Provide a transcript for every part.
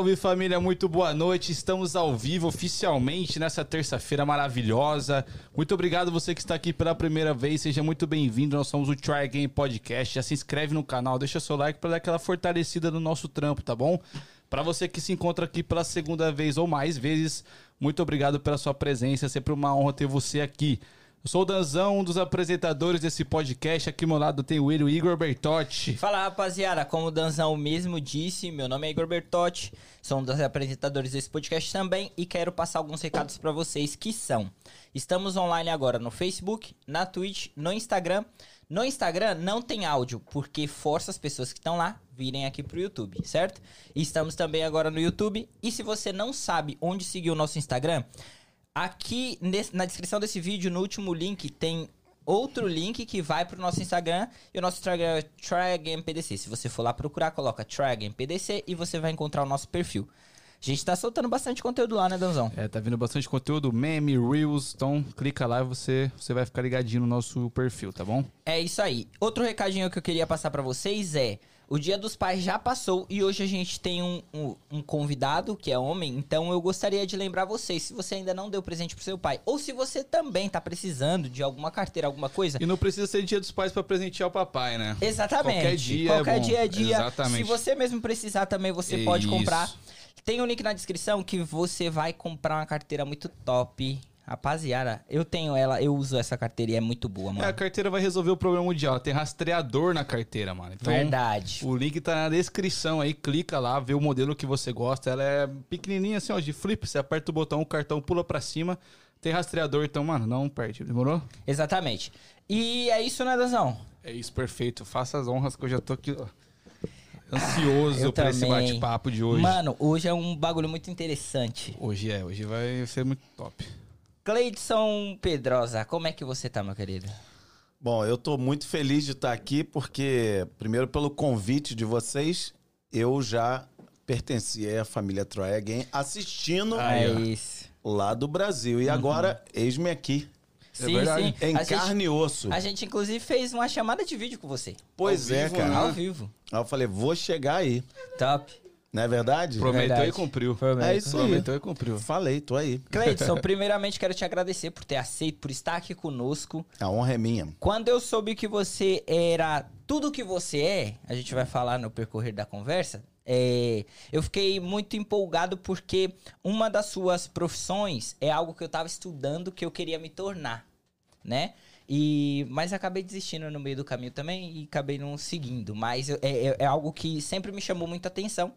Salve família, muito boa noite. Estamos ao vivo oficialmente nessa terça-feira maravilhosa. Muito obrigado você que está aqui pela primeira vez. Seja muito bem-vindo. Nós somos o Try Game Podcast. Já se inscreve no canal, deixa seu like para dar aquela fortalecida no nosso trampo, tá bom? Para você que se encontra aqui pela segunda vez ou mais vezes, muito obrigado pela sua presença. É sempre uma honra ter você aqui. Eu sou o Danzão, um dos apresentadores desse podcast. Aqui ao meu lado tem o Igor Bertotti. Fala rapaziada, como o Danzão mesmo disse, meu nome é Igor Bertotti, sou um dos apresentadores desse podcast também e quero passar alguns recados para vocês que são. Estamos online agora no Facebook, na Twitch, no Instagram. No Instagram não tem áudio, porque força as pessoas que estão lá virem aqui pro YouTube, certo? Estamos também agora no YouTube. E se você não sabe onde seguir o nosso Instagram, Aqui nesse, na descrição desse vídeo, no último link, tem outro link que vai pro nosso Instagram. E o nosso Instagram é TryAgainPDC. Se você for lá procurar, coloca TryAgainPDC e você vai encontrar o nosso perfil. A gente tá soltando bastante conteúdo lá, né, Danzão? É, tá vindo bastante conteúdo, meme, reels. Então, clica lá e você, você vai ficar ligadinho no nosso perfil, tá bom? É isso aí. Outro recadinho que eu queria passar para vocês é... O Dia dos Pais já passou e hoje a gente tem um, um, um, convidado que é homem, então eu gostaria de lembrar vocês, se você ainda não deu presente pro seu pai, ou se você também tá precisando de alguma carteira, alguma coisa. E não precisa ser Dia dos Pais para presentear o papai, né? Exatamente. Qualquer dia. Qualquer é dia é dia. Exatamente. Se você mesmo precisar também, você Isso. pode comprar. Tem um link na descrição que você vai comprar uma carteira muito top. Rapaziada, eu tenho ela, eu uso essa carteira e é muito boa, mano. É, a carteira vai resolver o problema mundial. Tem rastreador na carteira, mano. Então, Verdade. O link tá na descrição aí, clica lá, vê o modelo que você gosta. Ela é pequenininha assim, ó, de flip. Você aperta o botão, o cartão pula pra cima. Tem rastreador, então, mano, não perde. Demorou? Exatamente. E é isso, né, Danzão? É isso, perfeito. Faça as honras que eu já tô aqui, ó. Ansioso Eu pra esse também. bate-papo de hoje. Mano, hoje é um bagulho muito interessante. Hoje é, hoje vai ser muito top. Cleidson Pedrosa, como é que você tá, meu querido? Bom, eu tô muito feliz de estar aqui porque, primeiro, pelo convite de vocês, eu já pertencia à família Again assistindo Aí, ó. é isso. lá do Brasil. E agora, eis-me aqui, Sim, verdade. sim. em a carne gente, e osso. a gente, inclusive, fez uma chamada de vídeo com você. Pois Ao é, vivo, cara. né? Ao vivo. Aí eu falei, vou chegar aí. Top. Não é verdade? Prometeu Verdade. e cumpriu. É isso aí. Prometeu e cumpriu. Falei, tô aí. Cleidson, primeiramente quero te agradecer por ter aceito, por estar aqui conosco. A honra é minha. Quando eu soube que você era tudo que você é, a gente vai falar no percorrer da conversa, é, eu fiquei muito empolgado porque uma das suas profissões é algo que eu tava estudando que eu queria me tornar, né? E, mas acabei desistindo no meio do caminho também e acabei não seguindo. Mas é, é- é algo que sempre me chamou muita atenção,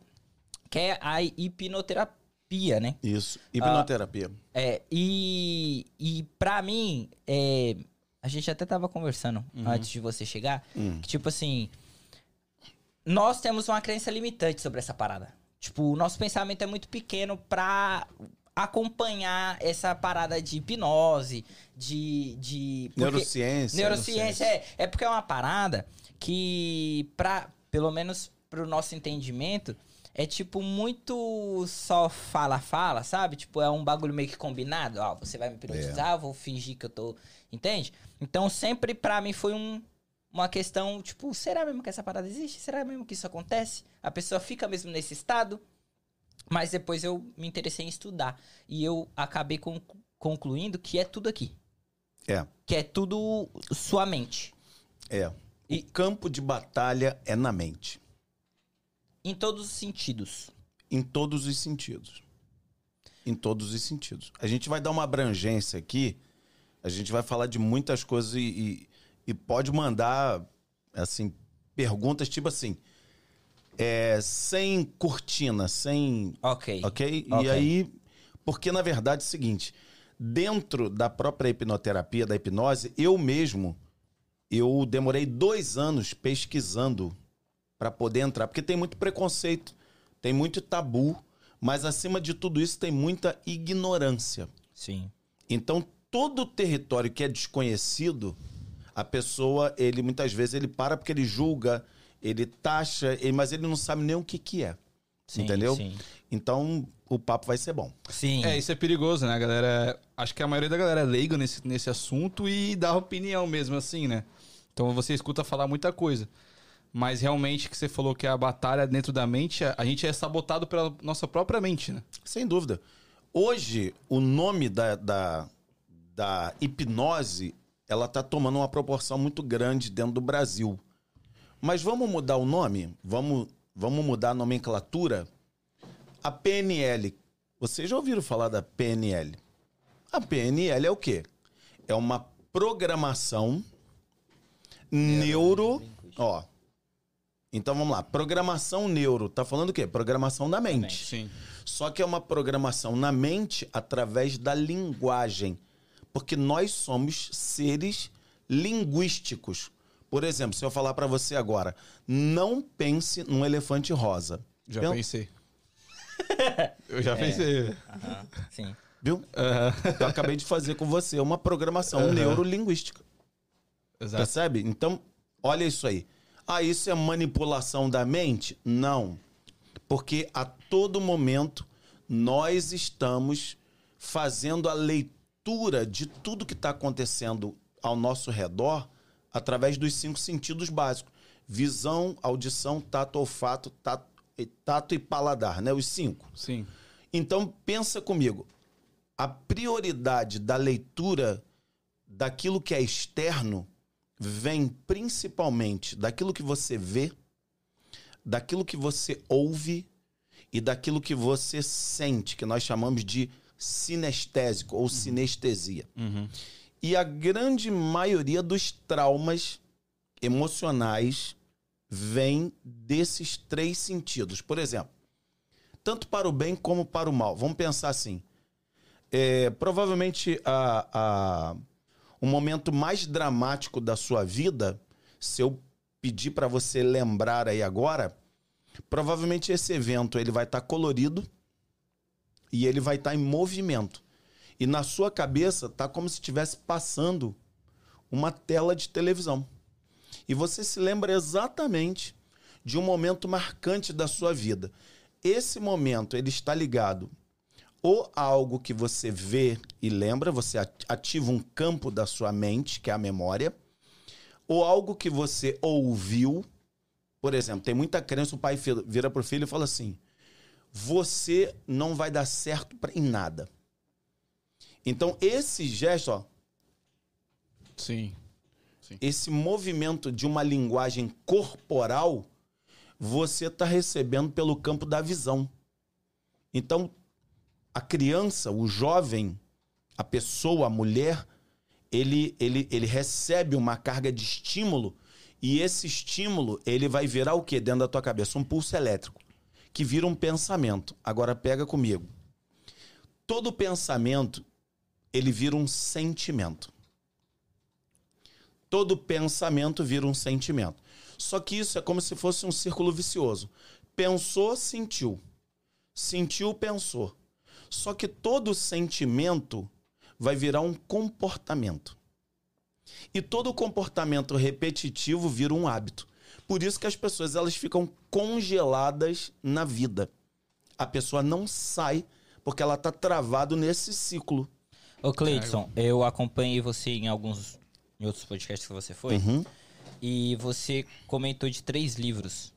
que é a hipnoterapia, né? Isso. Hipnoterapia. É, e, e pra mim, é, a gente até tava conversando antes de você chegar, Hum. que tipo assim, nós temos uma crença limitante sobre essa parada. Tipo, o nosso pensamento é muito pequeno pra acompanhar essa parada de hipnose, de... de porque- Neurociência. Neurociência, é, é porque é uma parada que, pra, pelo menos pro nosso entendimento, é tipo muito só fala-fala, sabe? Tipo, é um bagulho meio que combinado. Ó, você vai me hipnotizar, eu vou fingir que eu tô. Entende? Então sempre pra mim foi um, uma questão, tipo, será mesmo que essa parada existe? Será mesmo que isso acontece? A pessoa fica mesmo nesse estado? Mas depois eu me interessei em estudar. E eu acabei conclu- concluindo que é tudo aqui. É, Que é tudo sua mente. é. E- O campo de batalha é na mente. Em todos os sentidos. Em todos os sentidos. Em todos os sentidos. A gente vai dar uma abrangência aqui. A gente vai falar de muitas coisas e, e- e pode mandar, assim, perguntas tipo assim. é, sem cortina, sem. Ok. Ok? Ok. E aí. Porque, na verdade, é o seguinte: dentro da própria hipnoterapia, da hipnose, eu mesmo. Eu demorei dois anos pesquisando para poder entrar, porque tem muito preconceito, tem muito tabu, mas acima de tudo isso tem muita ignorância. Sim. Então, todo território que é desconhecido, a pessoa, ele muitas vezes ele para porque ele julga, ele taxa, ele- mas ele não sabe nem o que que é. Sim, entendeu? sim. Então, o papo vai ser bom. Sim. É, isso é perigoso, né, galera? Acho que a maioria da galera é leiga nesse, nesse assunto e dá opinião mesmo, assim, né? Então você escuta falar muita coisa. Mas realmente que você falou que a batalha dentro da mente, a gente é sabotado pela nossa própria mente, né? Sem dúvida. Hoje, o nome da, da, da hipnose, ela tá tomando uma proporção muito grande dentro do Brasil. Mas vamos mudar o nome? Vamos, vamos mudar a nomenclatura? A PNL. Vocês já ouviram falar da PNL? A PNL é o quê? É uma programação neuro... Ó, então vamos lá. Programação neuro. Tá falando o quê? Programação da mente. Sim. Só que é uma programação na mente através da linguagem. Porque nós somos seres linguísticos. Por exemplo, se eu falar pra você agora, não pense num elefante rosa. Já Pen- pensei. Eu já pensei. Aham, sim. Viu? Aham. Eu acabei de fazer com você uma programação neurolinguística. Exato. Percebe? Então, olha isso aí. Ah, isso é manipulação da mente? Não. Porque a todo momento nós estamos fazendo a leitura de tudo que está acontecendo ao nosso redor através dos cinco sentidos básicos: visão, audição, tato, olfato, tato, e- tato e paladar, né? Os cinco. Sim. Então, pensa comigo. A prioridade da leitura daquilo que é externo vem principalmente daquilo que você vê, daquilo que você ouve e daquilo que você sente, que nós chamamos de sinestésico ou sinestesia. E a grande maioria dos traumas emocionais vem desses três sentidos. Por exemplo, tanto para o bem como para o mal. Vamos pensar assim. É, provavelmente a, a- o momento mais dramático da sua vida, se eu pedir para você lembrar aí agora, provavelmente esse evento ele vai estar colorido e ele vai estar em movimento. E na sua cabeça tá como se estivesse passando uma tela de televisão. E você se lembra exatamente de um momento marcante da sua vida. Esse momento ele está ligado ou algo que você vê e lembra, você at- ativa um campo da sua mente, que é a memória, ou algo que você ouviu. Por exemplo, tem muita crença, o pai vira pro filho e fala assim: "Você não vai dar certo em nada". Então, esse gesto, ó, Sim. esse movimento de uma linguagem corporal, você está recebendo pelo campo da visão. Então, a criança, o jovem, a pessoa, a mulher, ele, ele, ele recebe uma carga de estímulo e esse estímulo ele vai virar o que dentro da tua cabeça? Um pulso elétrico, que vira um pensamento. Agora pega comigo. Todo pensamento, ele vira um sentimento todo pensamento vira um sentimento. Só que isso é como se fosse um círculo vicioso. Pensou, sentiu. Sentiu, pensou. Só que todo sentimento vai virar um comportamento. E todo comportamento repetitivo vira um hábito. Por isso que as pessoas elas ficam congeladas na vida. A pessoa não sai porque ela está travado nesse ciclo. Ô, Cleidson, eu acompanhei você em alguns em outros podcasts que você foi. Uhum. E você comentou de três livros.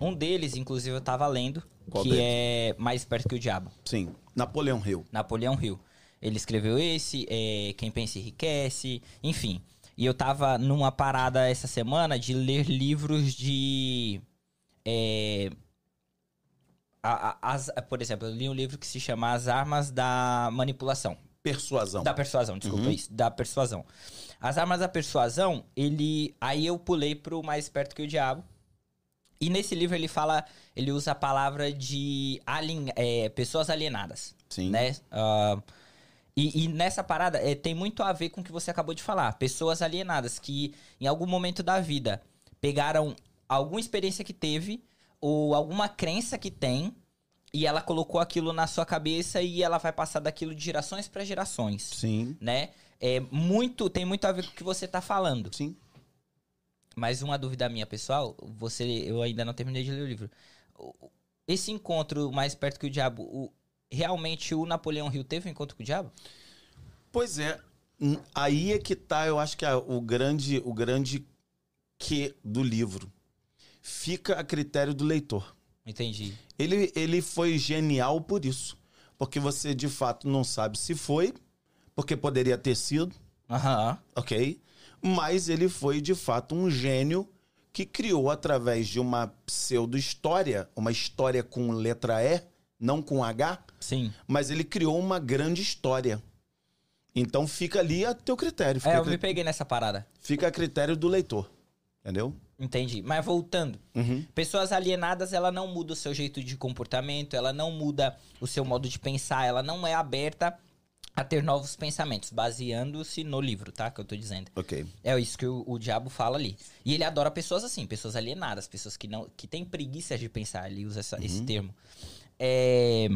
Um deles, inclusive, eu tava lendo, Qual que deles? é Mais Perto que o Diabo, Sim, Napoleão Hill. Napoleão Hill. Ele escreveu esse, é, Quem Pensa Enriquece, enfim. E eu tava numa parada essa semana de ler livros de. é, a- a- as- por exemplo, eu li um livro que se chama As Armas da Manipulação. Persuasão. Da persuasão, desculpa, isso. Da persuasão. As armas da persuasão, ele. Aí eu pulei pro mais perto que o diabo. E nesse livro ele fala. Ele usa a palavra de alien, é, pessoas alienadas. Sim. Né? Ah, e, e nessa parada é, tem muito a ver com o que você acabou de falar. Pessoas alienadas que em algum momento da vida pegaram alguma experiência que teve ou alguma crença que tem e ela colocou aquilo na sua cabeça e ela vai passar daquilo de gerações para gerações, Sim, né? É muito, tem muito a ver com o que você tá falando. sim. Mas uma dúvida minha, pessoal, você, eu ainda não terminei de ler o livro. Esse encontro mais perto que o diabo, o- realmente o Napoleão Hill teve um encontro com o diabo? Pois é, aí é que tá, eu acho que é o grande, o grande que do livro. fica a critério do leitor. Entendi. Ele, ele foi genial por isso. Porque você de fato não sabe se foi, porque poderia ter sido, Aham. ok? Mas ele foi de fato um gênio que criou através de uma pseudo-história, uma história com letra E, não com H, Sim. mas ele criou uma grande história. Então fica ali a teu critério. Fica, É, eu me peguei nessa parada. fica a critério do leitor. Entendeu? Entendi. Mas voltando. Uhum. Pessoas alienadas, ela não muda o seu jeito de comportamento, ela não muda o seu modo de pensar, ela não é aberta a ter novos pensamentos, baseando-se no livro, tá? Que eu tô dizendo. Ok. É isso que o, o diabo fala ali. E ele adora pessoas assim, pessoas alienadas, pessoas que não que têm preguiça de pensar. Ele usa essa- Uhum. esse termo. É,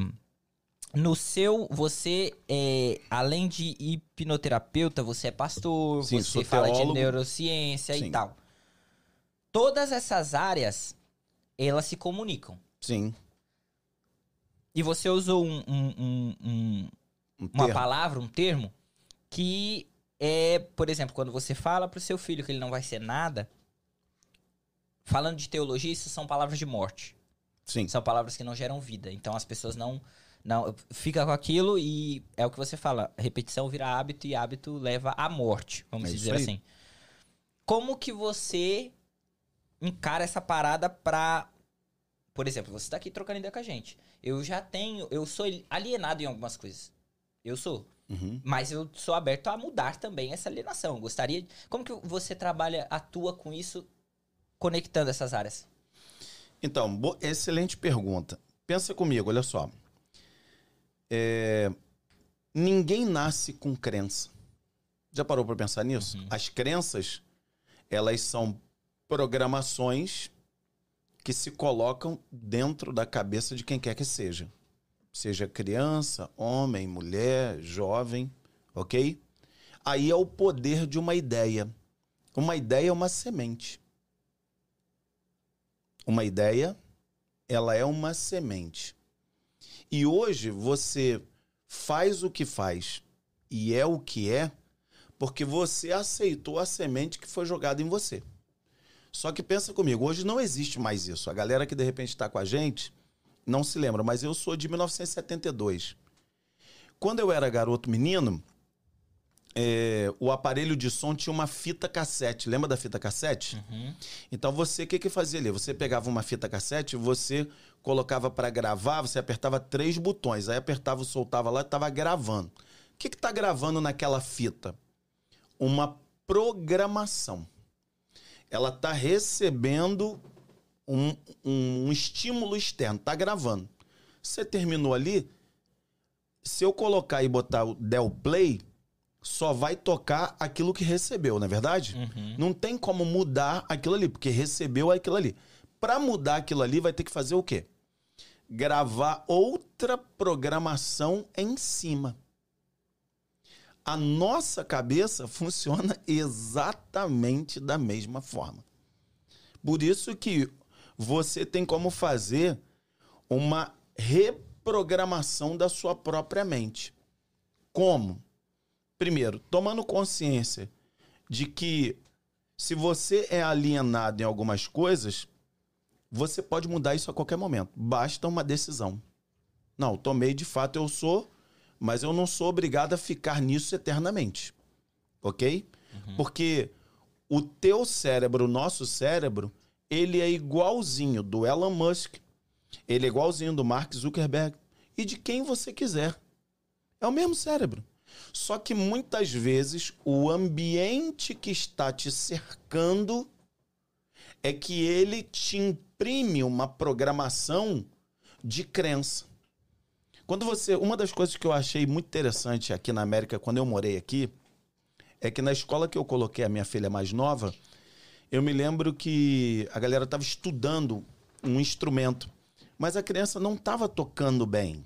no seu, você, é, além de hipnoterapeuta, você é pastor, Sim, você fala de teólogo. neurociência Sim. e tal. Todas essas áreas, elas se comunicam. Sim. E você usou um- um- um- um, Um uma termo. palavra, um termo, que é, por exemplo, quando você fala pro seu filho que ele não vai ser nada, falando de teologia, isso são palavras de morte. Sim. São palavras que não geram vida. Então as pessoas não. não fica com aquilo e é o que você fala. Repetição vira hábito e hábito leva à morte, vamos É dizer assim. Como que você encara essa parada pra. Por exemplo, você tá aqui trocando ideia com a gente. Eu já tenho. Eu sou alienado em algumas coisas. Eu sou. Uhum. Mas eu sou aberto a mudar também essa alienação. Gostaria. Como que você trabalha, atua com isso, conectando essas áreas? Então, excelente pergunta. Pensa comigo, olha só. É, Ninguém nasce com crença. Já parou para pensar nisso? Uhum. As crenças, elas são programações que se colocam dentro da cabeça de quem quer que seja. Seja criança, homem, mulher, jovem, ok? Aí é o poder de uma ideia. Uma ideia é uma semente. Uma ideia, ela é uma semente. E hoje você faz o que faz e é o que é porque você aceitou a semente que foi jogada em você. Só que pensa comigo, hoje não existe mais isso. A galera que de repente está com a gente não se lembra, mas eu sou de 1972. Quando eu era garoto menino, é, o aparelho de som tinha uma fita cassete. Lembra da fita cassete? Uhum. Então você, o que que fazia ali? Você pegava uma fita cassete, você colocava para gravar, você apertava três botões, aí apertava, soltava lá, estava gravando. O que que tá gravando naquela fita? Uma programação. Ela tá recebendo um, um, um estímulo externo, tá gravando. Você terminou ali, se eu colocar e botar o del play, só vai tocar aquilo que recebeu, não é verdade? Uhum. Não tem como mudar aquilo ali, porque recebeu aquilo ali. Para mudar aquilo ali, vai ter que fazer o quê? Gravar outra programação em cima. A nossa cabeça funciona exatamente da mesma forma. Por isso que você tem como fazer uma reprogramação da sua própria mente. Como? Primeiro, tomando consciência de que se você é alienado em algumas coisas, você pode mudar isso a qualquer momento. Basta uma decisão. Não, tomei de fato, eu sou, mas eu não sou obrigado a ficar nisso eternamente. Ok? Porque o teu cérebro, o nosso cérebro, ele é igualzinho do Elon Musk, ele é igualzinho do Mark Zuckerberg e de quem você quiser. É o mesmo cérebro. Só que muitas vezes o ambiente que está te cercando é que ele te imprime uma programação de crença. Quando você, uma das coisas que eu achei muito interessante aqui na América quando eu morei aqui é que na escola que eu coloquei a minha filha mais nova, eu me lembro que a galera estava estudando um instrumento, mas a criança não estava tocando bem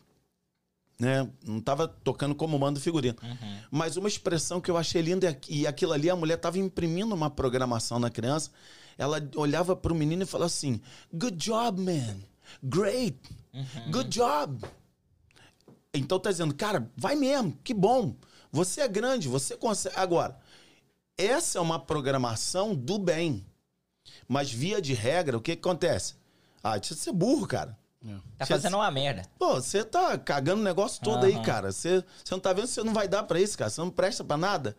né? Não tava tocando como manda o figurino. Uhum. Mas uma expressão que eu achei linda é- e aquilo ali a mulher tava imprimindo uma programação na criança. Ela olhava pro menino e falava assim: "Good job, man. Great. Good job." Então tá dizendo, cara, vai mesmo, que bom. Você é grande, você consegue. Agora, essa é uma programação do bem. Mas via de regra, o que, que acontece? Ah, deixa de ser burro, cara. Tá Você- fazendo uma merda. Pô, você tá cagando o negócio todo aí, Aham. cara. Você você não tá vendo que você não vai dar pra isso, cara. Você não presta pra nada.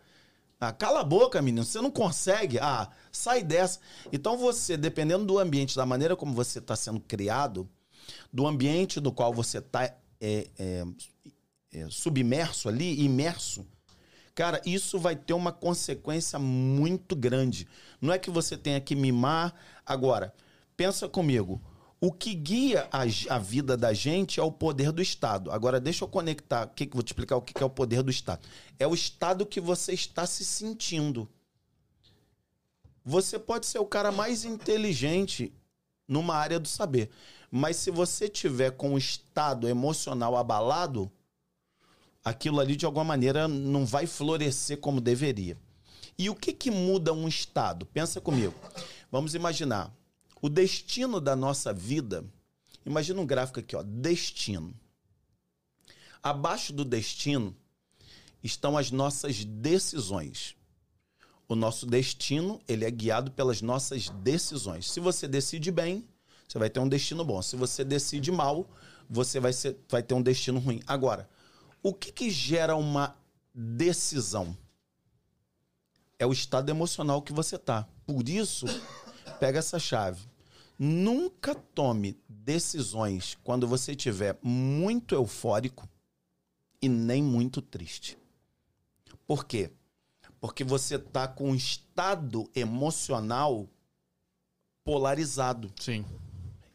Ah, cala a boca, menino. Você não consegue. Ah, sai dessa. Então você, dependendo do ambiente, da maneira como você tá sendo criado, do ambiente do qual você tá é, é, é, submerso ali, imerso, cara, isso vai ter uma consequência muito grande. Não é que você tenha que mimar. Agora, pensa comigo. O que guia a, a vida da gente é o poder do Estado. Agora, deixa eu conectar. Que vou te explicar o que, que é o poder do Estado? É o estado que você está se sentindo. Você pode ser o cara mais inteligente numa área do saber, mas se você tiver com o estado emocional abalado, aquilo ali de alguma maneira não vai florescer como deveria. E o que que muda um estado? Pensa comigo. Vamos imaginar o destino da nossa vida. Imagina um gráfico aqui, ó, destino. Abaixo do destino estão as nossas decisões. O nosso destino, ele é guiado pelas nossas decisões. Se você decide bem, você vai ter um destino bom. Se você decide mal, você vai, ser, vai ter um destino ruim. Agora, o que, que gera uma decisão? É o estado emocional que você tá. Por isso, pega essa chave. Nunca tome decisões quando você estiver muito eufórico e nem muito triste. Por quê? Porque você tá com um estado emocional polarizado Sim.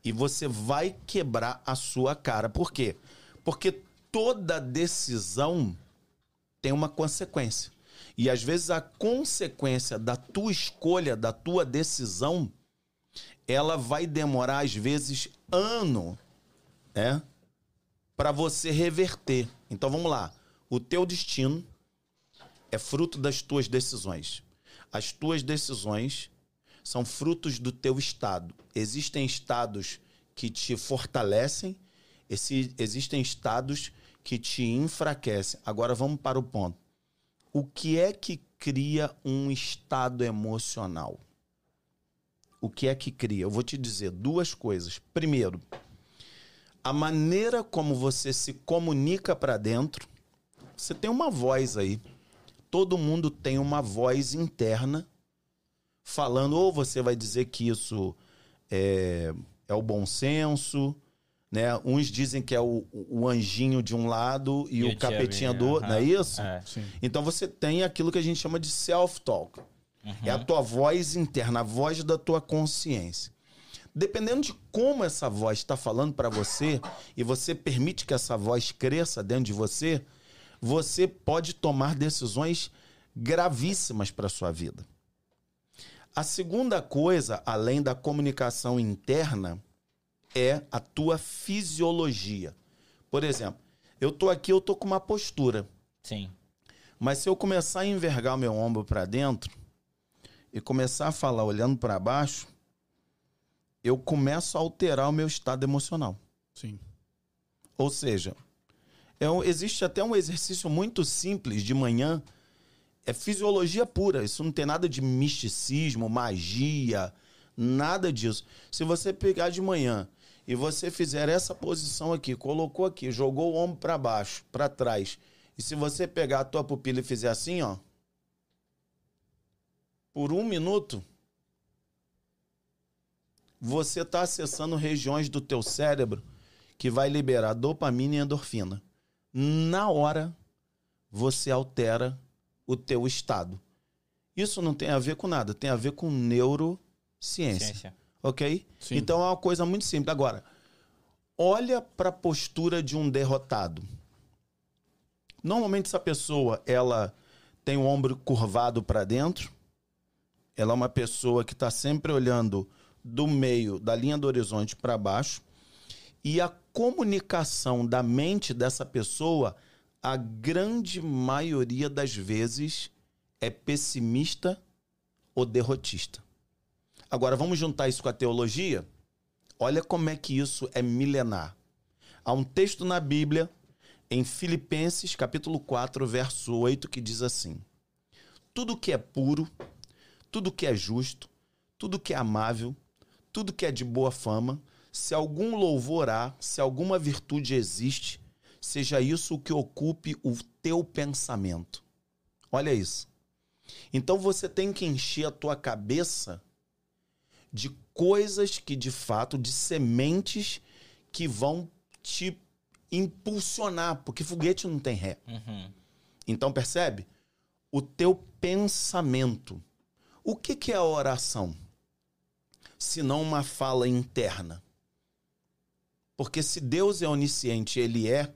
e você vai quebrar a sua cara. Por quê? Porque toda decisão tem uma consequência. E às vezes a consequência da tua escolha, da tua decisão, ela vai demorar às vezes ano, né, para você reverter. Então vamos lá. O teu destino é fruto das tuas decisões. As tuas decisões são frutos do teu estado. Existem estados que te fortalecem, existem estados que te enfraquecem. Agora vamos para o ponto. O que é que cria um estado emocional? O que é que cria? Eu vou te dizer duas coisas. Primeiro, a maneira como você se comunica para dentro. Você tem uma voz aí. Todo mundo tem uma voz interna falando, ou você vai dizer que isso é, é o bom senso, né? Uns dizem que é o, o anjinho de um lado e, E o, o capetinha do diabinho, outro, não é isso? É. Então você tem aquilo que a gente chama de self-talk. É Uhum. a tua voz interna, a voz da tua consciência. Dependendo de como essa voz está falando para você e você permite que essa voz cresça dentro de você, você pode tomar decisões gravíssimas para sua vida. A segunda coisa, além da comunicação interna, é a tua fisiologia. Por exemplo, eu tô aqui, eu tô com uma postura. Sim. Mas se eu começar a envergar o meu ombro para dentro e começar a falar olhando para baixo, eu começo a alterar o meu estado emocional. Sim. Ou seja, é um- existe até um exercício muito simples de manhã, é fisiologia pura, isso não tem nada de misticismo, magia, nada disso. Se você pegar de manhã e você fizer essa posição aqui, colocou aqui, jogou o ombro para baixo, para trás, e se você pegar a tua pupila e fizer assim, ó, por um minuto, você está acessando regiões do teu cérebro que vai liberar dopamina e endorfina. Na hora, você altera o teu estado. Isso não tem a ver com nada, tem a ver com neurociência, Ciência. Ok? Sim. Então é uma coisa muito simples. Agora, olha para a postura de um derrotado. Normalmente essa pessoa, ela tem o ombro curvado para dentro. Ela é uma pessoa que está sempre olhando do meio da linha do horizonte para baixo. E a comunicação da mente dessa pessoa, a grande maioria das vezes, é pessimista ou derrotista. Agora, vamos juntar isso com a teologia? Olha como é que isso é milenar. Há um texto na Bíblia, em Filipenses, capítulo 4, verso 8, que diz assim: Tudo que é puro, tudo que é justo, tudo que é amável, tudo que é de boa fama, se algum louvor há, se alguma virtude existe, seja isso o que ocupe o teu pensamento. Olha isso. Então você tem que encher a tua cabeça de coisas que de fato, de sementes que vão te impulsionar, porque foguete não tem ré. Uhum. Então percebe? O teu pensamento. O que, que é a oração? Se não uma fala interna. Porque se Deus é onisciente, ele é,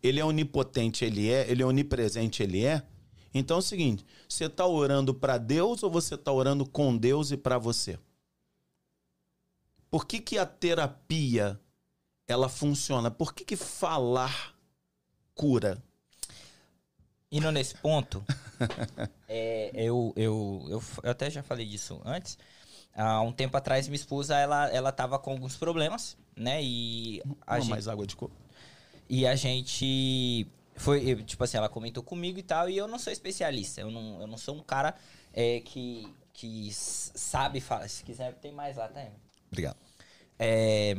ele é onipotente, ele é, ele é onipresente, ele é. Então é o seguinte, você está orando para Deus ou você está orando com Deus e para você? Por que, que a terapia ela funciona? Por que, que falar cura? Indo nesse ponto, é, eu, eu, eu, eu até já falei disso antes. Há um tempo atrás, minha esposa, ela, ela tava com alguns problemas, né? E a, Uma gente, mais água de coco. e a gente foi, eu, tipo assim, ela comentou comigo e tal, e eu não sou especialista. Eu não, eu não sou um cara é, que, que sabe falar. Se quiser, tem mais lá, tá? Obrigado. É,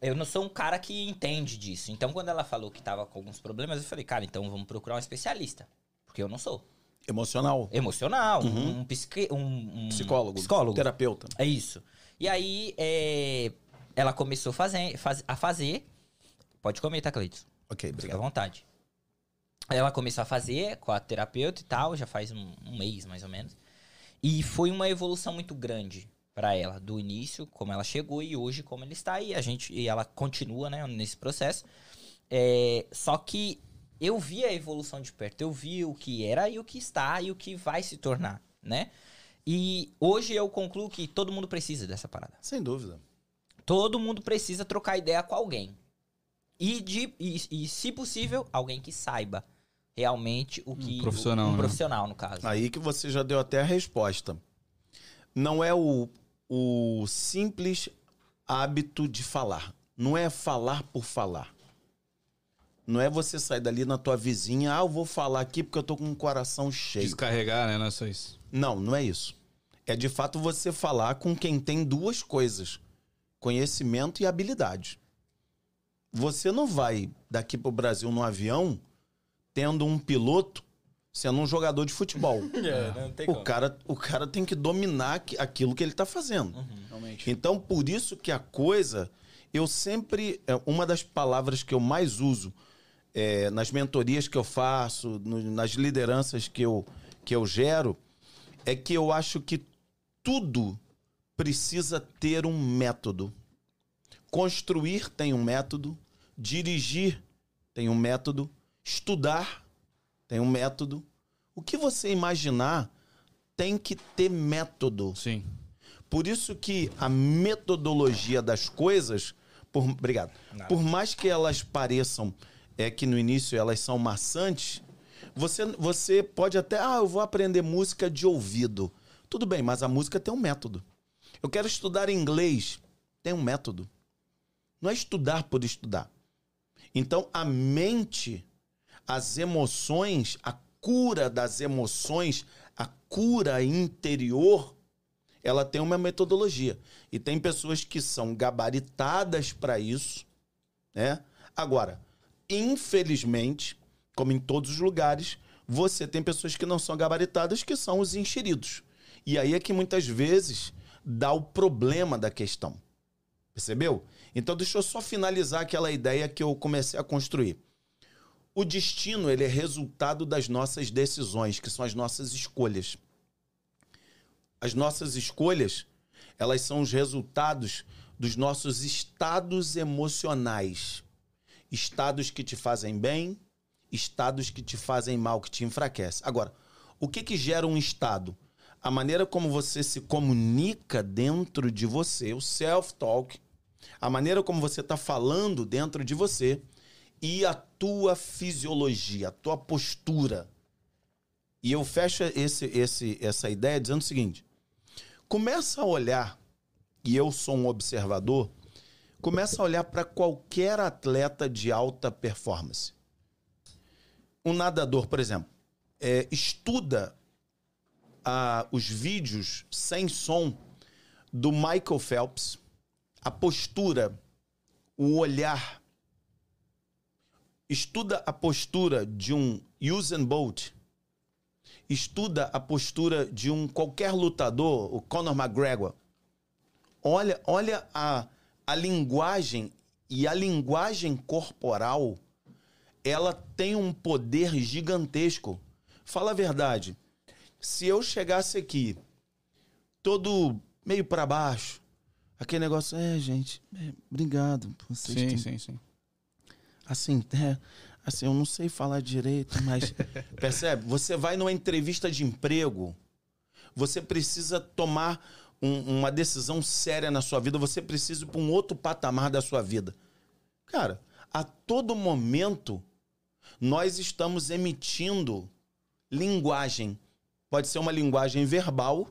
eu não sou um cara que entende disso. Então, quando ela falou que tava com alguns problemas, eu falei, cara, então vamos procurar um especialista. Porque eu não sou. Emocional. Emocional, um, psique, um, um Psicólogo. Psicólogo. Terapeuta. É isso. E aí, é, ela começou fazer, faz- a fazer. Pode comentar, Cleiton. Ok, Fica à obrigado. vontade. Ela começou a fazer com a terapeuta e tal, já faz um, um mês mais ou menos. E foi uma evolução muito grande pra ela, do início, como ela chegou e hoje como ela está. E a gente, e ela continua, né, nesse processo. É, só que eu vi a evolução de perto, eu vi o que era e o que está e o que vai se tornar, né? E hoje eu concluo que todo mundo precisa dessa parada. Sem dúvida. Todo mundo precisa trocar ideia com alguém. E, de, e, e, se possível, alguém que saiba realmente o que. profissional, Um né? profissional, no caso. Aí que você já deu até a resposta. Não é o, o simples hábito de falar. Não é falar por falar. Não é você sair dali na tua vizinha, ah, eu vou falar aqui porque eu tô com o coração cheio. Descarregar, né? Não é só isso. Não, não é isso. É de fato você falar com quem tem duas coisas: conhecimento e habilidade. Você não vai daqui pro Brasil no avião tendo um piloto sendo um jogador de futebol. É, não tem O cara, o cara tem que dominar aqui- aquilo que ele tá fazendo. Realmente. Então, por isso que a coisa, eu sempre. é, Uma das palavras que eu mais uso é, nas mentorias que eu faço, no- nas lideranças que eu, que eu gero, é que eu acho que tudo precisa ter um método. Construir tem um método, dirigir tem um método, estudar tem um método. O que você imaginar tem que ter método. Sim. Por isso que a metodologia das coisas, por, obrigado, por mais que elas pareçam é que no início elas são maçantes, você, você pode até, ah, eu vou aprender música de ouvido. Tudo bem, mas a música tem um método. Eu quero estudar inglês, tem um método. Não é estudar por estudar. Então a mente, as emoções, a cura das emoções, a cura interior, ela tem uma metodologia. E tem pessoas que são gabaritadas para isso, né? Agora, infelizmente, como em todos os lugares, você tem pessoas que não são gabaritadas, que são os enxeridos. E aí é que muitas vezes dá o problema da questão. Percebeu? Então deixa eu só finalizar aquela ideia que eu comecei a construir. O destino, ele é resultado das nossas decisões, que são as nossas escolhas. As nossas escolhas, elas são os resultados dos nossos estados emocionais. Estados que te fazem bem, estados que te fazem mal, que te enfraquecem. Agora, o que que gera um estado? A maneira como você se comunica dentro de você, o self-talk, a maneira como você está falando dentro de você e a tua fisiologia, a tua postura. E eu fecho esse, esse, essa ideia dizendo o seguinte: começa a olhar, e eu sou um observador, começa a olhar para qualquer atleta de alta performance. Um nadador, por exemplo, é, estuda os vídeos sem som do Michael Phelps, a postura, o olhar. Estuda a postura de um Usain Bolt. Estuda a postura de um qualquer lutador, o Conor McGregor. Olha, olha a, a linguagem e a linguagem corporal, ela tem um poder gigantesco. Fala a verdade. Se eu chegasse aqui todo meio para baixo, aquele negócio, é, gente, é, obrigado. Vocês Sim, têm- sim, sim. Assim, é, assim, eu não sei falar direito, mas percebe? Você vai numa entrevista de emprego, você precisa tomar um- uma decisão séria na sua vida, você precisa ir para um outro patamar da sua vida. Cara, a todo momento nós estamos emitindo linguagem. Pode ser uma linguagem verbal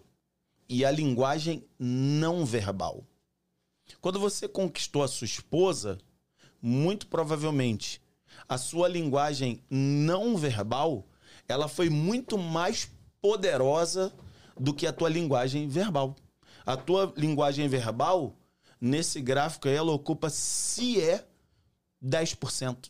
e a linguagem não verbal. Quando você conquistou a sua esposa, muito provavelmente a sua linguagem não verbal, ela foi muito mais poderosa do que a tua linguagem verbal. A tua linguagem verbal, nesse gráfico aí, ela ocupa, se é, 10%.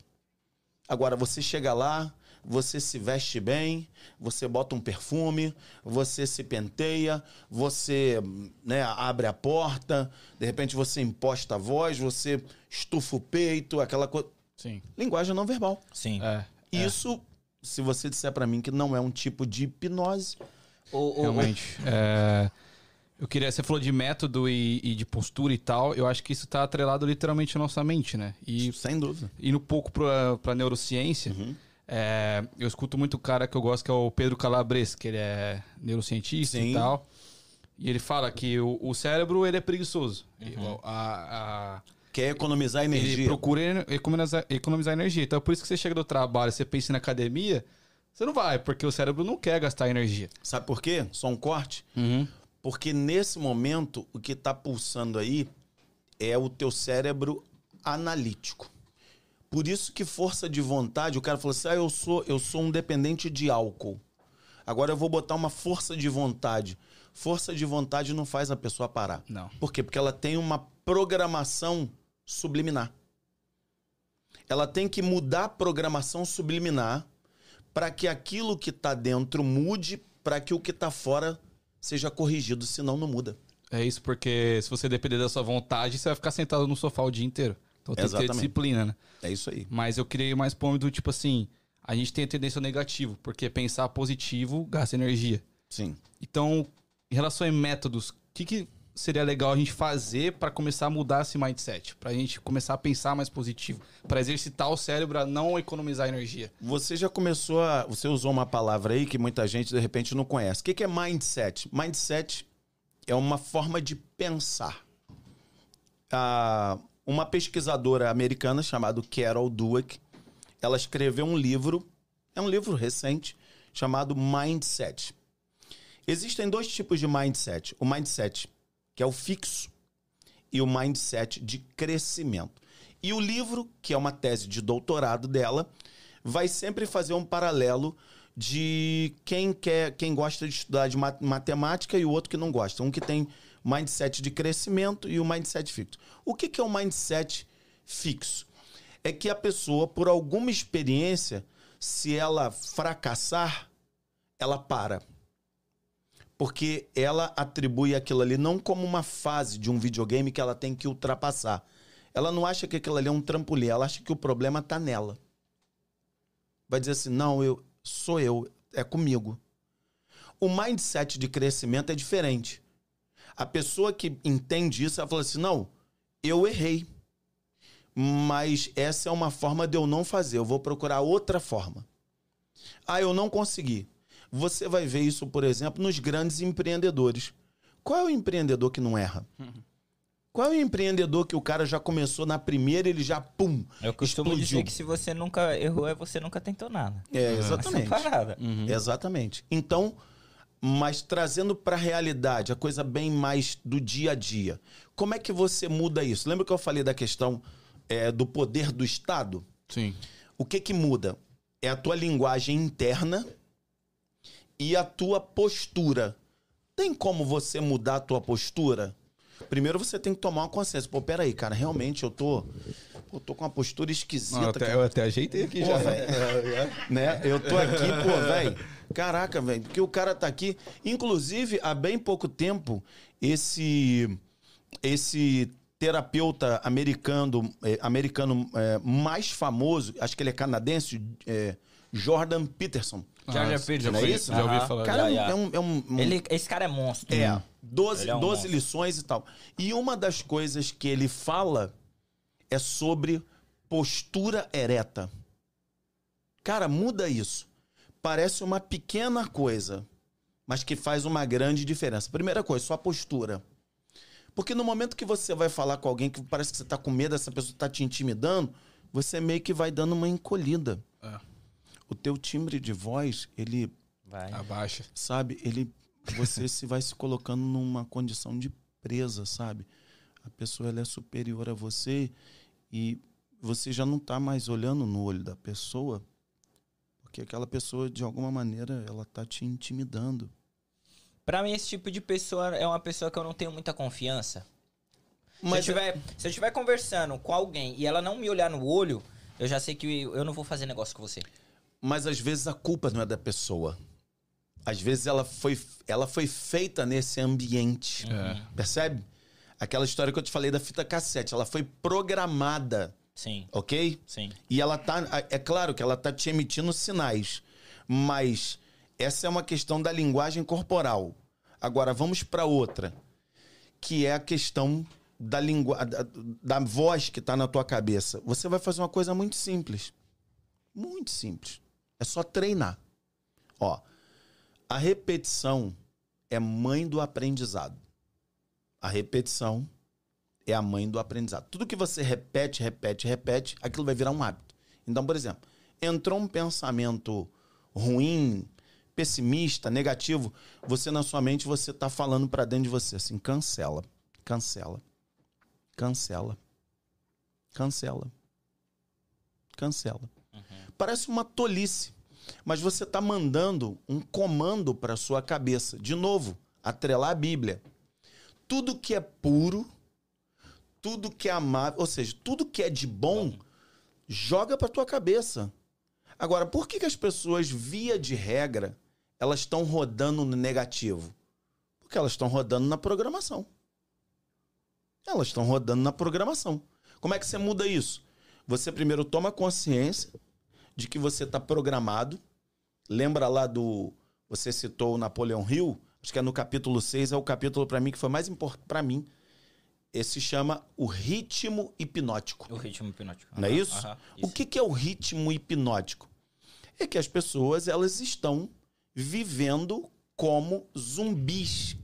Agora, você chega lá, você se veste bem, você bota um perfume, você se penteia, você né, abre a porta, de repente você imposta a voz, você estufa o peito, aquela coisa. Sim. Linguagem não verbal. Sim. É. Isso, se você disser pra mim que não é um tipo de hipnose, O, o- Realmente. É, eu queria. Você falou de método e, e de postura e tal. Eu acho que isso tá atrelado literalmente à nossa mente, né? E sem dúvida. indo um pouco pra, pra neurociência, Uhum. é, eu escuto muito um cara que eu gosto, que é o Pedro Calabres, que ele é neurocientista Sim. e tal. E ele fala que o, o cérebro ele é preguiçoso. E Uhum. o- a- a, Quer economizar ele energia. procura ener- economizar, economizar energia. Então, por isso que você chega do trabalho, você pensa na academia, você não vai, porque o cérebro não quer gastar energia. Sabe por quê? Só um corte. Porque nesse momento, o que está pulsando aí é o teu cérebro analítico. Por isso que força de vontade, o cara falou assim: ah, eu sou, eu sou um dependente de álcool. Agora eu vou botar uma força de vontade. Força de vontade não faz a pessoa parar. Não. Por quê? Porque ela tem uma programação subliminar. Ela tem que mudar a programação subliminar para que aquilo que está dentro mude, para que o que está fora seja corrigido, senão não muda. É isso, porque se você depender da sua vontade, você vai ficar sentado no sofá o dia inteiro. Então tem que ter Exatamente. disciplina, né? É isso aí. Mas eu queria mais um do tipo assim, a gente tem a tendência ao negativo, porque pensar positivo gasta energia. Sim. Então, em relação a métodos, o que, que seria legal a gente fazer pra começar a mudar esse mindset? Pra gente começar a pensar mais positivo, Pra exercitar o cérebro a não economizar energia. Você já começou a. Você usou uma palavra aí que muita gente de repente não conhece. O que é mindset? Mindset é uma forma de pensar. Uma pesquisadora americana chamada Carol Dweck, ela escreveu um livro, é um livro recente, chamado Mindset. Existem dois tipos de mindset. O mindset que é o fixo e o mindset de crescimento. E o livro, que é uma tese de doutorado dela, vai sempre fazer um paralelo de quem quer, quem gosta de estudar de ma- matemática e o outro que não gosta. Um que tem mindset de crescimento e o mindset fixo. O que, que é o mindset fixo? É que a pessoa, por alguma experiência, se ela fracassar, ela para porque ela atribui aquilo ali não como uma fase de um videogame que ela tem que ultrapassar. Ela não acha que aquilo ali é um trampolim, ela acha que o problema tá nela. Vai dizer assim: "Não, eu sou eu, é comigo". O mindset de crescimento é diferente. A pessoa que entende isso, ela fala assim: "Não, eu errei. Mas essa é uma forma de eu não fazer, eu vou procurar outra forma". Ah, eu não consegui. Você vai ver isso, por exemplo, nos grandes empreendedores. Qual é o empreendedor que não erra? Qual é o empreendedor que o cara já começou na primeira ele já, pum, Eu costumo explodiu? dizer que se você nunca errou, é você nunca tentou nada. É, exatamente. Essa parada. Exatamente. Então, mas trazendo para a realidade, a coisa bem mais do dia a dia. Como é que você muda isso? Lembra que eu falei da questão é, do poder do Estado? Sim. O que que muda? É a tua linguagem interna e a tua postura. Tem como você mudar a tua postura? Primeiro você tem que tomar uma consciência. Pô, peraí, cara, realmente eu tô. Eu tô com uma postura esquisita. Não, eu, até, eu até ajeitei aqui Pô, já. velho, né? Eu tô aqui, pô, velho. Caraca, velho, porque o cara tá aqui. Inclusive, há bem pouco tempo, esse esse terapeuta americano, eh, americano eh, mais famoso, acho que ele é canadense, eh, Jordan Peterson. Jordan Ah, Peterson. não é isso? Já ouvi falar. Cara, Já, já. é um, é um- um- Ele, esse cara é monstro. é, 12, Ele é um 12 monstro. lições e tal. E uma das coisas que ele fala é sobre postura ereta. Cara, muda isso. Parece uma pequena coisa, mas que faz uma grande diferença. Primeira coisa, sua postura. Porque no momento que você vai falar com alguém que parece que você tá com medo, essa pessoa tá te intimidando, você meio que vai dando uma encolhida. É. O teu timbre de voz, ele Vai. Abaixa. sabe? Ele, você se vai se colocando numa condição de presa, sabe? A pessoa ela é superior a você e você já não tá mais olhando no olho da pessoa, porque aquela pessoa de alguma maneira ela tá te intimidando. Pra mim, esse tipo de pessoa é uma pessoa que eu não tenho muita confiança. Mas se, eu tiver, se eu estiver conversando com alguém e ela não me olhar no olho, eu já sei que eu não vou fazer negócio com você. Mas às vezes a culpa não é da pessoa. Às vezes ela foi, ela foi feita nesse ambiente. É. Percebe? Aquela história que eu te falei da fita cassete, ela foi programada, Sim, ok? sim. E ela tá. É claro que ela tá te emitindo sinais. Mas essa é uma questão da linguagem corporal. Agora, vamos para outra. Que é a questão da, língua, da, da voz que tá na tua cabeça. Você vai fazer uma coisa muito simples. Muito simples. É só treinar. Ó, a repetição é mãe do aprendizado. A repetição é a mãe do aprendizado. Tudo que você repete, repete, repete, aquilo vai virar um hábito. Então, por exemplo, entrou um pensamento ruim, pessimista, negativo, você na sua mente você tá falando para dentro de você assim, cancela, cancela, cancela, cancela, cancela. Parece uma tolice, mas você tá mandando um comando para sua cabeça. De novo, atrelar a Bíblia. Tudo que é puro, tudo que é amável, ou seja, tudo que é de bom, joga para tua cabeça. Agora, por que, que as pessoas, via de regra, elas estão rodando no negativo? Porque elas estão rodando na programação. Elas estão rodando na programação. Como é que você muda isso? Você primeiro toma consciência de que você está programado. Lembra lá do. Você citou o Napoleão Hill? Acho que é no capítulo 6, é o capítulo para mim que foi mais importante para mim. Esse chama o ritmo hipnótico. O ritmo hipnótico. Não é Aham, isso? aham, O que, que é o ritmo hipnótico? É que as pessoas elas estão vivendo como zumbis.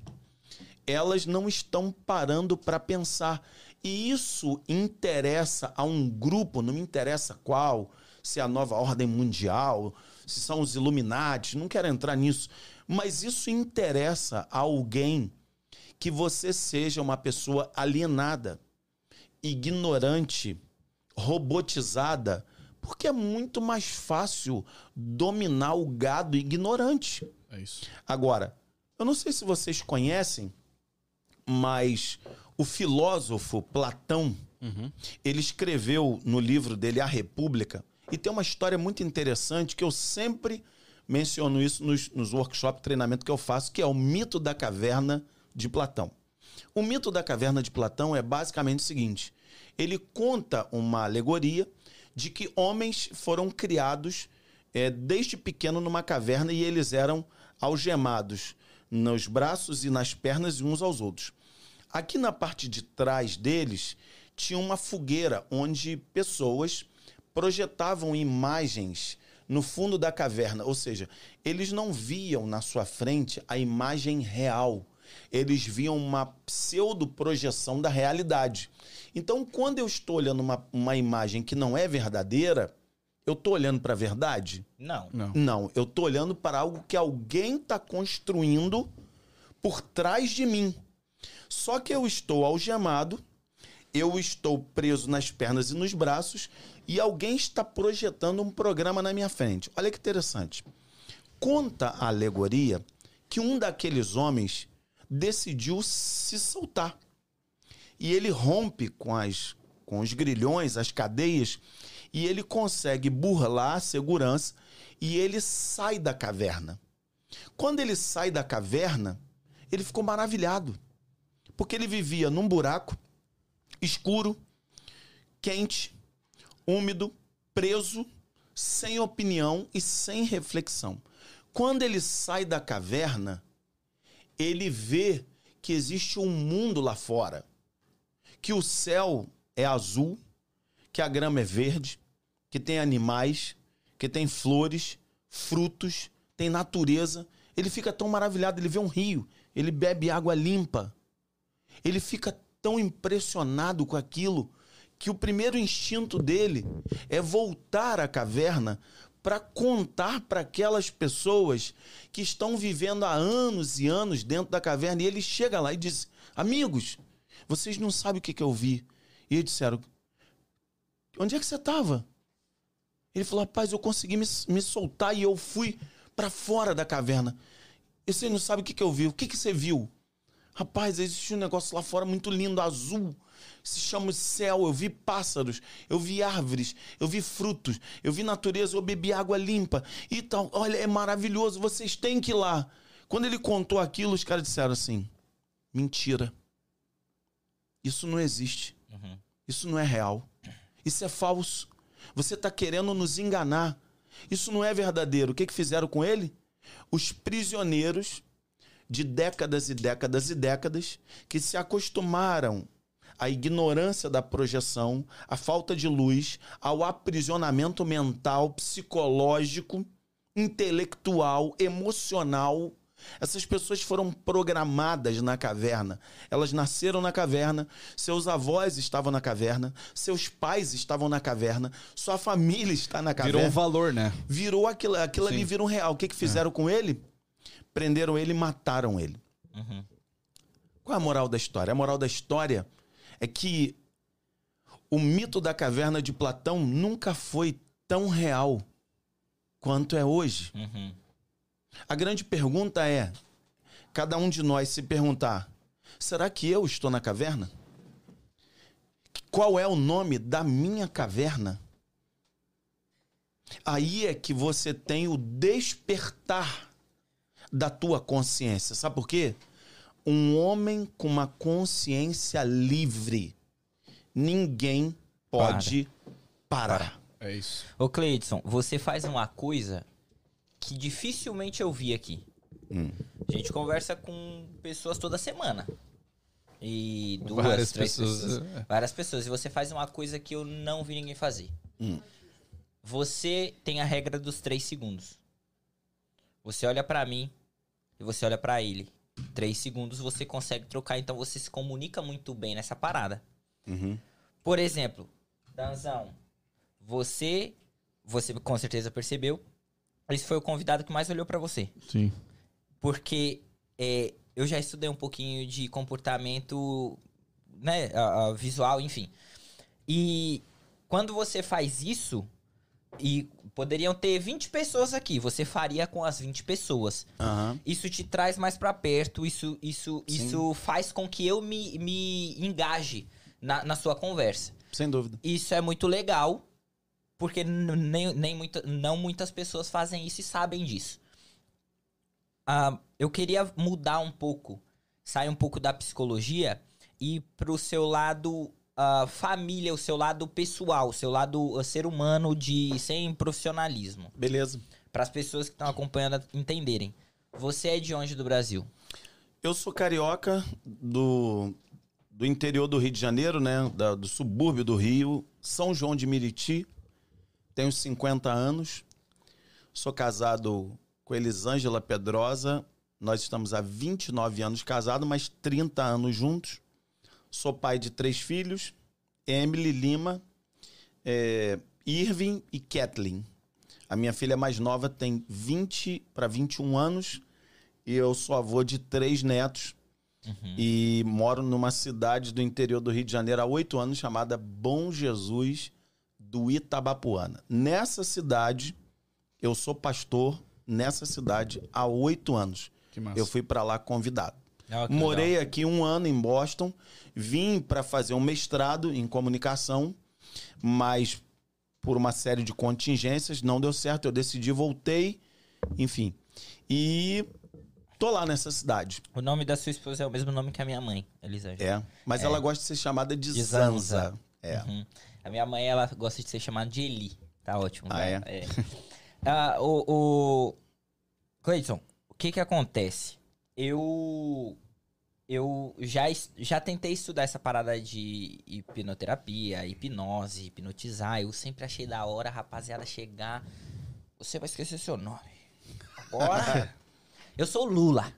Elas não estão parando para pensar. E isso interessa a um grupo, não me interessa qual, se é a nova ordem mundial, se são os Illuminati, não quero entrar nisso. Mas isso interessa a alguém que você seja uma pessoa alienada, ignorante, robotizada, porque é muito mais fácil dominar o gado ignorante. É isso. Agora, eu não sei se vocês conhecem, mas o filósofo Platão, ele escreveu no livro dele A República, e tem uma história muito interessante que eu sempre menciono isso nos, nos workshops treinamento que eu faço, que é o mito da caverna de Platão. O mito da caverna de Platão é basicamente o seguinte: ele conta uma alegoria de que homens foram criados é, desde pequeno numa caverna e eles eram algemados nos braços e nas pernas uns aos outros. Aqui na parte de trás deles tinha uma fogueira onde pessoas projetavam imagens no fundo da caverna, ou seja, eles não viam na sua frente a imagem real. Eles viam uma pseudo-projeção da realidade. Então, quando eu estou olhando uma, uma imagem que não é verdadeira, eu estou olhando para a verdade? Não. Não. Não, eu tô olhando para algo que alguém está construindo por trás de mim. Só que eu estou algemado, eu estou preso nas pernas e nos braços e alguém está projetando um programa na minha frente. Olha que interessante. conta a alegoria que um daqueles homens decidiu se soltar. E ele rompe com, as, com os grilhões, as cadeias, e ele consegue burlar a segurança e ele sai da caverna. Quando ele sai da caverna, ele ficou maravilhado, porque ele vivia num buraco escuro, quente, úmido, preso, sem opinião e sem reflexão. Quando ele sai da caverna, ele vê que existe um mundo lá fora, que o céu é azul, que a grama é verde, que tem animais, que tem flores, frutos, tem natureza. Ele fica tão maravilhado, ele vê um rio, ele bebe água limpa. Ele fica tão impressionado com aquilo que o primeiro instinto dele é voltar à caverna para contar para aquelas pessoas que estão vivendo há anos e anos dentro da caverna. E ele chega lá e diz: Amigos, vocês não sabem o que, que eu vi. E eles disseram: Onde é que você estava? Ele falou: Rapaz, eu consegui me, me soltar e eu fui para fora da caverna. E você não sabe o que, que eu vi. O que, que você viu? Rapaz, existe um negócio lá fora muito lindo, azul. Se chama céu. Eu vi pássaros, eu vi árvores, eu vi frutos, eu vi natureza, eu bebi água limpa e tal. Olha, é maravilhoso, vocês têm que ir lá. Quando ele contou aquilo, os caras disseram assim: mentira. Isso não existe. Uhum. Isso não é real. Isso é falso. Você está querendo nos enganar. Isso não é verdadeiro. O que, que fizeram com ele? Os prisioneiros de décadas e décadas e décadas que se acostumaram à ignorância da projeção, à falta de luz, ao aprisionamento mental, psicológico, intelectual, emocional. Essas pessoas foram programadas na caverna. Elas nasceram na caverna, seus avós estavam na caverna, seus pais estavam na caverna, sua família está na caverna. Virou um valor, né? Virou aquilo, aquilo ali virou um real. O que, que fizeram com ele? Prenderam ele e mataram ele. Uhum. Qual é a moral da história? A moral da história é que o mito da caverna de Platão nunca foi tão real quanto é hoje. Uhum. A grande pergunta é: cada um de nós se perguntar, será que eu estou na caverna? Qual é o nome da minha caverna? Aí é que você tem o despertar da tua consciência. Sabe por quê? Um homem com uma consciência livre, ninguém pode parar. É isso. Ô Cleidson, você faz uma coisa que dificilmente eu vi aqui. Hum. A gente conversa com pessoas toda semana. E duas, Várias três pessoas, pessoas. é. Várias pessoas. E você faz uma coisa que eu não vi ninguém fazer. Hum. Você tem a regra dos três segundos. Você olha pra mim e você olha pra ele. Três segundos você consegue trocar, então você se comunica muito bem nessa parada. Uhum. Por exemplo, Danzão, você, você com certeza percebeu, esse foi o convidado que mais olhou pra você. Sim. Porque é, eu já estudei um pouquinho de comportamento, né, a- a visual, enfim. E quando você faz isso, e poderiam ter 20 pessoas aqui, você faria com as 20 pessoas. Aham. Isso te traz mais pra perto, isso, isso, Sim. isso faz com que eu me, me engaje na, na sua conversa. Sem dúvida. Isso é muito legal, porque nem, nem muita, não muitas pessoas fazem isso e sabem disso. Ah, eu queria mudar um pouco, sair um pouco da psicologia e ir pro seu lado ah, família, o seu lado pessoal, o seu lado ah, ser humano de sem profissionalismo. Beleza. Para as pessoas que estão acompanhando entenderem. Você é de onde do Brasil? Eu sou carioca do, do interior do Rio de Janeiro, né? Da- do subúrbio do Rio, São João de Miriti. Tenho 50 anos. Sou casado com Elisângela Pedrosa. Nós estamos há 29 anos casados, mas 30 anos juntos. Sou pai de três filhos: Emily Lima, é, Irving e Kathleen. A minha filha mais nova tem 20 para 21 anos e eu sou avô de três netos e moro numa cidade do interior do Rio de Janeiro há oito anos chamada Bom Jesus do Itabapuana. Nessa cidade, eu sou pastor nessa cidade há oito anos. Eu fui pra lá convidado. Ah, Morei legal. aqui um ano em Boston, vim para fazer um mestrado em comunicação, mas por uma série de contingências não deu certo. Eu decidi, voltei, enfim. E tô lá nessa cidade. O nome da sua esposa é o mesmo nome que a minha mãe, Elisângela. É, mas ela gosta de ser chamada de, De Zanza. Zanza. É. Uhum. A minha mãe, ela gosta de ser chamada de Eli. Tá ótimo. Ah, né? é? Ah, o, o... Cleiton, o que que acontece? Eu... Eu já, já tentei estudar essa parada de hipnoterapia, hipnose, hipnotizar. Eu sempre achei da hora rapaziada chegar. Você vai esquecer seu nome. Agora. eu sou Lula.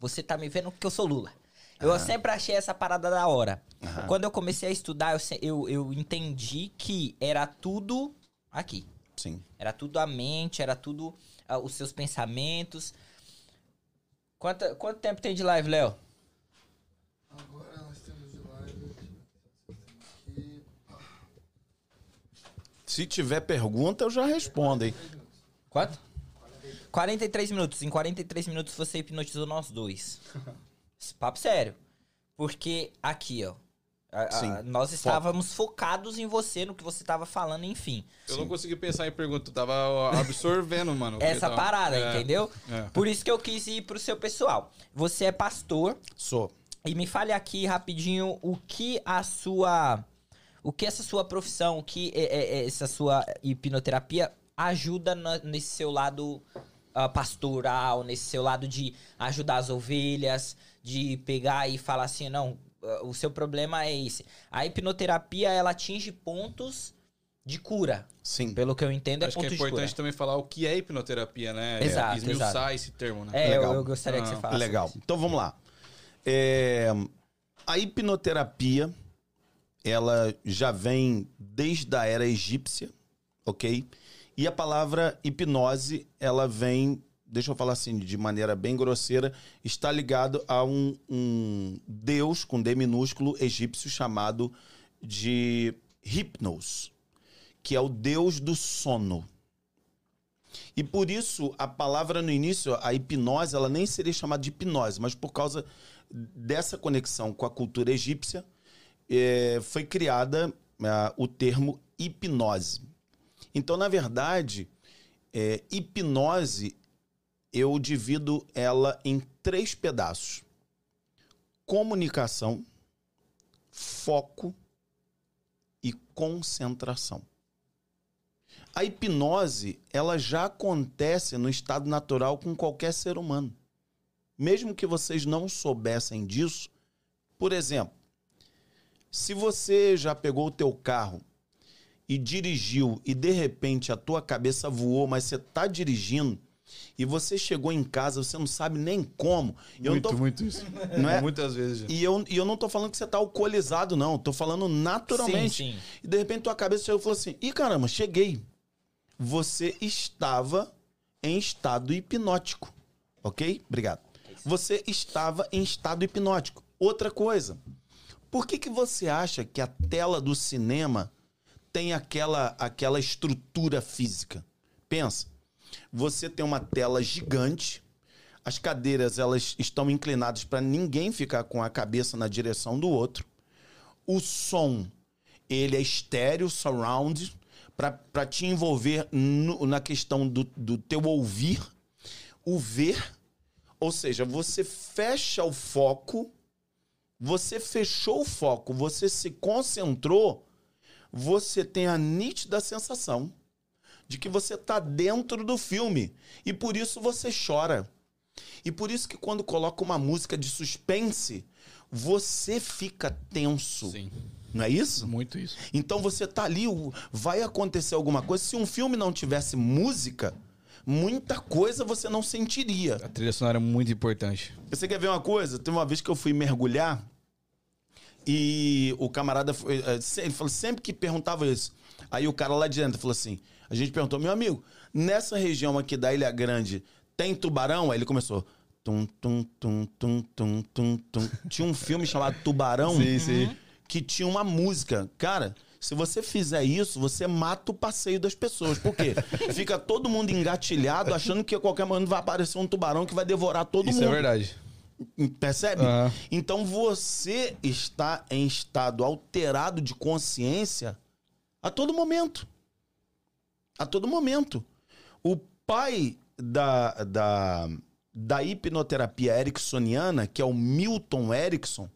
Você tá me vendo que eu sou Lula. Eu sempre achei essa parada da hora. Quando eu comecei a estudar, eu, eu, eu entendi que era tudo aqui. Sim. Era tudo a mente, era tudo ah, os seus pensamentos. Quanto, quanto tempo tem de live, Léo? Agora nós temos de live. aqui. Se tiver pergunta, eu já respondo, hein? Quanto? 43 minutos. Em 43 minutos você hipnotizou nós dois. Papo sério. Porque aqui, ó. A- a- Sim. nós estávamos focados em você, no que você estava falando, enfim. Eu não consegui pensar em pergunta, eu tava absorvendo, mano. Essa tava- parada, É, entendeu? é. Por isso que eu quis ir pro seu pessoal. Você é pastor, Sou. E me fale aqui rapidinho o que a sua. O que essa sua profissão, o que é- é- é essa sua hipnoterapia ajuda nesse seu lado ah, pastoral, nesse seu lado de ajudar as ovelhas, de pegar e falar assim, não, o seu problema é esse. A hipnoterapia, ela atinge pontos de cura. Sim. Pelo que eu entendo, é Acho que ponto é de cura. importante também falar o que é hipnoterapia, né? Exato, Esmiuçar exato. esse termo, né? É, eu, Legal. eu gostaria que Ah, você falasse. Legal. Então vamos lá. É, a hipnoterapia, ela já vem desde a era egípcia, ok? E a palavra hipnose, ela vem, deixa eu falar assim, de maneira bem grosseira, está ligado a um, um deus com D minúsculo egípcio chamado de Hypnos, que é o deus do sono. E por isso, a palavra no início, a hipnose, ela nem seria chamada de hipnose, mas por causa dessa conexão com a cultura egípcia, eh, foi criada ah, o termo hipnose. Então, na verdade, eh, hipnose, eu divido ela em três pedaços: comunicação, foco e concentração. A hipnose, ela já acontece no estado natural com qualquer ser humano. Mesmo que vocês não soubessem disso, por exemplo, se você já pegou o teu carro e dirigiu e de repente a tua cabeça voou, mas você tá dirigindo e você chegou em casa, você não sabe nem como. Eu muito, não tô, muito isso. Não é? Muitas vezes. já. e eu, e eu não tô falando que você tá alcoolizado, não. Eu tô falando naturalmente. Sim, sim. E de repente tua cabeça chegou e falou assim: ih, caramba, cheguei. Você estava em estado hipnótico. Ok? Obrigado. Você estava em estado hipnótico. Outra coisa. Por que, que você acha que a tela do cinema tem aquela, aquela estrutura física? Pensa. Você tem uma tela gigante. As cadeiras elas estão inclinadas para ninguém ficar com a cabeça na direção do outro. O som, ele é estéreo, surround, para te envolver no- na questão do, do teu ouvir, o ver. Ou seja, você fecha o foco, você fechou o foco, você se concentrou, você tem a nítida sensação de que você está dentro do filme. E por isso você chora. E por isso que quando coloca uma música de suspense, você fica tenso. Sim. Não é isso? Muito isso. Então você tá ali, vai acontecer alguma coisa. Se um filme não tivesse música, muita coisa você não sentiria. A trilha sonora é muito importante. Você quer ver uma coisa? Teve uma vez que eu fui mergulhar e o camarada foi, eh, se- ele falou sempre que perguntava isso. Aí o cara lá de dentro falou assim: a gente perguntou, meu amigo, nessa região aqui da Ilha Grande tem tubarão? Aí ele começou. Tum, tum, tum, tum, tum, tum, tum. Tinha um filme chamado Tubarão Sim, sim. que tinha uma música. Cara, Se você fizer isso, você mata o passeio das pessoas. Por quê? Fica todo mundo engatilhado, achando que a qualquer momento vai aparecer um tubarão que vai devorar todo Isso mundo. é verdade. Percebe? Aham. Então você está em estado alterado de consciência a todo momento. A todo momento. O pai da, da, da hipnoterapia ericksoniana, que é o Milton Erickson,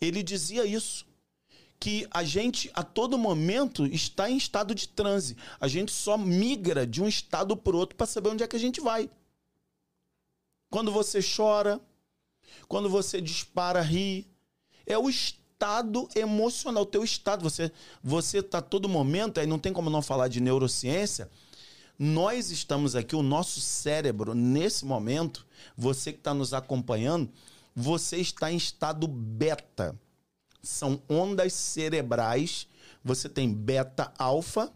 ele dizia isso. Que a gente, a todo momento, está em estado de transe. A gente só migra de um estado para outro para saber onde é que a gente vai. Quando você chora, quando você dispara, ri. É o estado emocional, o teu estado. Você você tá todo momento, aí não tem como não falar de neurociência. Nós estamos aqui, o nosso cérebro, nesse momento, você que está nos acompanhando, você está em estado beta. São ondas cerebrais. Você tem beta alfa,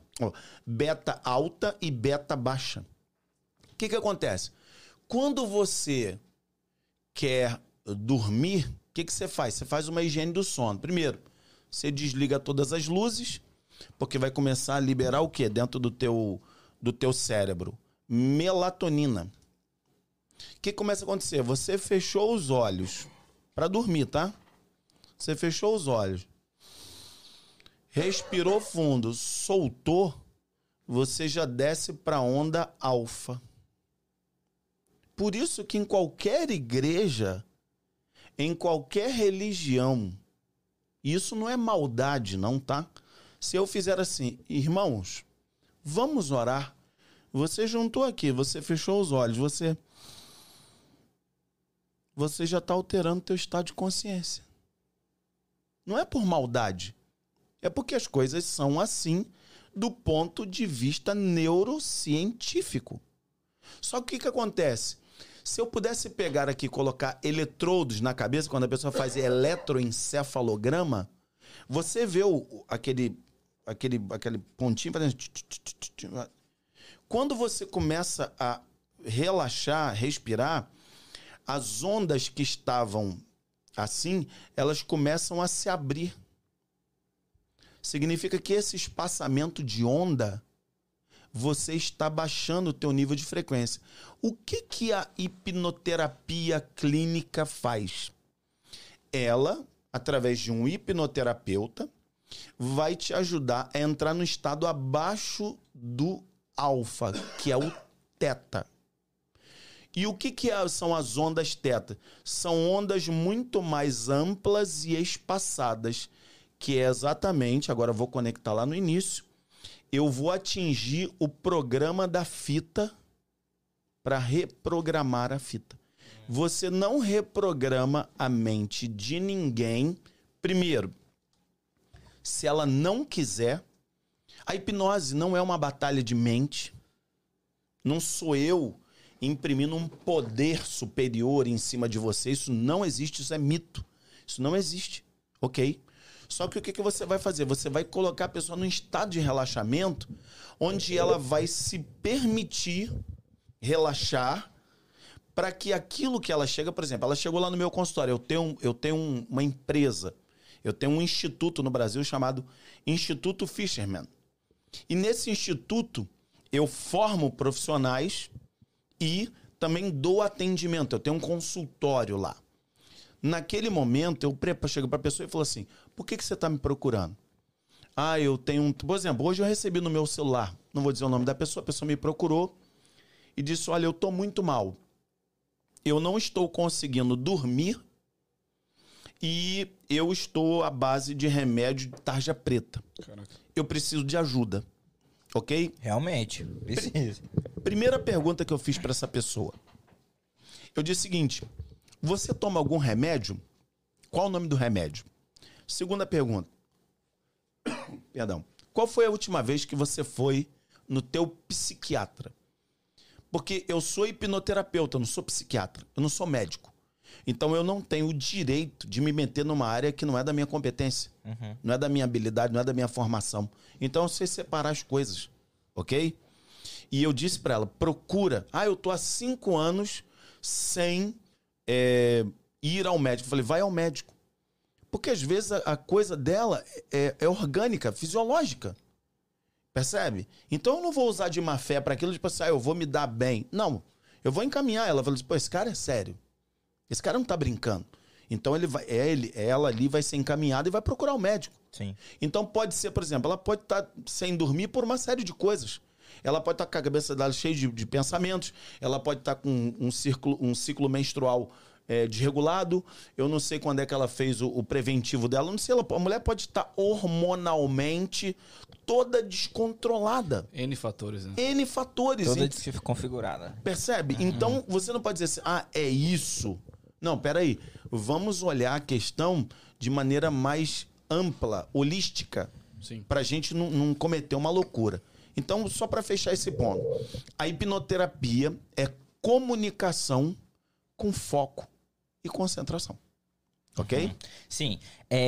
beta alta e beta baixa. O que, que acontece? Quando você quer dormir, que, que você faz? Você faz uma higiene do sono. Primeiro, você desliga todas as luzes, porque vai começar a liberar o que dentro do teu, do teu cérebro? Melatonina. O que começa a acontecer? Você fechou os olhos para dormir, tá? Você fechou os olhos. Respirou fundo, soltou, você já desce para onda alfa. Por isso que em qualquer igreja, em qualquer religião, isso não é maldade, não, tá? Se eu fizer assim, irmãos, vamos orar. Você juntou aqui, você fechou os olhos, você você já está alterando teu estado de consciência. Não é por maldade. É porque as coisas são assim do ponto de vista neurocientífico. Só que o que, que acontece? Se eu pudesse pegar aqui e colocar eletrodos na cabeça, quando a pessoa faz eletroencefalograma, você vê o, aquele, aquele, aquele pontinho fazendo. Quando você começa a relaxar, respirar, as ondas que estavam assim, elas começam a se abrir. Significa que esse espaçamento de onda, você está baixando o teu nível de frequência. O que, que a hipnoterapia clínica faz? Ela, através de um hipnoterapeuta, vai te ajudar a entrar no estado abaixo do alfa, que é o teta. E o que, que é- são as ondas teta? São ondas muito mais amplas e espaçadas, que é exatamente, agora vou conectar lá no início, eu vou atingir o programa da fita para reprogramar a fita. Você não reprograma a mente de ninguém, primeiro, se ela não quiser. A hipnose não é uma batalha de mente. Não sou eu imprimindo um poder superior em cima de você. Isso não existe, isso é mito. Isso não existe, ok? Só que o que, que você vai fazer? Você vai colocar a pessoa num estado de relaxamento onde ela vai se permitir relaxar para que aquilo que ela chega, por exemplo, ela chegou lá no meu consultório, eu tenho, eu tenho um- uma empresa, eu tenho um instituto no Brasil chamado Instituto Fisherman. E nesse instituto eu formo profissionais e também dou atendimento. Eu tenho um consultório lá. Naquele momento, eu chego para a pessoa e falo assim: por que, que você está me procurando? Ah, eu tenho um. Por exemplo, hoje eu recebi no meu celular, não vou dizer o nome da pessoa, a pessoa me procurou e disse: Olha, eu estou muito mal. Eu não estou conseguindo dormir e eu estou à base de remédio de tarja preta. Eu preciso de ajuda. Ok? Realmente, precisa. Primeira pergunta que eu fiz para essa pessoa. Eu disse o seguinte: Você toma algum remédio? Qual o nome do remédio? Segunda pergunta. Perdão. Qual foi a última vez que você foi no teu psiquiatra? Porque eu sou hipnoterapeuta, eu não sou psiquiatra, eu não sou médico. Então eu não tenho o direito de me meter numa área que não é da minha competência, não é da minha habilidade, não é da minha formação. Então eu sei separar as coisas, ok? E eu disse pra ela: procura. Ah, eu tô há cinco anos sem é, ir ao médico. Eu falei: vai ao médico. Porque às vezes a, a coisa dela é, é orgânica, fisiológica. Percebe? Então eu não vou usar de má fé para aquilo, tipo assim, ah, eu vou me dar bem. Não. Eu vou encaminhar ela. Falar assim, pô, esse cara é sério. Esse cara não tá brincando. Então ele vai, é ele, ela ali vai ser encaminhada e vai procurar o médico. Sim. Então pode ser, por exemplo, ela pode estar sem dormir por uma série de coisas. Ela pode estar com a cabeça dela cheia de, de pensamentos, ela pode estar com um, círculo, um ciclo menstrual é, desregulado. Eu não sei quando é que ela fez o, o preventivo dela. Eu não sei, ela, a mulher pode estar hormonalmente toda descontrolada. N fatores, né? N fatores. Toda desconfigurada. Percebe? Então você não pode dizer assim, ah, é isso. Não, peraí. Vamos olhar a questão de maneira mais ampla, holística, Sim. pra gente não, não cometer uma loucura. Então, só para fechar esse ponto, a hipnoterapia é comunicação com foco e concentração. Ok? Sim, é,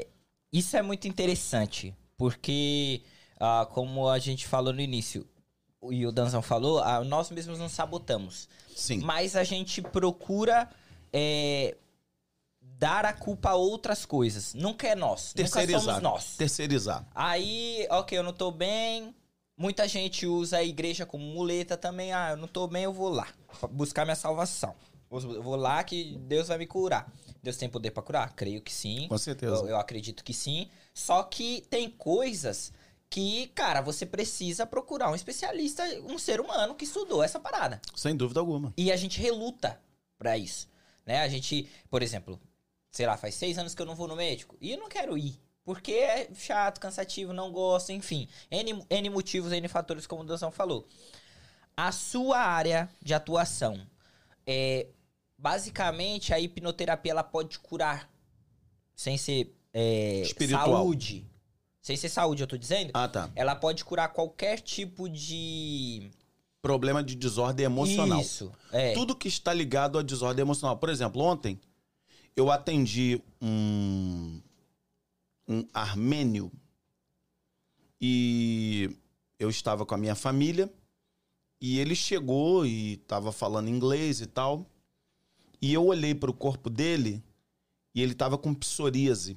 é, isso é muito interessante, porque, ah, como a gente falou no início, e o Danzão falou, ah, nós mesmos nos sabotamos. Sim. Mas a gente procura é, dar a culpa a outras coisas. Nunca é nós. Nunca Terceirizar. somos nós. Terceirizar. Aí, ok, eu não tô bem. Muita gente usa a igreja como muleta também. Ah, eu não tô bem, eu vou lá buscar minha salvação. Eu vou lá que Deus vai me curar. Deus tem poder pra curar? Creio que sim. Com certeza. Eu, eu acredito que sim. Só que tem coisas que, cara, você precisa procurar um especialista, um ser humano que estudou essa parada. Sem dúvida alguma. E a gente reluta pra isso. Né? A gente, por exemplo, sei lá, faz seis anos que eu não vou no médico. E eu não quero ir. Porque é chato, cansativo, não gosto, enfim. N, N motivos, N fatores, como o Danção falou. A sua área de atuação é. Basicamente, a hipnoterapia ela pode curar sem ser é, saúde. Sem ser saúde, eu tô dizendo. Ah, tá. Ela pode curar qualquer tipo de. Problema de desordem emocional. Isso. É. Tudo que está ligado à desordem emocional. Por exemplo, ontem eu atendi um, um armênio e eu estava com a minha família e ele chegou e estava falando inglês e tal. E eu olhei para o corpo dele e ele estava com psoríase.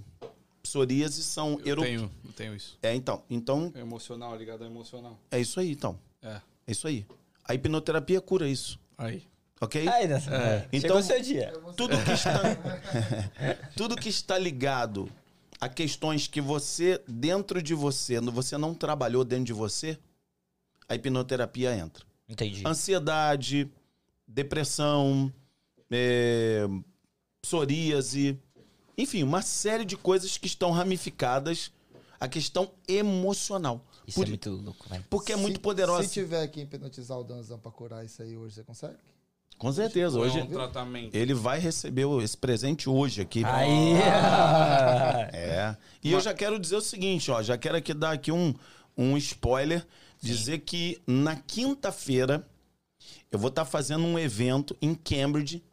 Psoríase são Eu eru- tenho, eu tenho isso. É, então. Então, É emocional, ligado ao emocional. é isso aí, então. É. É isso aí. A hipnoterapia cura isso, Aí. ok? Aí, Danção. É. Chegou Então- o seu dia. tudo que está tudo que está ligado a questões que você dentro de você, você não trabalhou dentro de você, a hipnoterapia entra. Entendi. Ansiedade, depressão, é, psoríase, enfim, uma série de coisas que estão ramificadas a questão emocional. Isso Por- é muito louco, velho. Porque é Se- muito poderosa. Se tiver que hipnotizar o Danzão pra curar isso aí hoje, você consegue? Com certeza. Hoje é um tratamento. ele vai receber esse presente hoje aqui. Aí. É. E eu já quero dizer o seguinte, ó, já quero aqui dar aqui um, um spoiler, dizer que na quinta-feira eu vou estar fazendo um evento em Cambridge,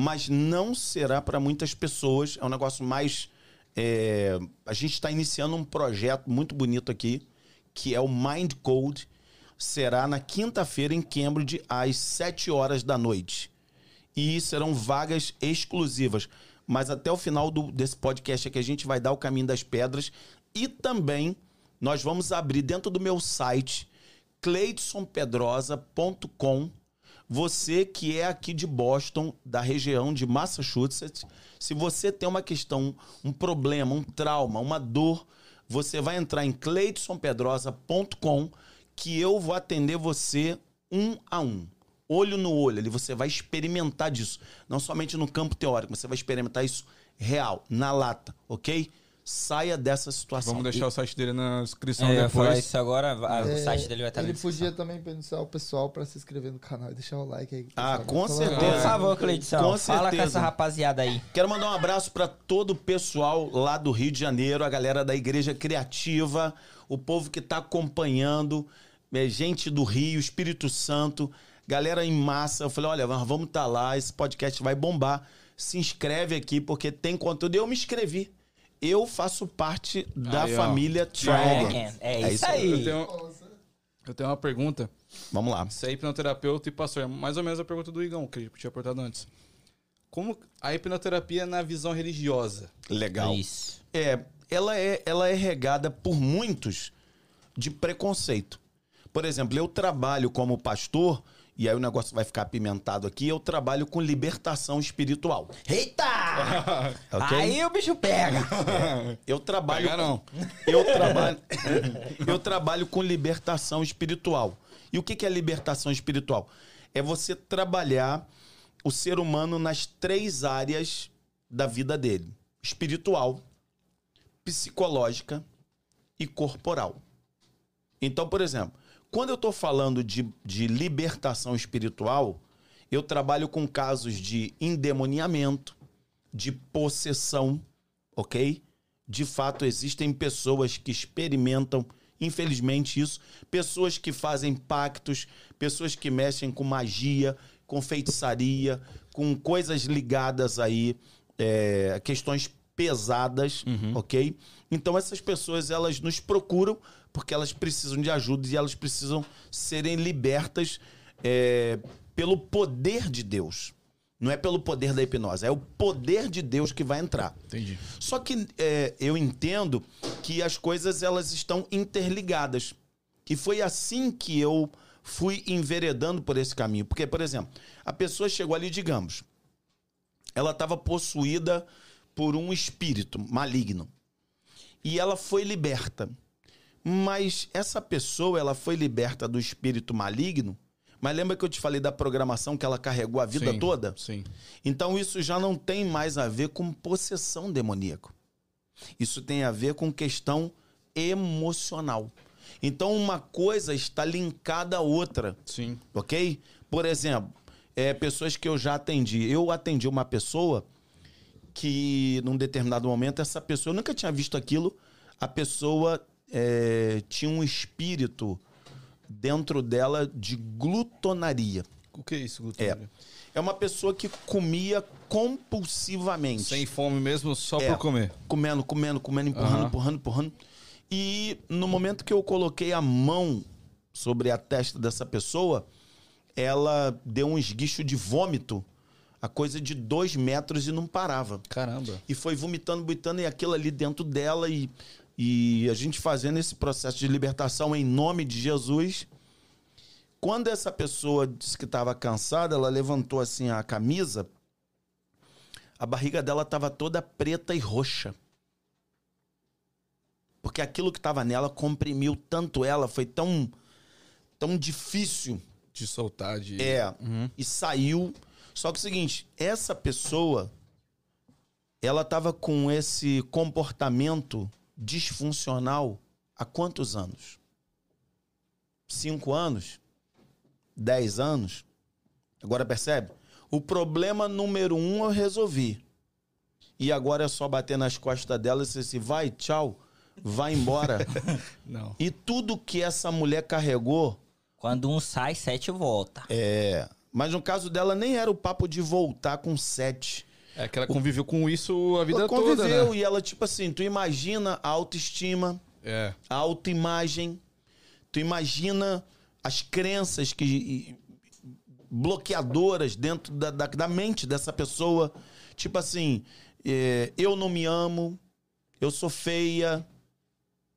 mas não será para muitas pessoas, é um negócio mais é, a gente está iniciando um projeto muito bonito aqui, que é o Mind Code. Será na quinta-feira em Cambridge, às 7 horas da noite e serão vagas exclusivas. Mas até o final do- desse podcast aqui a gente vai dar o caminho das pedras e também nós vamos abrir dentro do meu site cleidsonpedrosa.com você que é aqui de Boston, da região de Massachusetts, se você tem uma questão, um problema, um trauma, uma dor, você vai entrar em cleidsonpedrosa.com que eu vou atender você um a um olho no olho, ali você vai experimentar disso. Não somente no campo teórico, você vai experimentar isso real, na lata, ok? Saia dessa situação. Vamos deixar o site dele na descrição É, depois. isso agora. O É, site dele vai estar na Ele podia também pensar o pessoal pra se inscrever no canal e deixar o like aí. Ah, com certeza. Por favor, Cleiton. Com Fala com essa rapaziada aí. Quero mandar um abraço para todo o pessoal lá do Rio de Janeiro, a galera da Igreja Criativa, o povo que está acompanhando, é, gente do Rio, Espírito Santo, galera em massa. Eu falei, olha, nós vamos estar lá, esse podcast vai bombar. Se inscreve aqui porque tem conteúdo. Eu me inscrevi. Eu faço parte da Aí, família Dragon. Dragon. É isso aí. Eu tenho, eu tenho uma pergunta. Vamos lá. Você é hipnoterapeuta e pastor. É mais ou menos a pergunta do Igão, que ele tinha perguntado antes. como a hipnoterapia na visão religiosa. Legal. Isso. É, ela é, ela é regada por muitos de preconceito. Por exemplo, eu trabalho como pastor, e aí o negócio vai ficar apimentado aqui, eu trabalho com libertação espiritual. Eita! Ok? Aí o bicho pega. Eu trabalho. Pega não. Eu trabalho. eu trabalho com libertação espiritual. E o que é libertação espiritual? É você trabalhar o ser humano nas três áreas da vida dele: espiritual, psicológica e corporal. Então, por exemplo, quando eu estou falando de, de libertação espiritual, eu trabalho com casos de endemoniamento, de possessão, ok? De fato, existem pessoas que experimentam, infelizmente, isso. Pessoas que fazem pactos, pessoas que mexem com magia, com feitiçaria, com coisas ligadas aí, é, a questões pesadas, ok? Então, essas pessoas, elas nos procuram porque elas precisam de ajuda e elas precisam serem libertas é, pelo poder de Deus. Não é pelo poder da hipnose, é o poder de Deus que vai entrar. Entendi. Só que é, eu entendo que as coisas elas estão interligadas. E foi assim que eu fui enveredando por esse caminho. Porque, por exemplo, a pessoa chegou ali, digamos, ela estava possuída por um espírito maligno. E ela foi liberta. Mas essa pessoa, ela foi liberta do espírito maligno. Mas lembra que eu te falei da programação que ela carregou a vida Sim, toda? Sim. Então isso já não tem mais a ver com possessão demoníaca. Isso tem a ver com questão emocional. Então uma coisa está linkada à outra, Sim. ok? Por exemplo, é, pessoas que eu já atendi. Eu atendi uma pessoa que, num determinado momento, essa pessoa, eu nunca tinha visto aquilo, a pessoa é, tinha um espírito dentro dela de glutonaria. O que é isso, Guto? É. É uma pessoa que comia compulsivamente. Sem fome mesmo, só É. por comer. Comendo, comendo, comendo, empurrando, Aham. empurrando, empurrando. E no momento que eu coloquei a mão sobre a testa dessa pessoa, ela deu um esguicho de vômito, a coisa de dois metros e não parava. Caramba. E foi vomitando, vomitando, e aquilo ali dentro dela, e, e a gente fazendo esse processo de libertação em nome de Jesus. Quando essa pessoa disse que estava cansada, ela levantou assim a camisa, a barriga dela estava toda preta e roxa. Porque aquilo que estava nela comprimiu tanto ela, foi tão, tão difícil De soltar, de. é, e saiu. Só que é o seguinte, essa pessoa, ela tava com esse comportamento disfuncional há quantos anos? Cinco anos? Dez anos? Agora percebe? O problema número um eu resolvi. E agora é só bater nas costas dela e dizer assim, vai, tchau, vai embora. Não. e tudo que essa mulher carregou Quando um sai, sete volta. é. Mas no caso dela, nem era o papo de voltar com sete. É que ela conviveu com isso a vida ela toda, conviveu né? e ela, tipo assim, tu imagina a autoestima, É. a autoimagem, tu imagina as crenças que bloqueadoras dentro da, da, da mente dessa pessoa. Tipo assim, é, eu não me amo, eu sou feia,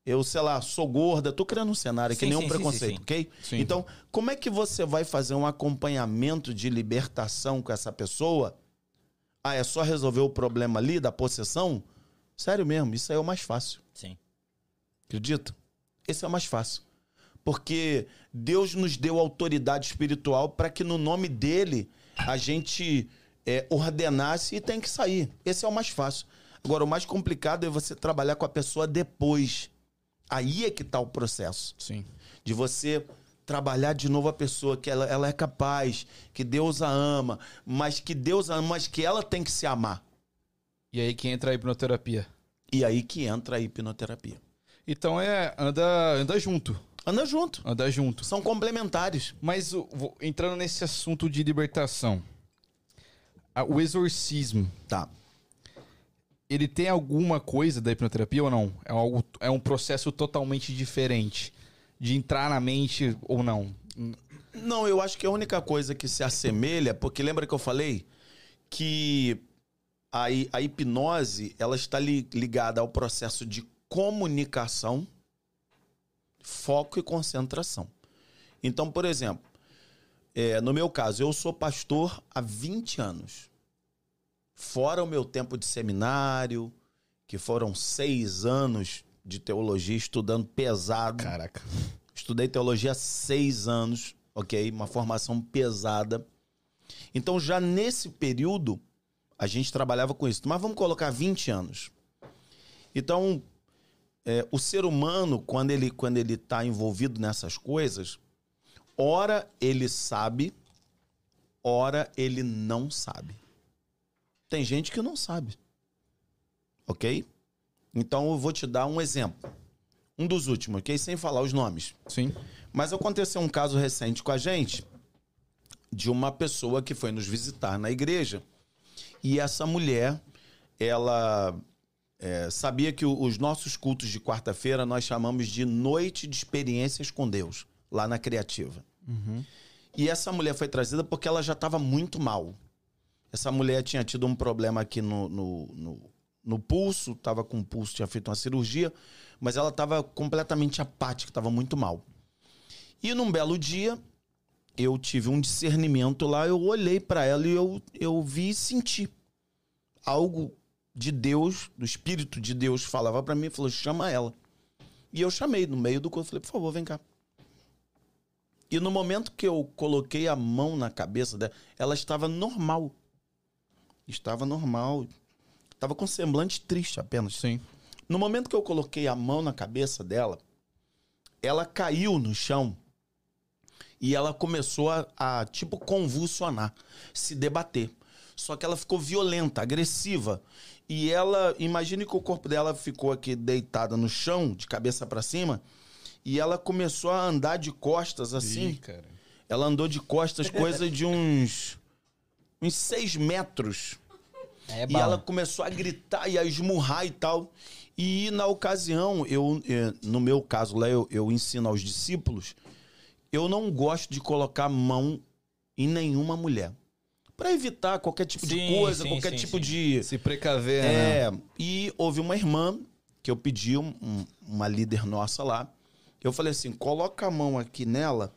eu, sei lá, sou gorda. Tô criando um cenário aqui, nenhum sim, sim, preconceito, sim, sim. ok? Sim. Então, como é que você vai fazer um acompanhamento de libertação com essa pessoa? Ah, é só resolver o problema ali da possessão? Sério mesmo, isso aí é o mais fácil. Sim. Acredita? Esse é o mais fácil. Porque Deus nos deu autoridade espiritual para que no nome dele a gente é, ordenasse e tem que sair. Esse é o mais fácil. Agora, o mais complicado é você trabalhar com a pessoa depois. Aí é que está o processo. Sim. De você trabalhar de novo a pessoa, que ela, ela é capaz, que Deus a ama, mas que Deus ama, mas que ela tem que se amar. E aí que entra a hipnoterapia. E aí que entra a hipnoterapia. Então é. Anda, anda junto. Anda junto. Anda junto. São complementares. Mas entrando nesse assunto de libertação. O exorcismo, Tá. ele tem alguma coisa da hipnoterapia ou não? É, algo, é um processo totalmente diferente. De entrar na mente ou não. Não, eu acho que a única coisa que se assemelha, porque lembra que eu falei que a, a hipnose ela está li- ligada ao processo de comunicação, foco e concentração. Então, por exemplo, é, no meu caso, eu sou pastor há 20 anos. Fora o meu tempo de seminário, que foram seis anos de teologia estudando pesado. Caraca. Estudei teologia há seis anos, ok? Uma formação pesada. Então, já nesse período, a gente trabalhava com isso. Mas vamos colocar 20 anos. Então, é, o ser humano, quando ele quando ele está envolvido nessas coisas, ora ele sabe, ora ele não sabe. Tem gente que não sabe. Ok? Então, eu vou te dar um exemplo. Um dos últimos, ok? Sem falar os nomes. Sim. Mas aconteceu um caso recente com a gente de uma pessoa que foi nos visitar na igreja e essa mulher, ela é, sabia que os nossos cultos de quarta-feira nós chamamos de noite de experiências com Deus, lá na Criativa. E essa mulher foi trazida porque ela já estava muito mal. Essa mulher tinha tido um problema aqui no, no, no, no pulso, estava com o pulso, tinha feito uma cirurgia, mas ela estava completamente apática, estava muito mal. E num belo dia, eu tive um discernimento lá, eu olhei para ela e eu, eu vi e senti algo de Deus, do Espírito de Deus, falava para mim falou: chama ela. E eu chamei no meio do curso, falei: por favor, vem cá. E no momento que eu coloquei a mão na cabeça dela, ela estava normal. Estava normal. Estava com semblante triste apenas. Sim. No momento que eu coloquei a mão na cabeça dela, ela caiu no chão e ela começou a, a, tipo convulsionar, se debater. Só que ela ficou violenta, agressiva. E ela, imagine que o corpo dela ficou aqui deitada no chão, de cabeça para cima, e ela começou a andar de costas assim. Ih, cara. Ela andou de costas coisa de uns uns seis metros. É E ela começou a gritar e a esmurrar e tal. E na ocasião, eu, eh, no meu caso lá, eu, eu ensino aos discípulos, eu não gosto de colocar mão em nenhuma mulher. Pra evitar qualquer tipo de Sim, coisa, sim, qualquer sim, tipo sim. de. Se precaver, né? É, e houve uma irmã que eu pedi, um- uma líder nossa lá. Eu falei assim: coloca a mão aqui nela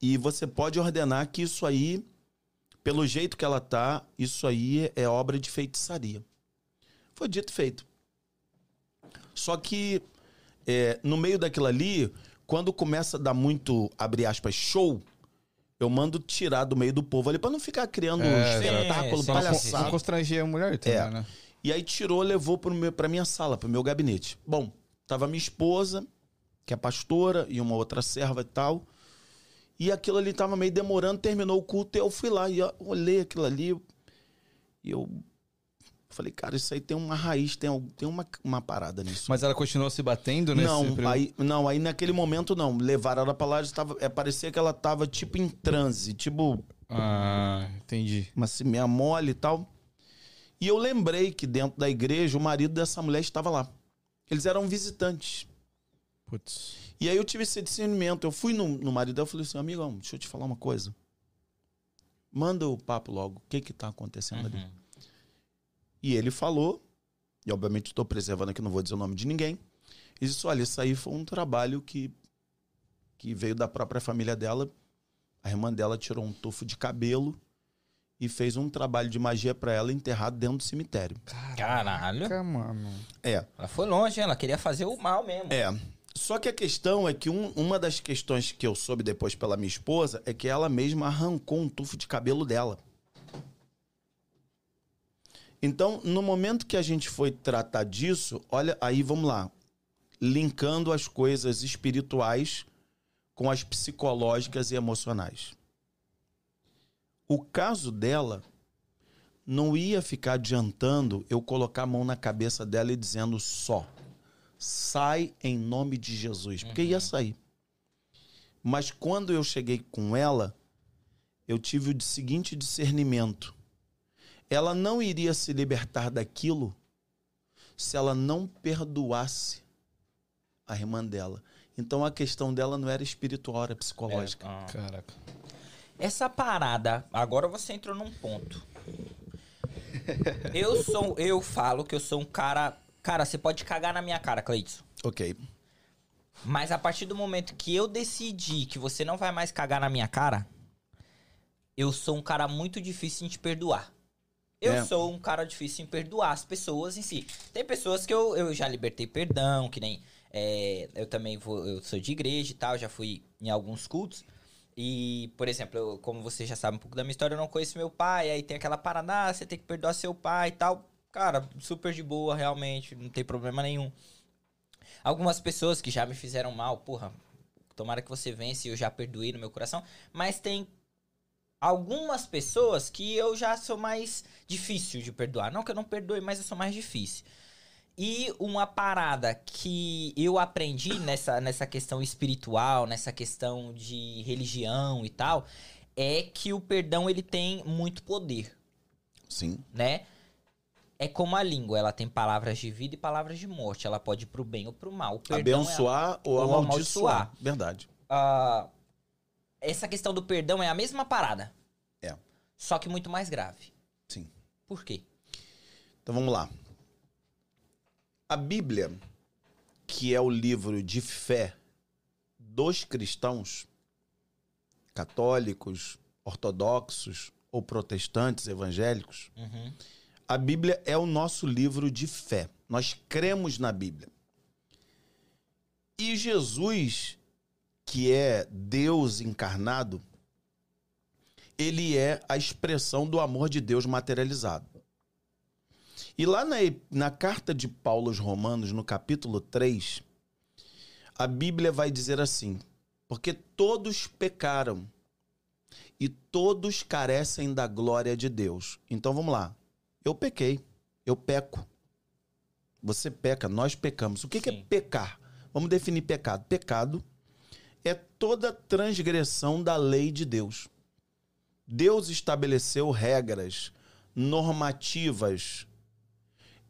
e você pode ordenar que isso aí, pelo jeito que ela tá, isso aí é obra de feitiçaria. Foi dito e feito. Só que é, no meio daquilo ali, quando começa a dar muito, abre aspas, show, eu mando tirar do meio do povo ali pra não ficar criando É, espetáculo, sim, palhaçada. não constranger a mulher também, É. né? E aí tirou, levou pro meu, pra minha sala, pro meu gabinete. Bom, tava minha esposa, que é pastora, e uma outra serva e tal. E aquilo ali tava meio demorando, terminou o culto, e eu fui lá e olhei aquilo ali. E eu falei, cara, isso aí tem uma raiz, tem, tem uma, uma parada nisso. Mas ela continuou se batendo nesse não, período? aí, não, aí naquele momento não. Levaram ela pra lá, estava, é, parecia que ela tava tipo em transe, tipo Ah, entendi. uma semeia mole e tal. E eu lembrei que dentro da igreja o marido dessa mulher estava lá. Eles eram visitantes. Putz. E aí eu tive esse discernimento. Eu fui no, no marido dela e falei assim, amigão, deixa eu te falar uma coisa. Manda o papo logo. O que que tá acontecendo ali? Uhum. E ele falou, e obviamente estou preservando aqui, não vou dizer o nome de ninguém. E disse, olha, isso aí foi um trabalho que, que veio da própria família dela. A irmã dela tirou um tufo de cabelo e fez um trabalho de magia para ela enterrado dentro do cemitério. Caralho. Caraca, mano. É, Ela foi longe, ela queria fazer o mal mesmo. é. Só que a questão é que um- uma das questões que eu soube depois pela minha esposa é que ela mesma arrancou um tufo de cabelo dela. Então, no momento que a gente foi tratar disso, olha, aí vamos lá, linkando as coisas espirituais com as psicológicas e emocionais. O caso dela não ia ficar adiantando eu colocar a mão na cabeça dela e dizendo só sai em nome de Jesus, porque ia sair. Mas quando eu cheguei com ela, eu tive o seguinte discernimento. Ela não iria se libertar daquilo se ela não perdoasse a irmã dela. Então a questão dela não era espiritual, era psicológica. Ah. Caraca. Essa parada, agora você entrou num ponto. Eu sou, eu falo que eu sou um cara. Cara, você pode cagar na minha cara, Cleidson. Ok. Mas a partir do momento que eu decidi que você não vai mais cagar na minha cara, eu sou um cara muito difícil em te perdoar. Eu É. sou um cara difícil em perdoar as pessoas em si. Tem pessoas que eu, eu já libertei perdão, que nem. é, eu também vou. Eu sou de igreja e tal, já fui em alguns cultos. E, por exemplo, eu- como você já sabe um pouco da minha história, eu não conheço meu pai, aí tem aquela parada, ah, você tem que perdoar seu pai e tal. Cara, super de boa, realmente, não tem problema nenhum. Algumas pessoas que já me fizeram mal, porra, tomara que você vence, eu já perdoei no meu coração. Mas tem algumas pessoas que eu já sou mais difícil de perdoar. Não que eu não perdoe, mas eu sou mais difícil. E uma parada que eu aprendi nessa, nessa questão espiritual, nessa questão de religião e tal, é que o perdão ele tem muito poder Sim. né? É como a língua, ela tem palavras de vida e palavras de morte. Ela pode ir pro bem ou pro mal. O perdão é- Abençoar ou, ou amaldiçoar. amaldiçoar. Verdade. Ah, essa questão do perdão é a mesma parada. É. Só que muito mais grave. Sim. Por quê? Então vamos lá. A Bíblia, que é o livro de fé dos cristãos, católicos, ortodoxos ou protestantes evangélicos, Uhum. A Bíblia é o nosso livro de fé. Nós cremos na Bíblia. E Jesus, que é Deus encarnado, ele é a expressão do amor de Deus materializado. E lá na, na carta de Paulo aos Romanos, no capítulo 3, a Bíblia vai dizer assim: porque todos pecaram e todos carecem da glória de Deus. Então vamos lá. Eu pequei, eu peco. Você peca, nós pecamos. O que, que é pecar? Vamos definir pecado. Pecado é toda transgressão da lei de Deus. Deus estabeleceu regras normativas.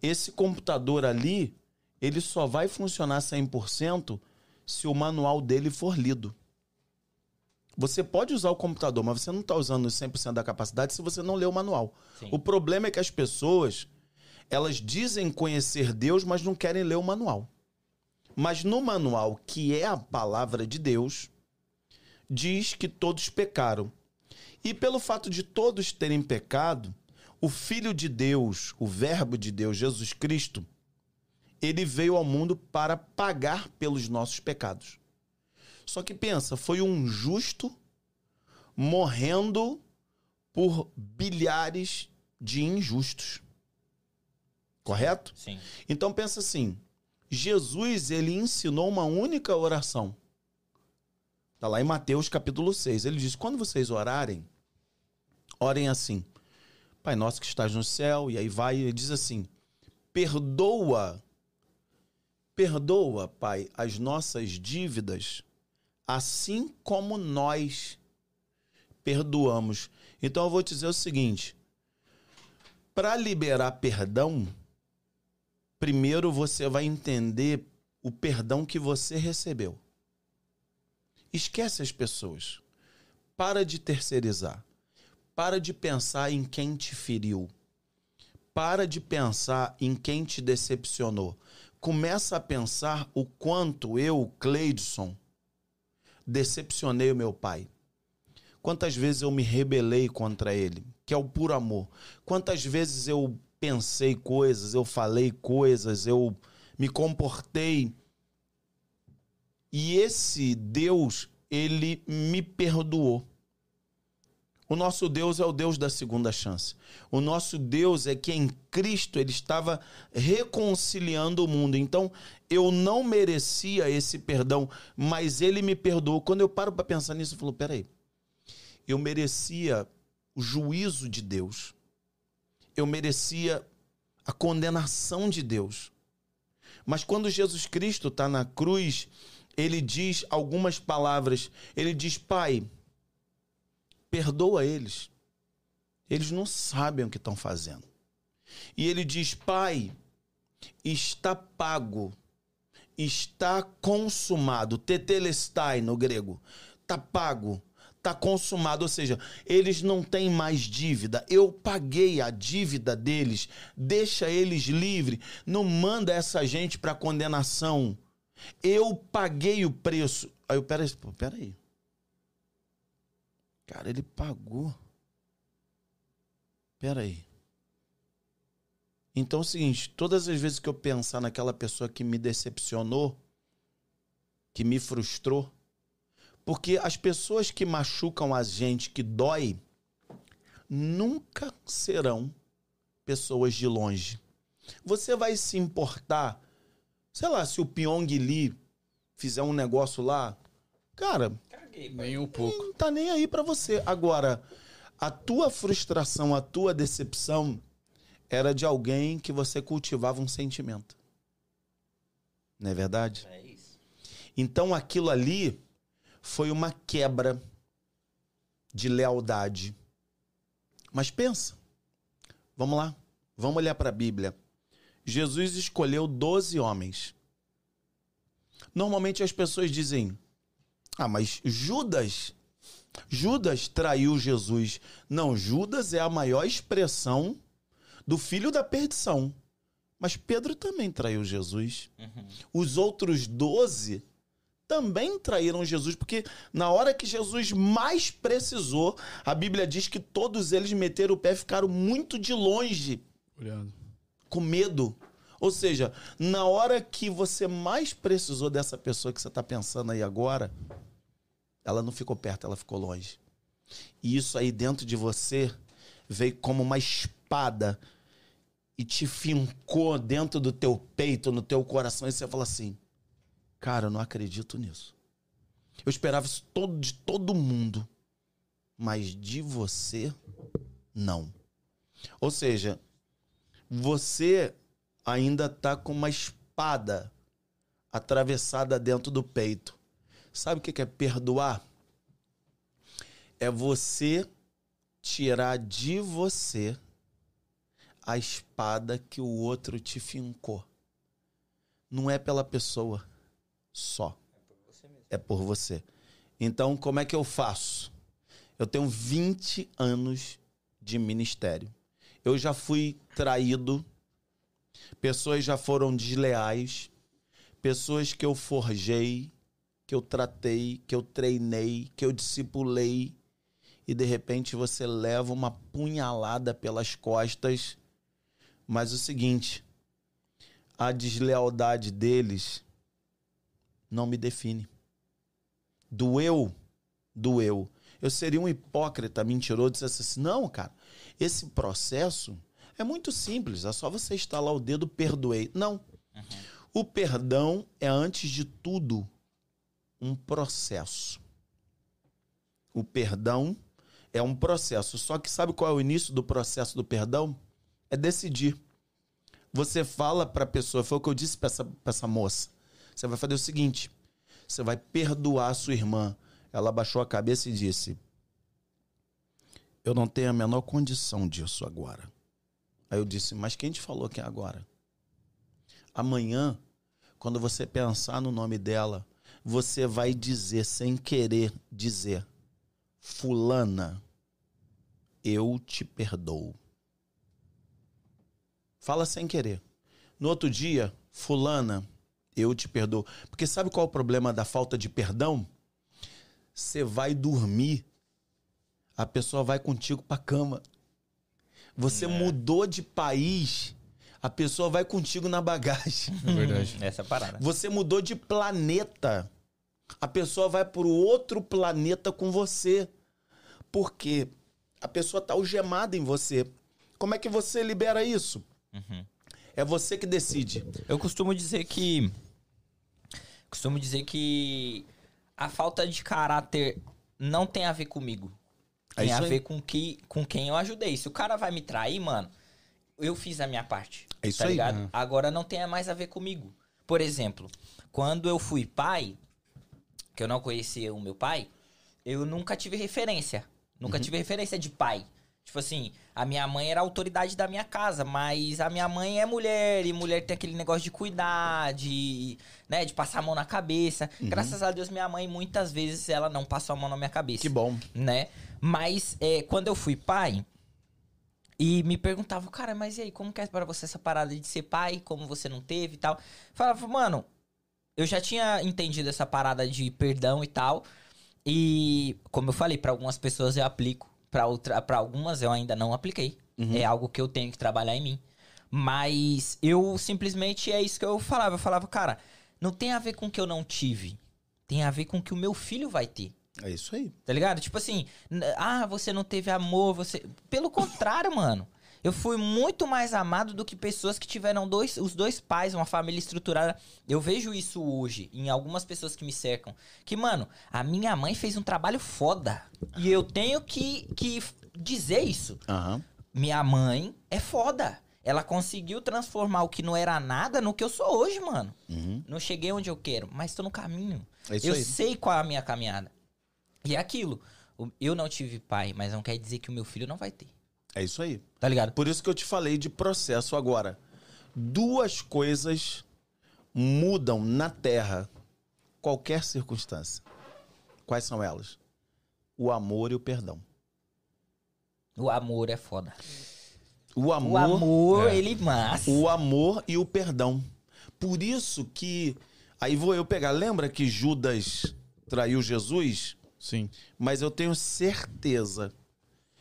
Esse computador ali, ele só vai funcionar 100% se o manual dele for lido. Você pode usar o computador, mas você não está usando 100% da capacidade se você não lê o manual. Sim. O problema é que as pessoas, elas dizem conhecer Deus, mas não querem ler o manual. Mas no manual, que é a palavra de Deus, diz que todos pecaram. E pelo fato de todos terem pecado, o Filho de Deus, o Verbo de Deus, Jesus Cristo, ele veio ao mundo para pagar pelos nossos pecados. Só que pensa, foi um justo morrendo por bilhares de injustos. Correto? Sim. Então pensa assim, Jesus ele ensinou uma única oração. Está lá em Mateus capítulo 6. Ele diz: "Quando vocês orarem, orem assim: Pai nosso que estás no céu", e aí vai, ele diz assim: "Perdoa Perdoa, Pai, as nossas dívidas, assim como nós perdoamos. Então eu vou te dizer o seguinte: para liberar perdão, primeiro você vai entender o perdão que você recebeu. Esquece as pessoas. Para de terceirizar. Para de pensar em quem te feriu. Para de pensar em quem te decepcionou. Começa a pensar o quanto eu, Cleidson, decepcionei o meu pai. Quantas vezes eu me rebelei contra ele, que é o puro amor. Quantas vezes eu pensei coisas, eu falei coisas, eu me comportei. E esse Deus, ele me perdoou. O nosso Deus é o Deus da segunda chance. O nosso Deus é que em Cristo ele estava reconciliando o mundo. Então, eu não merecia esse perdão, mas ele me perdoou. Quando eu paro para pensar nisso, eu falo: peraí, eu merecia o juízo de Deus. Eu merecia a condenação de Deus. Mas quando Jesus Cristo está na cruz, ele diz algumas palavras. Ele diz: Pai, perdoa eles. Eles não sabem o que estão fazendo. E ele diz: Pai, está pago, está consumado. Tetelestai no grego. Está pago, tá consumado, ou seja, eles não têm mais dívida. Eu paguei a dívida deles. Deixa eles livres. Não manda essa gente para condenação. Eu paguei o preço. Aí eu, peraí, peraí. Cara, ele pagou. Peraí. Então é o seguinte, todas as vezes que eu pensar naquela pessoa que me decepcionou, que me frustrou, porque as pessoas que machucam a gente, que dói, nunca serão pessoas de longe. Você vai se importar, sei lá, se o Pyong Lee fizer um negócio lá, cara, Nem um pouco. não tá nem aí pra você. Agora, a tua frustração, a tua decepção era de alguém que você cultivava um sentimento. Não é verdade? É isso. Então aquilo ali foi uma quebra de lealdade. Mas pensa. Vamos lá. Vamos olhar para a Bíblia. Jesus escolheu 12 homens. Normalmente as pessoas dizem: "Ah, mas Judas Judas traiu Jesus". Não, Judas é a maior expressão do filho da perdição. Mas Pedro também traiu Jesus. Os outros doze também traíram Jesus, porque na hora que Jesus mais precisou, a Bíblia diz que todos eles meteram o pé e ficaram muito de longe, Olhando. com medo. Ou seja, na hora que você mais precisou dessa pessoa que você está pensando aí agora, ela não ficou perto, ela ficou longe. E isso aí dentro de você veio como uma espada e te fincou dentro do teu peito, no teu coração, e você fala assim: Cara, eu não acredito nisso. Eu esperava isso todo, de todo mundo, mas de você, não. Ou seja, você ainda tá com uma espada atravessada dentro do peito. Sabe o que é perdoar? É você tirar de você a espada que o outro te fincou. Não é pela pessoa só. É por você. Então, como é que eu faço? Eu tenho 20 anos de ministério. Eu já fui traído, pessoas já foram desleais, pessoas que eu forjei, que eu tratei, que eu treinei, que eu discipulei, e de repente você leva uma punhalada pelas costas. Mas o seguinte, a deslealdade deles não me define. Doeu, doeu. Eu seria um hipócrita, mentiroso, se assim, não, cara, esse processo é muito simples, é só você estalar o dedo, perdoei. Não. O perdão é, antes de tudo, um processo. O perdão é um processo. Só que sabe qual é o início do processo do perdão? É decidir. Você fala para a pessoa, foi o que eu disse para essa, essa moça. Você vai fazer o seguinte: você vai perdoar a sua irmã. Ela baixou a cabeça e disse: Eu não tenho a menor condição disso agora. Aí eu disse: Mas quem te falou que é agora? Amanhã, quando você pensar no nome dela, você vai dizer, sem querer dizer: Fulana, eu te perdoo. Fala sem querer. No outro dia, Fulana, eu te perdoo. Porque sabe qual é o problema da falta de perdão? Você vai dormir, a pessoa vai contigo pra cama. Você mudou de país, a pessoa vai contigo na bagagem. É verdade. Essa é a parada. Você mudou de planeta. A pessoa vai para outro planeta com você. Por quê? A pessoa tá algemada em você. Como é que você libera isso? É você que decide. Eu costumo dizer que. Costumo dizer que a falta de caráter não tem a ver comigo. Tem a ver com, que, com quem eu ajudei. Se o cara vai me trair, mano, eu fiz a minha parte. É isso tá aí. ligado? Agora não tem mais a ver comigo. Por exemplo, quando eu fui pai, que eu não conhecia o meu pai, eu nunca tive referência. Nunca Uhum. tive referência de pai. Tipo assim, a minha mãe era a autoridade da minha casa, mas a minha mãe é mulher, e mulher tem aquele negócio de cuidar, de, né, de passar a mão na cabeça. Uhum. Graças a Deus, minha mãe, muitas vezes, ela não passou a mão na minha cabeça Que bom. né? Mas é, quando eu fui pai e me perguntavam, cara, mas e aí, como que é pra você essa parada de ser pai? Como você não teve e tal? Falava, mano, eu já tinha entendido essa parada de perdão e tal. E, como eu falei, pra algumas pessoas eu aplico, para algumas eu ainda não apliquei. É algo que eu tenho que trabalhar em mim. Mas eu simplesmente é isso que eu falava. Eu falava, cara, não tem a ver com o que eu não tive. Tem a ver com o que o meu filho vai ter. É isso aí. Tá ligado? Tipo assim, ah, você não teve amor, você. Pelo contrário, mano. Eu fui muito mais amado do que pessoas que tiveram dois, os dois pais, uma família estruturada. Eu vejo isso hoje em algumas pessoas que me cercam. Que, mano, a minha mãe fez um trabalho foda. E eu tenho que, que dizer isso. Aham. Minha mãe é foda. Ela conseguiu transformar o que não era nada no que eu sou hoje, mano. Uhum. Não cheguei onde eu quero, mas tô no caminho. É eu aí. sei qual é a minha caminhada. E é aquilo. Eu não tive pai, mas não quer dizer que o meu filho não vai ter. É isso aí. Tá ligado? Por isso que eu te falei de processo agora. Duas coisas mudam na Terra qualquer circunstância. Quais são elas? O amor e o perdão. O amor é foda. O amor, o amor, é. ele massa. o amor e o perdão. Por isso que aí vou eu pegar. Lembra que Judas traiu Jesus? Sim. Mas eu tenho certeza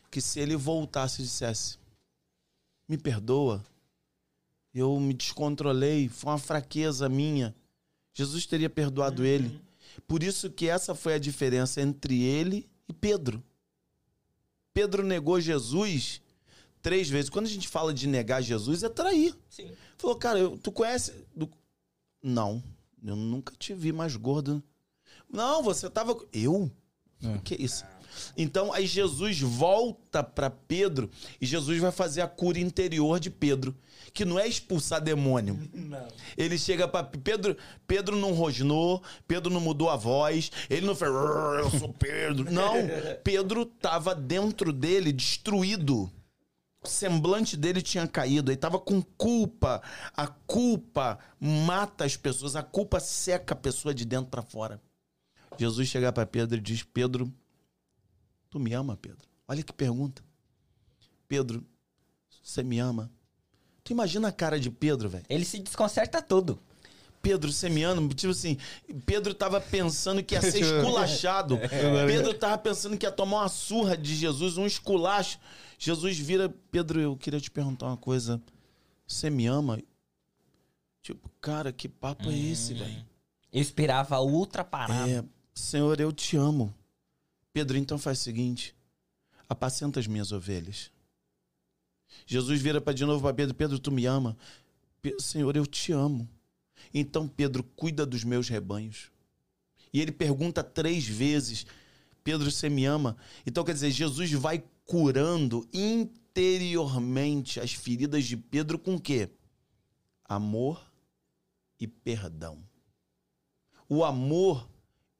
que se ele voltasse e dissesse: Me perdoa, eu me descontrolei, foi uma fraqueza minha. Jesus teria perdoado ele. Por isso que essa foi a diferença entre ele e Pedro. Pedro negou Jesus três vezes. Quando a gente fala de negar Jesus, é trair. Sim. Falou, cara, eu- tu conhece. do- Não, eu nunca te vi mais gordo. Não, você tava. Eu? É. Que isso? Então, aí Jesus volta para Pedro e Jesus vai fazer a cura interior de Pedro, que não é expulsar demônio. Ele chega para Pedro, Pedro não rosnou, Pedro não mudou a voz, ele não fez, "Rrr, eu sou Pedro. Não, Pedro tava dentro dele destruído. O semblante dele tinha caído, ele tava com culpa. A culpa mata as pessoas, a culpa seca a pessoa de dentro para fora. Jesus chega para Pedro e diz: Pedro, tu me ama, Pedro? Olha que pergunta. Pedro, você me ama? Tu imagina a cara de Pedro, velho? Ele se desconcerta todo. Pedro, você me ama? Tipo assim, Pedro tava pensando que ia ser esculachado. Pedro tava pensando que ia tomar uma surra de Jesus, um esculacho. Jesus vira, Pedro, eu queria te perguntar uma coisa. Você me ama? Tipo, cara, que papo é esse, velho? Eu esperava outra parada. É, Senhor, eu te amo. Pedro, então faz o seguinte: apacenta as minhas ovelhas. Jesus vira para de novo para Pedro: Pedro, tu me ama? Senhor, eu te amo. Então, Pedro, cuida dos meus rebanhos. E ele pergunta três vezes: Pedro, você me ama? Então, quer dizer, Jesus vai curando interiormente as feridas de Pedro com quê? Amor e perdão. O amor,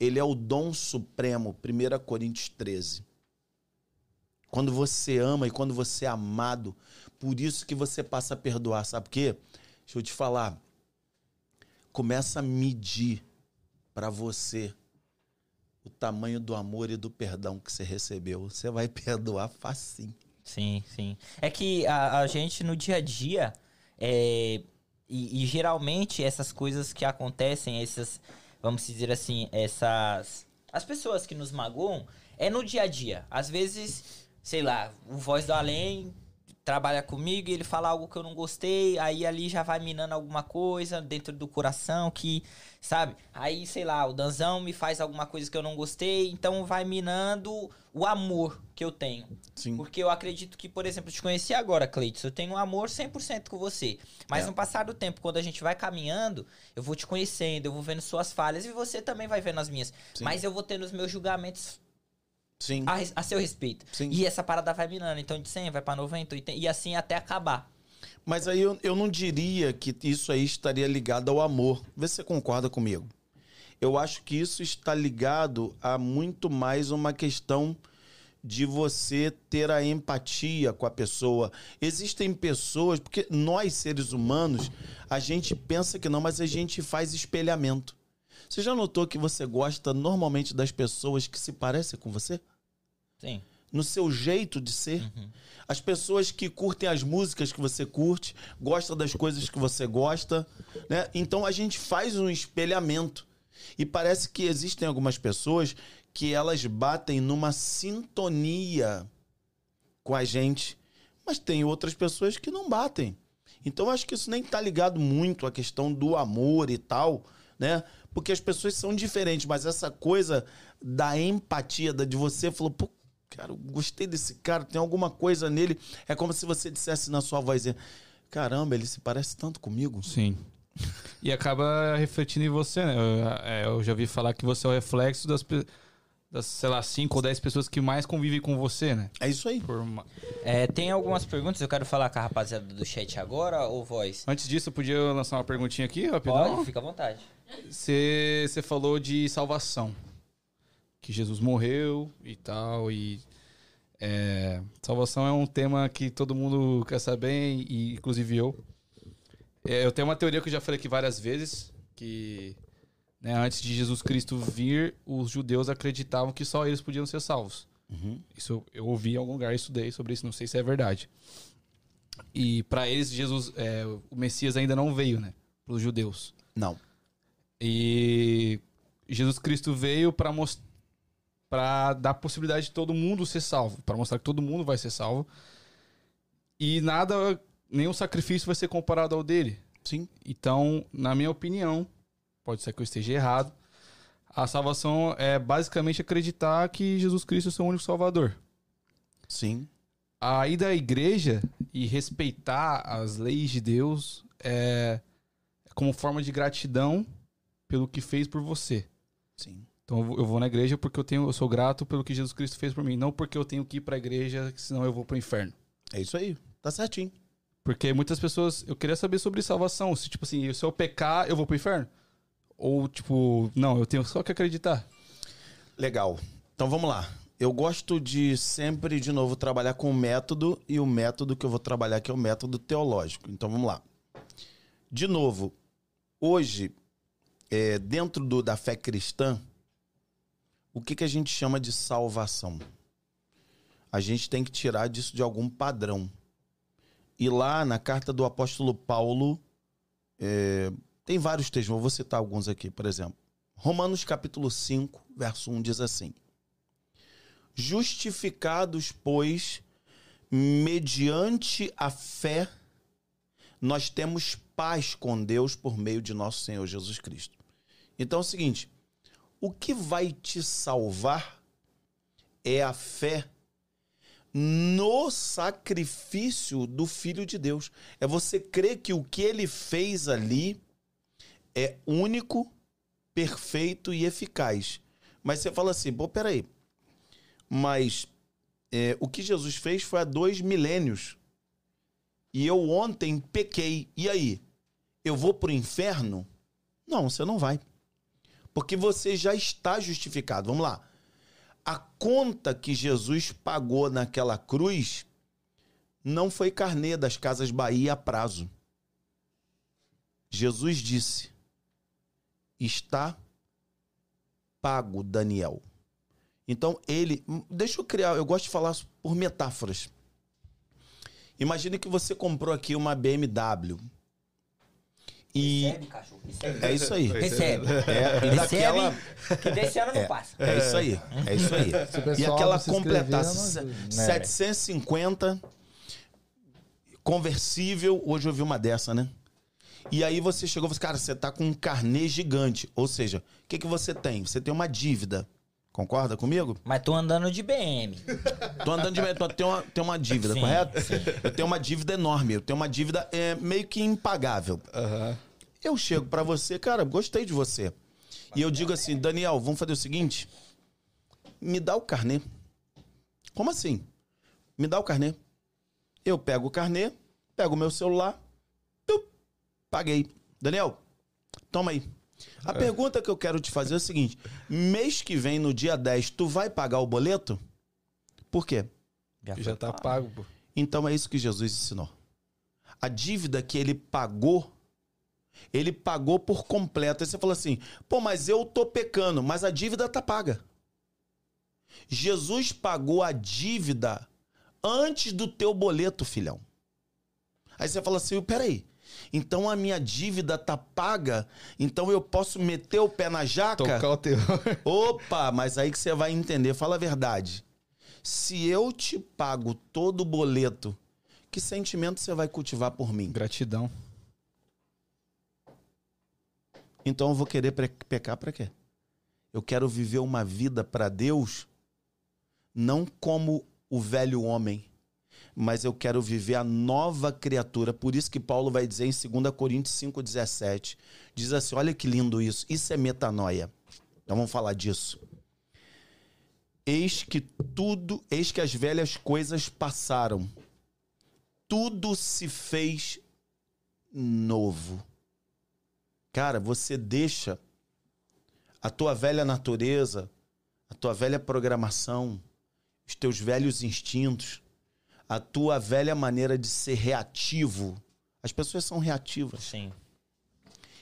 ele é o dom supremo, 1 Coríntios 13. Quando você ama e quando você é amado, por isso que você passa a perdoar, sabe por quê? Deixa eu te falar. Começa a medir para você o tamanho do amor e do perdão que você recebeu. Você vai perdoar facinho. Sim, sim. É que a, a gente no dia a dia, é, e, e geralmente essas coisas que acontecem, essas, vamos dizer assim, essas. As pessoas que nos magoam, é no dia a dia. Às vezes, sei lá, o voz do além trabalha comigo e ele fala algo que eu não gostei, aí ali já vai minando alguma coisa dentro do coração que, sabe? Aí, sei lá, o Danzão me faz alguma coisa que eu não gostei, então vai minando o amor que eu tenho. Sim. Porque eu acredito que, por exemplo, eu te conheci agora, Cleiton, eu tenho um amor 100% com você. Mas É. no passar do tempo, quando a gente vai caminhando, eu vou te conhecendo, eu vou vendo suas falhas e você também vai vendo as minhas. Sim. Mas eu vou tendo os meus julgamentos Sim. a, a seu respeito. Sim. E essa parada vai minando. Então de 100 vai pra 90, 80, e assim até acabar. Mas aí eu, eu não diria que isso aí estaria ligado ao amor. Vê se você concorda comigo. Eu acho que isso está ligado a muito mais uma questão de você ter a empatia com a pessoa. Existem pessoas, porque nós seres humanos, a gente pensa que não, mas a gente faz espelhamento. Você já notou que você gosta normalmente das pessoas que se parecem com você? Sim. no seu jeito de ser. As pessoas que curtem as músicas que você curte, gostam das coisas que você gosta, né? Então a gente faz um espelhamento. E parece que existem algumas pessoas que elas batem numa sintonia com a gente, mas tem outras pessoas que não batem. Então acho que isso nem tá ligado muito à questão do amor e tal, né? Porque as pessoas são diferentes, mas essa coisa da empatia, da de você falou, pô, cara, eu gostei desse cara, tem alguma coisa nele. É como se você dissesse na sua voz, caramba, ele se parece tanto comigo. Sim. E acaba refletindo em você, né? Eu, é, eu já ouvi falar que você é o reflexo das, das sei lá, 5 ou 10 pessoas que mais convivem com você, né? É isso aí. Por ma- É, tem algumas perguntas, eu quero falar com a rapaziada do chat agora ou voz? Antes disso, eu podia lançar uma perguntinha aqui, rapidão? Pode, fica à vontade. Você falou de salvação. Que Jesus morreu e tal. E é, salvação é um tema que todo mundo quer saber, e inclusive eu. É, eu tenho uma teoria que eu já falei aqui várias vezes, que né, antes de Jesus Cristo vir, os judeus acreditavam que só eles podiam ser salvos. Isso eu, eu ouvi em algum lugar, estudei sobre isso, não sei se é verdade. E para eles, Jesus, é, o Messias ainda não veio, né? Para os judeus. Não. E Jesus Cristo veio para mostrar para dar possibilidade de todo mundo ser salvo, para mostrar que todo mundo vai ser salvo. E nada, nenhum sacrifício vai ser comparado ao dele. Sim. Então, na minha opinião, pode ser que eu esteja errado, a salvação é basicamente acreditar que Jesus Cristo é o seu único salvador. Sim. A ir da igreja e respeitar as leis de Deus é como forma de gratidão pelo que fez por você. Sim. Então eu vou- na igreja porque eu tenho, eu sou grato pelo que Jesus Cristo fez por mim, não porque eu tenho que ir pra igreja, senão eu vou pro inferno. É isso aí. Tá certinho. Porque muitas pessoas, eu queria saber sobre salvação, se tipo assim, se eu pecar, eu vou pro inferno? Ou tipo, não, eu tenho só que acreditar. Legal. Então vamos lá. Eu gosto de sempre, de novo, trabalhar com o método e o método que eu vou trabalhar aqui é o método teológico. Então vamos lá. De novo, hoje, é, dentro do- da fé cristã, o que, que a gente chama de salvação? A gente tem que tirar disso de algum padrão. E lá na carta do apóstolo Paulo, é, tem vários textos, vou citar alguns aqui, por exemplo. Romanos capítulo 5, verso 1 diz assim: Justificados, pois, mediante a fé, nós temos paz com Deus por meio de nosso Senhor Jesus Cristo. Então é o seguinte: o que vai te salvar é a fé no sacrifício do Filho de Deus. É você crer que o que ele fez ali é único, perfeito e eficaz. Mas você fala assim, pô, peraí. Mas é, o que Jesus fez foi há dois milênios. E eu ontem pequei. E aí? Eu vou pro inferno? Não, você não vai. Porque você já está justificado. Vamos lá. A conta que Jesus pagou naquela cruz não foi carnê das Casas Bahia a prazo. Jesus disse: está pago, Daniel. Então ele, deixa eu criar, eu gosto de falar por metáforas. Imagine que você comprou aqui uma BMW. E Recebe, cachorro. Recebe. é isso aí. Recebe. É, e daquela, Recebe, que desse ano não passa. é isso aí. É isso aí. E aquela não se inscrever, completasse não ajuda. 750 conversível, hoje eu vi uma dessa, né? E aí você chegou e falou assim, cara, você tá com um carnê gigante. Ou seja, o que, que você tem? Você tem uma dívida. Concorda comigo? Mas tô andando de BM. Tô andando de metro, tem uma, tem uma dívida, Sim, correto? Eu tenho uma dívida enorme, eu tenho uma dívida é, meio que impagável. Eu chego pra você, cara, gostei de você. E eu digo assim, Daniel, vamos fazer o seguinte? Me dá o carnê. Como assim? Me dá o carnê. Eu pego o carnê, pego o meu celular, tup, paguei. Daniel, toma aí. A pergunta que eu quero te fazer é o seguinte: mês que vem, no dia 10, tu vai pagar o boleto? Por quê? Já tá pago, pô. Então é isso que Jesus ensinou. A dívida que ele pagou, ele pagou por completo. Aí você fala assim: pô, mas eu tô pecando, mas a dívida tá paga. Jesus pagou a dívida antes do teu boleto, filhão. Aí você fala assim: peraí. Então a minha dívida tá paga, então eu posso meter o pé na jaca? Tocar o terror. Opa, mas aí que você vai entender, fala a verdade. Se eu te pago todo o boleto, que sentimento você vai cultivar por mim? Gratidão. Então eu vou querer pecar para quê? Eu quero viver uma vida para Deus, não como o velho homem, mas eu quero viver a nova criatura. Por isso que Paulo vai dizer em 2 Coríntios 5,17: diz assim: olha que lindo isso, isso é metanoia. Então vamos falar disso. Eis que tudo, eis que as velhas coisas passaram, tudo se fez novo. Cara, você deixa a tua velha natureza, a tua velha programação, os teus velhos instintos, a tua velha maneira de ser reativo. As pessoas são reativas. Sim.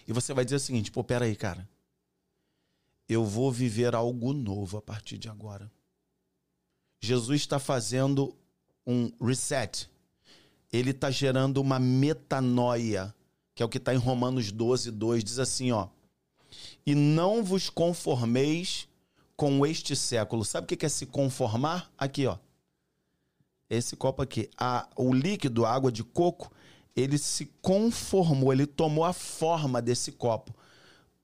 E você vai dizer o seguinte: pô, peraí, cara. Eu vou viver algo novo a partir de agora. Jesus está fazendo um reset. Ele está gerando uma metanoia, que é o que está em Romanos 12, 2. Diz assim, ó. E não vos conformeis com este século. Sabe o que é se conformar? Aqui, ó. Esse copo aqui. A, o líquido, a água de coco, ele se conformou, ele tomou a forma desse copo.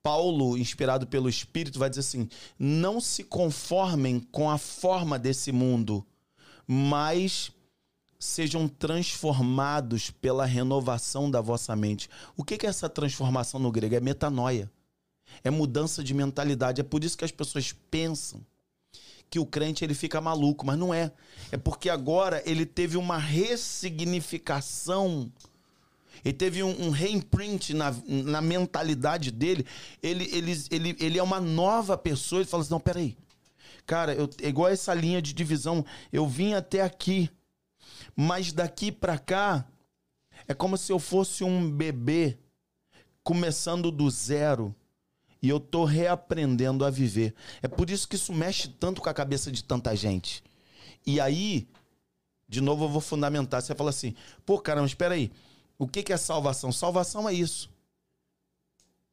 Paulo, inspirado pelo Espírito, vai dizer assim: não se conformem com a forma desse mundo, mas sejam transformados pela renovação da vossa mente. O que é essa transformação no grego? É metanoia. É mudança de mentalidade. É por isso que as pessoas pensam que o crente ele fica maluco, mas não é. É porque agora ele teve uma ressignificação ele teve um, um reimprint na, na mentalidade dele. Ele, ele, ele, ele é uma nova pessoa. Ele fala assim: não, peraí. Cara, eu, é igual essa linha de divisão. Eu vim até aqui, mas daqui pra cá é como se eu fosse um bebê começando do zero. E eu tô reaprendendo a viver. É por isso que isso mexe tanto com a cabeça de tanta gente. E aí, de novo, eu vou fundamentar. Você fala assim: pô, caramba, espera aí. O que, que é salvação? Salvação é isso.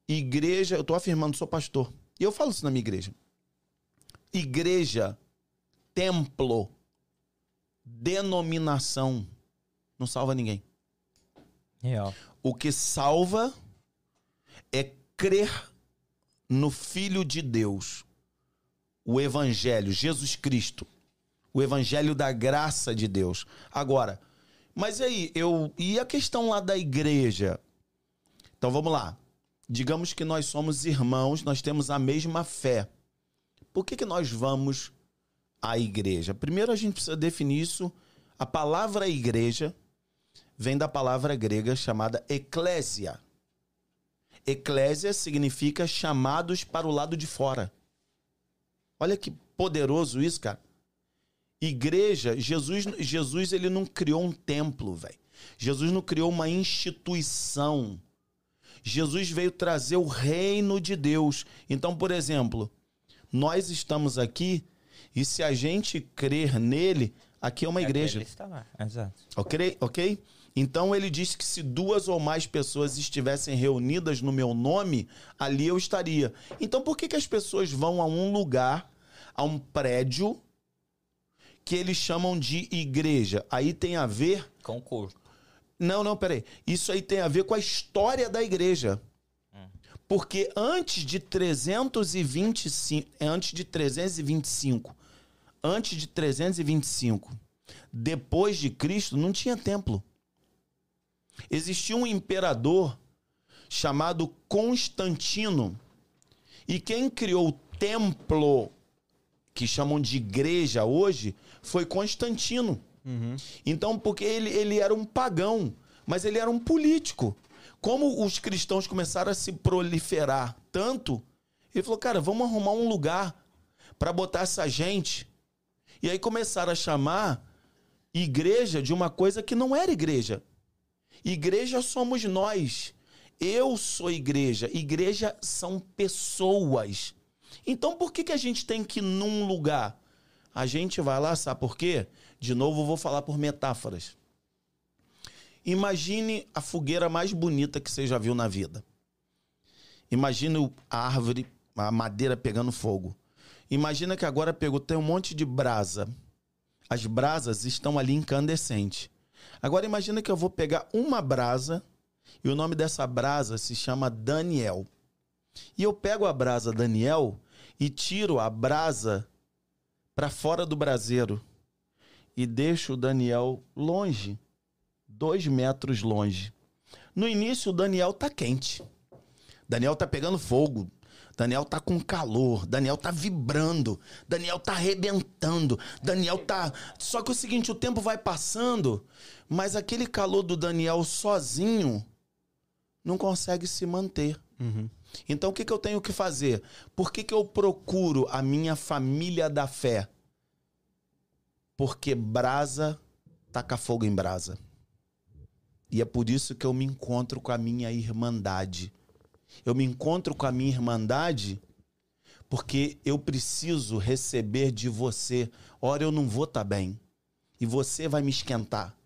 Igreja, eu estou afirmando, sou pastor. E eu falo isso na minha igreja. Igreja, templo, denominação, não salva ninguém. Real. O que salva é crer no Filho de Deus, o Evangelho, Jesus Cristo, o Evangelho da graça de Deus. Agora, mas aí, eu. E a questão lá da igreja? Então vamos lá. Digamos que nós somos irmãos, nós temos a mesma fé. Por que, que nós vamos à igreja? Primeiro a gente precisa definir isso. A palavra igreja vem da palavra grega chamada eclésia. Eclésia significa chamados para o lado de fora. Olha que poderoso isso, cara. Igreja, Jesus, Jesus ele não criou um templo, velho. Jesus não criou uma instituição. Jesus veio trazer o reino de Deus. Então, por exemplo, nós estamos aqui e se a gente crer nele, aqui é uma igreja. Ele está lá. Exato. Ok? Ok? Então ele disse que se duas ou mais pessoas estivessem reunidas no meu nome, ali eu estaria. Então por que, que as pessoas vão a um lugar, a um prédio, que eles chamam de igreja? Aí tem a ver. Com o corpo. Não, não, peraí. Isso aí tem a ver com a história da igreja. Porque antes de 325, antes de 325, antes de 325, depois de Cristo, não tinha templo. Existia um imperador chamado Constantino. E quem criou o templo, que chamam de igreja hoje, foi Constantino. Então, porque ele, ele era um pagão, mas ele era um político. Como os cristãos começaram a se proliferar tanto, ele falou: cara, vamos arrumar um lugar para botar essa gente. E aí começaram a chamar igreja de uma coisa que não era igreja. Igreja somos nós. Eu sou igreja. Igreja são pessoas. Então por que, que a gente tem que ir num lugar? A gente vai lá, sabe por quê? De novo, vou falar por metáforas. Imagine a fogueira mais bonita que você já viu na vida. Imagine a árvore, a madeira pegando fogo. Imagina que agora pegou, tem um monte de brasa. As brasas estão ali incandescentes. Agora imagina que eu vou pegar uma brasa e o nome dessa brasa se chama Daniel. E eu pego a brasa Daniel e tiro a brasa para fora do braseiro e deixo o Daniel longe, dois metros longe. No início, o Daniel tá quente. Daniel tá pegando fogo. Daniel tá com calor, Daniel tá vibrando, Daniel tá arrebentando, Daniel tá. Só que o seguinte, o tempo vai passando, mas aquele calor do Daniel sozinho não consegue se manter. Então o que, que eu tenho que fazer? Por que, que eu procuro a minha família da fé? Porque brasa taca fogo em brasa. E é por isso que eu me encontro com a minha irmandade. Eu me encontro com a minha irmandade porque eu preciso receber de você. Ora, eu não vou estar bem. E você vai me esquentar.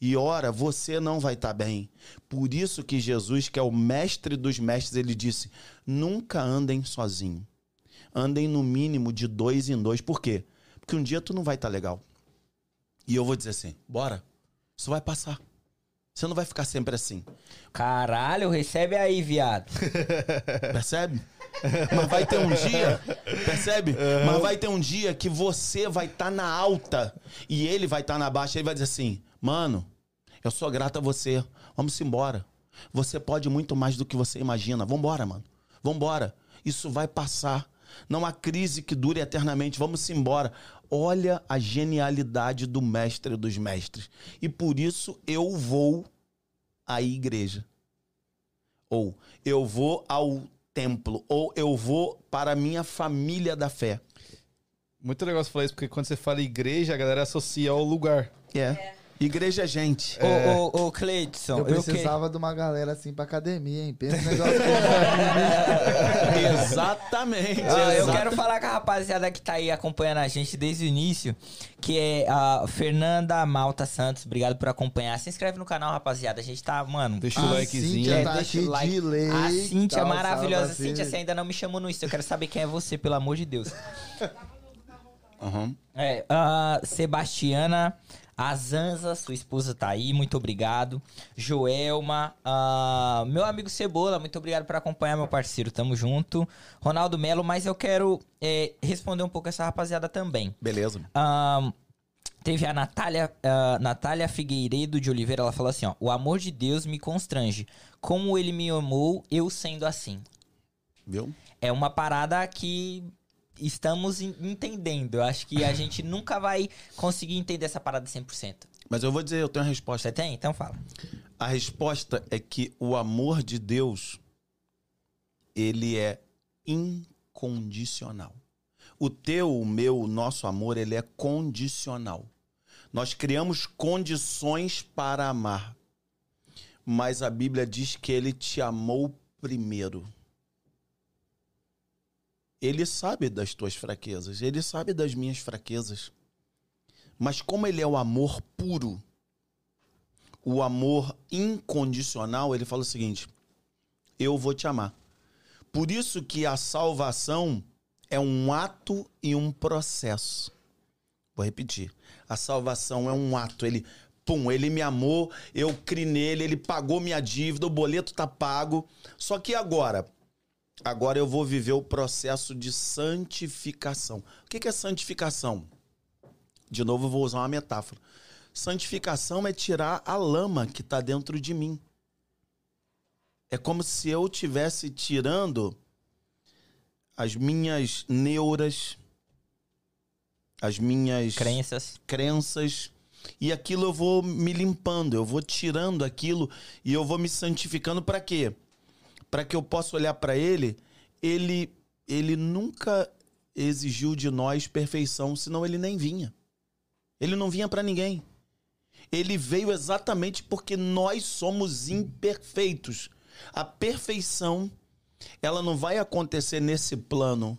E ora, você não vai estar bem. Por isso que Jesus, que é o mestre dos mestres, ele disse: nunca andem sozinho. Andem no mínimo de dois em dois. Por quê? Porque um dia tu não vai estar legal. E eu vou dizer assim: bora, isso vai passar. Você não vai ficar sempre assim. Caralho, recebe aí, viado. Percebe? Mas vai ter um dia, percebe? Mas vai ter um dia que você vai estar na alta e ele vai estar na baixa. Ele vai dizer assim: Mano, eu sou grato a você. Vamos embora. Você pode muito mais do que você imagina. Vambora, mano. Vambora. Isso vai passar. Não há crise que dure eternamente. Vamos embora. Olha a genialidade do mestre dos mestres. E por isso eu vou à igreja. Ou eu vou ao templo. Ou eu vou para a minha família da fé. Muito legal você falar isso, porque quando você fala igreja, a galera associa ao lugar. É. Igreja é gente. Ô, ô, ô, Cleidson, Eu eu, que... precisava de uma galera assim pra academia, hein? Pensa no negócio Exatamente. Ah, eu quero falar com a rapaziada que tá aí acompanhando a gente desde o início, que é a Fernanda Malta Santos. Obrigado por acompanhar. Se inscreve no canal, rapaziada. A gente tá, mano. Deixa o likezinho. Cíntia É, tá deixa o like. de lei. A Cíntia Tá, maravilhosa. salva, Cíntia, você ainda não me chamou no Insta. Eu quero saber quem é você, pelo amor de Deus. Aham. É, a Sebastiana Azanza, sua esposa tá aí, muito obrigado. Joelma, ah, meu amigo Cebola, muito obrigado por acompanhar, meu parceiro, tamo junto. Ronaldo Melo, mas eu quero é, responder um pouco essa rapaziada também. Beleza. Ahn, teve a Natália, ah, Natália Figueiredo de Oliveira, ela falou assim, ó, o amor de Deus me constrange, como ele me amou, eu sendo assim. Viu? É uma parada que estamos en- entendendo. Eu acho que a gente nunca vai conseguir entender essa parada 100%. Mas eu vou dizer, eu tenho a resposta. Você tem? Então fala. A resposta é que o amor de Deus ele é incondicional. O teu, o meu, o nosso amor, ele é condicional. Nós criamos condições para amar. Mas a Bíblia diz que ele te amou primeiro. Ele sabe das tuas fraquezas, ele sabe das minhas fraquezas. Mas como ele é o amor puro, o amor incondicional, ele fala o seguinte: eu vou te amar. Por isso que a salvação é um ato e um processo. Vou repetir. A salvação é um ato, ele pum, ele me amou, eu criei nele, ele pagou minha dívida, o boleto tá pago. Só que agora, agora eu vou viver o processo de santificação. O que é santificação? De novo, eu vou usar uma metáfora. Santificação é tirar a lama que está dentro de mim. É como se eu estivesse tirando as minhas neuras, as minhas Crenças. crenças, e aquilo eu vou me limpando, eu vou tirando aquilo e eu vou me santificando para quê? Para que eu possa olhar para ele, ele ele nunca exigiu de nós perfeição, senão ele nem vinha. Ele não vinha para ninguém. Ele veio exatamente porque nós somos imperfeitos. A perfeição, ela não vai acontecer nesse plano,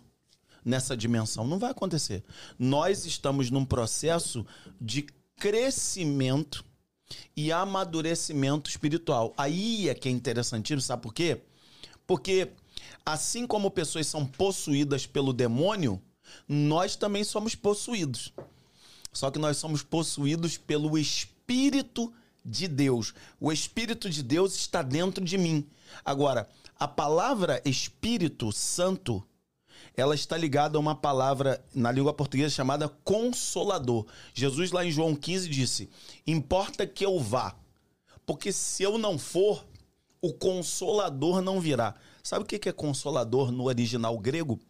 nessa dimensão. Não vai acontecer. Nós estamos num processo de crescimento e amadurecimento espiritual. Aí é que é interessantíssimo, sabe por quê? Porque assim como pessoas são possuídas pelo demônio, nós também somos possuídos. Só que nós somos possuídos pelo Espírito de Deus. O Espírito de Deus está dentro de mim. Agora, a palavra Espírito Santo, ela está ligada a uma palavra na língua portuguesa chamada consolador. Jesus, lá em João 15, disse: Importa que eu vá, porque se eu não for, o consolador não virá. Sabe o que é consolador no original grego?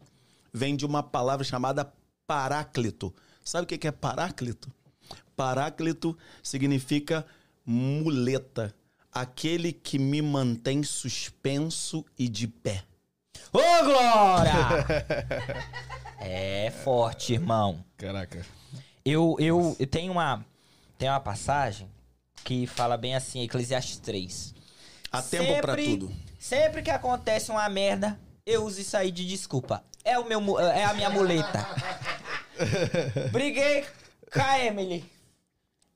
Vem de uma palavra chamada paráclito. Sabe o que é paráclito? Paráclito significa muleta, aquele que me mantém suspenso e de pé. Ô, Glória! é forte, irmão. Caraca. Eu, eu, eu tenho uma tem uma passagem que fala bem assim, Eclesiastes 3. Há tempo pra tudo. Sempre que acontece uma merda, eu uso isso aí de desculpa. É o meu mu- é a minha muleta. Briguei com a Emily.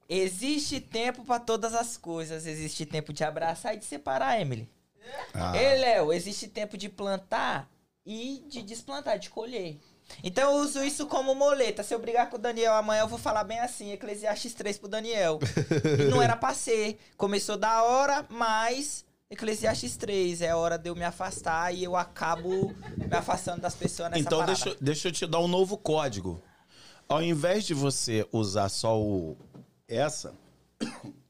Existe tempo pra todas as coisas. Existe tempo de abraçar e de separar, Emily. Ah. Ei, Léo, existe tempo de plantar e de desplantar, de colher. Então eu uso isso como moleta. Se eu brigar com o Daniel amanhã, eu vou falar bem assim, Eclesiastes 3 pro Daniel. E não era pra ser. Começou da hora, mas Eclesiastes 3 é hora de eu me afastar e eu acabo me afastando das pessoas nessa Então, parada. deixa, deixa eu te dar um novo código. Ao invés de você usar só o essa,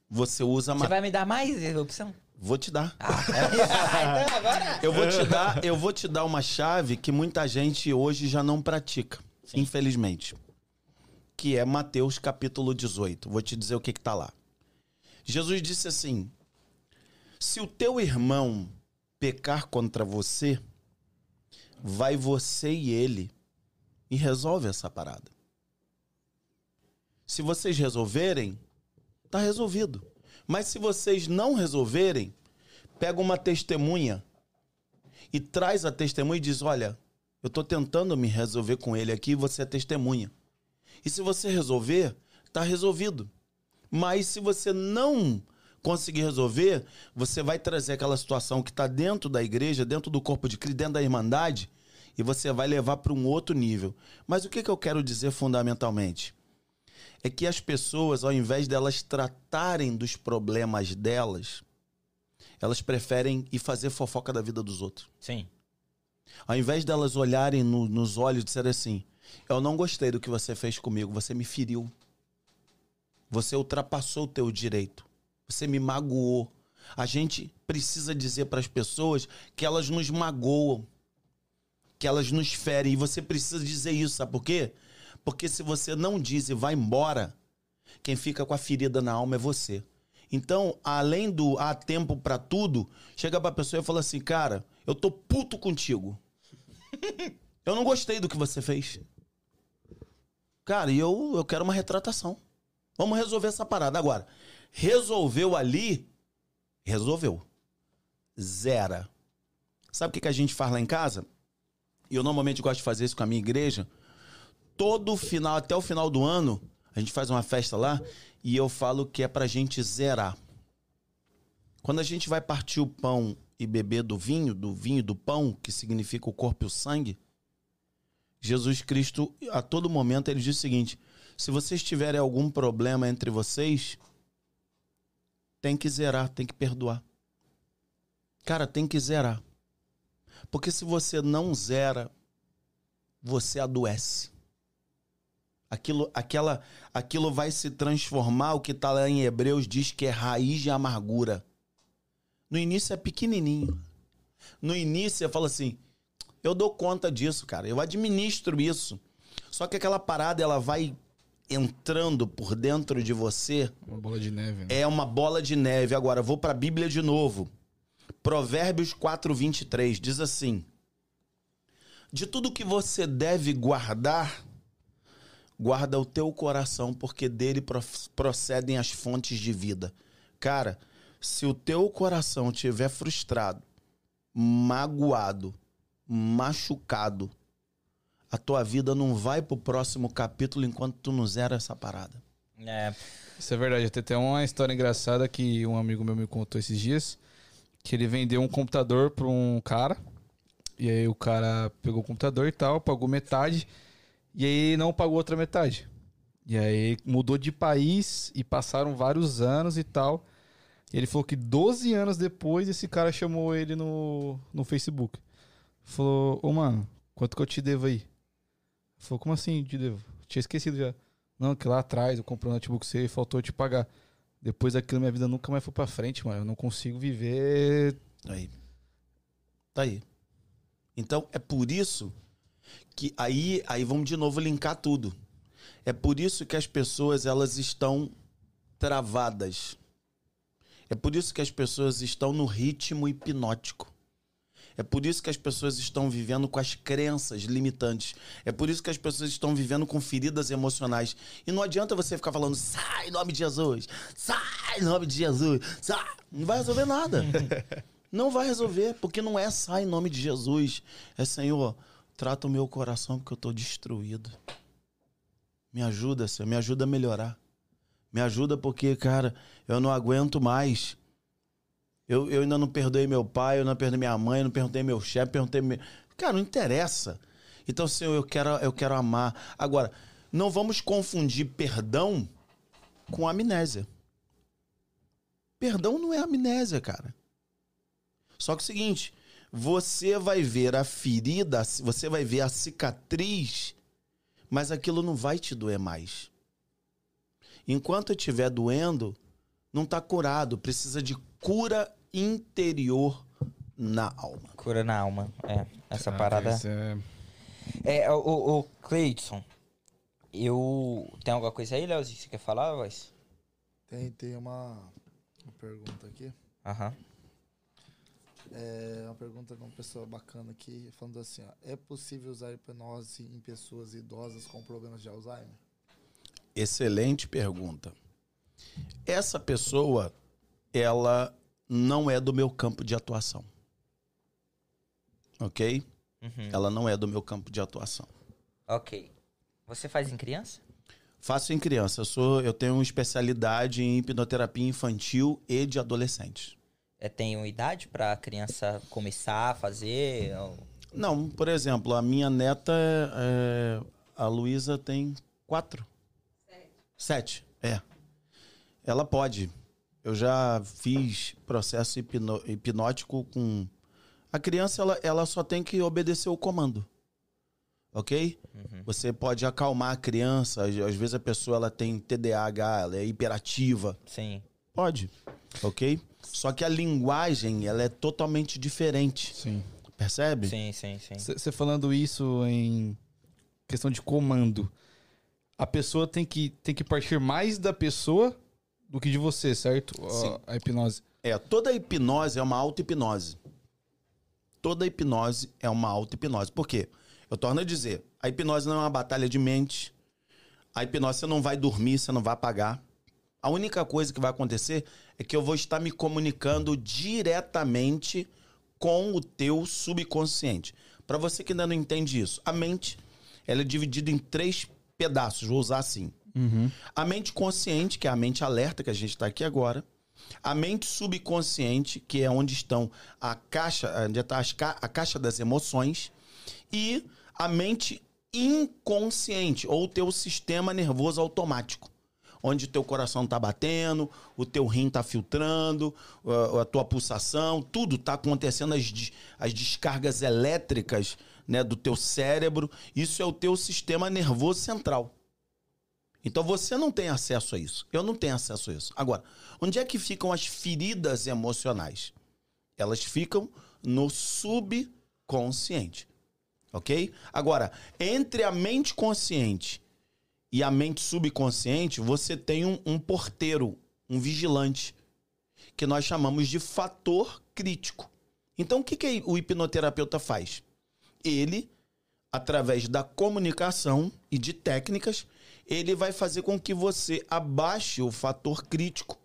você usa Você vai me dar mais opção? Vou te dar. então agora... Eu vou te dar, eu vou te dar uma chave que muita gente hoje já não pratica, infelizmente. Que é Mateus capítulo 18. Vou te dizer o que que tá lá. Jesus disse assim: Se o teu irmão pecar contra você, vai você e ele e resolve essa parada. Se vocês resolverem, tá resolvido. Mas se vocês não resolverem, pega uma testemunha e traz a testemunha e diz: Olha, eu tô tentando me resolver com ele aqui, você é testemunha. E se você resolver, tá resolvido. Mas se você não conseguir resolver, você vai trazer aquela situação que está dentro da igreja, dentro do corpo de Cristo, dentro da irmandade, e você vai levar para um outro nível. Mas o que, que eu quero dizer fundamentalmente? É que as pessoas, ao invés delas tratarem dos problemas delas, elas preferem ir fazer fofoca da vida dos outros. Sim. Ao invés delas olharem no- nos olhos e disserem assim: Eu não gostei do que você fez comigo, você me feriu. Você ultrapassou o teu direito. Você me magoou. A gente precisa dizer para as pessoas que elas nos magoam, que elas nos ferem. E você precisa dizer isso, sabe por quê? Porque se você não diz e vai embora, quem fica com a ferida na alma é você. Então, além do há tempo pra tudo, chega pra pessoa e fala assim: Cara, eu tô puto contigo. Eu não gostei do que você fez. Cara, eu, eu quero uma retratação. Vamos resolver essa parada. Agora, resolveu ali, resolveu. Zera. Sabe o que, que a gente faz lá em casa? E eu normalmente gosto de fazer isso com a minha igreja. Todo final, até o final do ano, a gente faz uma festa lá e eu falo que é pra gente zerar. Quando a gente vai partir o pão e beber do vinho, do vinho e do pão, que significa o corpo e o sangue, Jesus Cristo, a todo momento, ele diz o seguinte: se vocês tiverem algum problema entre vocês, tem que zerar, tem que perdoar. Cara, tem que zerar. Porque se você não zera, você adoece. Aquilo, aquela, aquilo vai se transformar, o que está lá em Hebreus diz que é raiz de amargura. No início é pequenininho. No início você fala assim, eu dou conta disso, cara. Eu administro isso. Só que aquela parada, ela vai entrando por dentro de você. Uma bola de neve. Né? É uma bola de neve. Agora, vou para a Bíblia de novo. Provérbios 4, 23 diz assim: De tudo que você deve guardar, guarda o teu coração, porque dele pro- procedem as fontes de vida. Cara, se o teu coração estiver frustrado, magoado, machucado, a tua vida não vai pro próximo capítulo enquanto tu não zera essa parada. É, Isso é verdade. Tem até uma história engraçada que um amigo meu me contou esses dias. Que ele vendeu um computador pra um cara. E aí o cara pegou o computador e tal, pagou metade. E aí não pagou outra metade. E aí mudou de país e passaram vários anos e tal. E ele falou que 12 anos depois esse cara chamou ele no, no Facebook. Falou, ô mano, quanto que eu te devo aí? Falou, como assim te devo? Tinha esquecido já. Não, que lá atrás eu comprei um notebook você e faltou te pagar. Depois daquilo, minha vida nunca mais foi pra frente, mano. Eu não consigo viver. Aí. Tá aí. Então é por isso que aí, aí vamos de novo linkar tudo. É por isso que as pessoas elas estão travadas. É por isso que as pessoas estão no ritmo hipnótico. É por isso que as pessoas estão vivendo com as crenças limitantes. É por isso que as pessoas estão vivendo com feridas emocionais. E não adianta você ficar falando, sai em nome de Jesus, sai em nome de Jesus, sai. Não vai resolver nada. não vai resolver, porque não é sai em nome de Jesus. É Senhor, trata o meu coração porque eu estou destruído. Me ajuda, Senhor, me ajuda a melhorar. Me ajuda porque, cara, eu não aguento mais. Eu, eu ainda não perdoei meu pai, eu não perdoei minha mãe, eu não perdoei meu chefe, perguntei. Meu... Cara, não interessa. Então, Senhor, eu quero, eu quero amar. Agora, não vamos confundir perdão com amnésia. Perdão não é amnésia, cara. Só que é o seguinte, você vai ver a ferida, você vai ver a cicatriz, mas aquilo não vai te doer mais. Enquanto estiver doendo, não está curado, precisa de cura interior na alma. cura na alma. É, essa Ah, parada. isso é- É, o, o, o Cleidson, eu. Tem alguma coisa aí, Leozinho, que você quer falar, voz? Tem, tem uma, uma pergunta aqui. Aham. É uma pergunta de uma pessoa bacana aqui, falando assim, ó, é possível usar hipnose em pessoas idosas com problemas de Alzheimer? Excelente pergunta. Essa pessoa, ela não é do meu campo de atuação. Ok? Uhum. Ela não é do meu campo de atuação. Ok. Você faz em criança? Faço em criança. Eu, sou, eu tenho especialidade em hipnoterapia infantil e de adolescentes. É, tem idade pra criança começar a fazer? Ou- Não, por exemplo, a minha neta, é, a Luísa, tem quatro. Sete. é. Ela pode. Eu já fiz processo hipno- hipnótico com... A criança, ela, ela só tem que obedecer o comando. Ok? Você pode acalmar a criança. Às às vezes a pessoa ela tem TDAH, ela é hiperativa. Sim. Pode. Ok? Só que a linguagem, ela é totalmente diferente. Sim. Percebe? Sim, sim, sim. Você falando isso em questão de comando, a pessoa tem que, tem que partir mais da pessoa do que de você, certo? A- Sim. A, hipnose. É, toda hipnose é uma auto-hipnose. Toda hipnose é uma auto-hipnose. Por quê? Eu torno a dizer, a hipnose não é uma batalha de mente. A hipnose você não vai dormir, você não vai apagar. A única coisa que vai acontecer é que eu vou estar me comunicando diretamente com o teu subconsciente. Para você que ainda não entende isso, a mente ela é dividida em três pedaços, vou usar assim. A mente consciente, que é a mente alerta que a gente está aqui agora. A mente subconsciente, que é onde estão a caixa, onde está ca- a caixa das emoções. E a mente inconsciente, ou o teu sistema nervoso automático. Onde o teu coração tá batendo, o teu rim tá filtrando, a, a tua pulsação, tudo tá acontecendo, as, as descargas elétricas né, do teu cérebro. Isso é o teu sistema nervoso central. Então você não tem acesso a isso. Eu não tenho acesso a isso. Agora, onde é que ficam as feridas emocionais? Elas ficam no subconsciente. Ok? Agora, entre a mente consciente e a mente subconsciente, você tem um, um porteiro, um vigilante, que nós chamamos de fator crítico. Então, o que, que o hipnoterapeuta faz? Ele através da comunicação e de técnicas, ele vai fazer com que você abaixe o fator crítico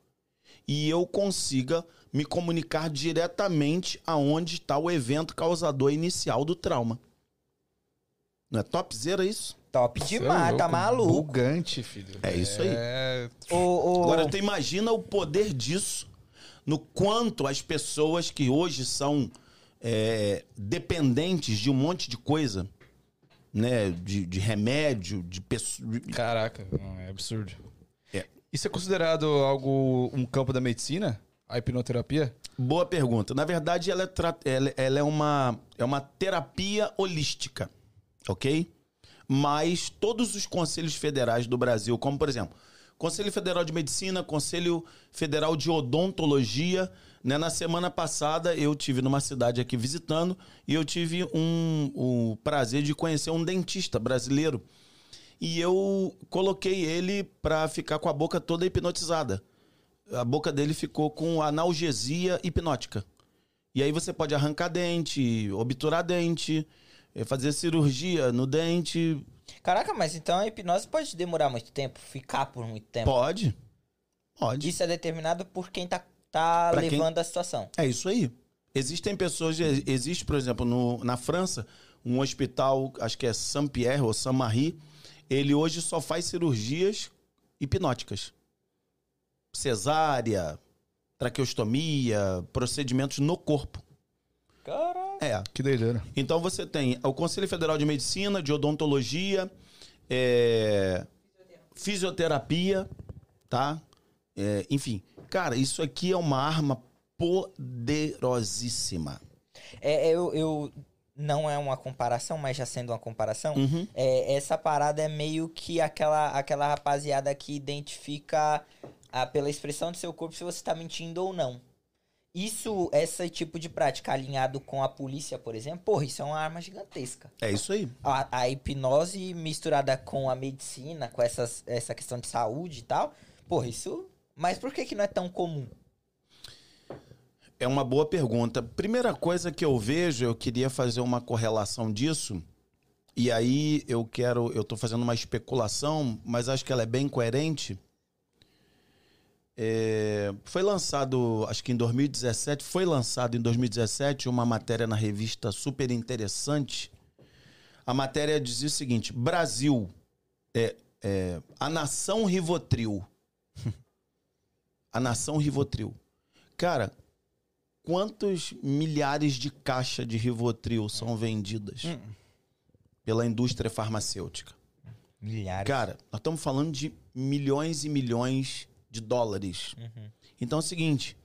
e eu consiga me comunicar diretamente aonde está o evento causador inicial do trauma. Não é topzera isso? Top é demais, tá louco, maluco. Bugante, filho. É isso aí. É... O, o- Agora, tu imagina o poder disso no quanto as pessoas que hoje são é, dependentes de um monte de coisa, né? De, de remédio, de pessoas. Caraca, não, é absurdo. É. Isso é considerado algo, um campo da medicina? A hipnoterapia? Boa pergunta. Na verdade, ela é, tra- ela- ela é uma, é uma terapia holística, ok? Mas todos os conselhos federais do Brasil, como por exemplo, Conselho Federal de Medicina, Conselho Federal de Odontologia, né? Na semana passada eu tive numa cidade aqui visitando e eu tive um, o prazer de conhecer um dentista brasileiro e eu coloquei ele pra ficar com a boca toda hipnotizada. A boca dele ficou com analgesia hipnótica. E aí você pode arrancar dente, obturar dente, fazer cirurgia no dente. Caraca, mas então a hipnose pode demorar muito tempo, ficar por muito tempo. Pode. Pode. Isso é determinado por quem tá, tá Pra quem- levando a situação. É isso aí. Existem pessoas, existe, por exemplo, no- na França, um hospital, acho que é Saint-Pierre ou Saint-Marie, ele hoje só faz cirurgias hipnóticas. Cesárea, traqueostomia, procedimentos no corpo. Caraca. É. Que doideira. Então você tem o Conselho Federal de Medicina, de Odontologia, é, fisioterapia, tá? É, enfim, cara, isso aqui é uma arma poderosíssima. É, eu, eu- Não é uma comparação, mas já sendo uma comparação, Uhum. é, essa parada é meio que aquela, aquela rapaziada que identifica ah, pela expressão do seu corpo se você tá mentindo ou não. Isso, esse tipo de prática alinhado com a polícia, por exemplo, porra, isso é uma arma gigantesca. É isso aí. A, a hipnose misturada com a medicina, com essas, essa questão de saúde e tal, porra, isso. Mas por que, que não é tão comum? É uma boa pergunta. Primeira coisa que eu vejo, eu queria fazer uma correlação disso. E aí eu quero, eu tô fazendo uma especulação, mas acho que ela é bem coerente. É, foi lançado, acho que em 2017, foi lançado em 2017 uma matéria na revista super interessante. A matéria dizia o seguinte: Brasil, é, é, a nação Rivotril. a nação Rivotril. Cara, quantos milhares de caixas de Rivotril são vendidas pela indústria farmacêutica? Milhares. Cara, nós estamos falando de milhões e milhões de dólares. Então é o seguinte: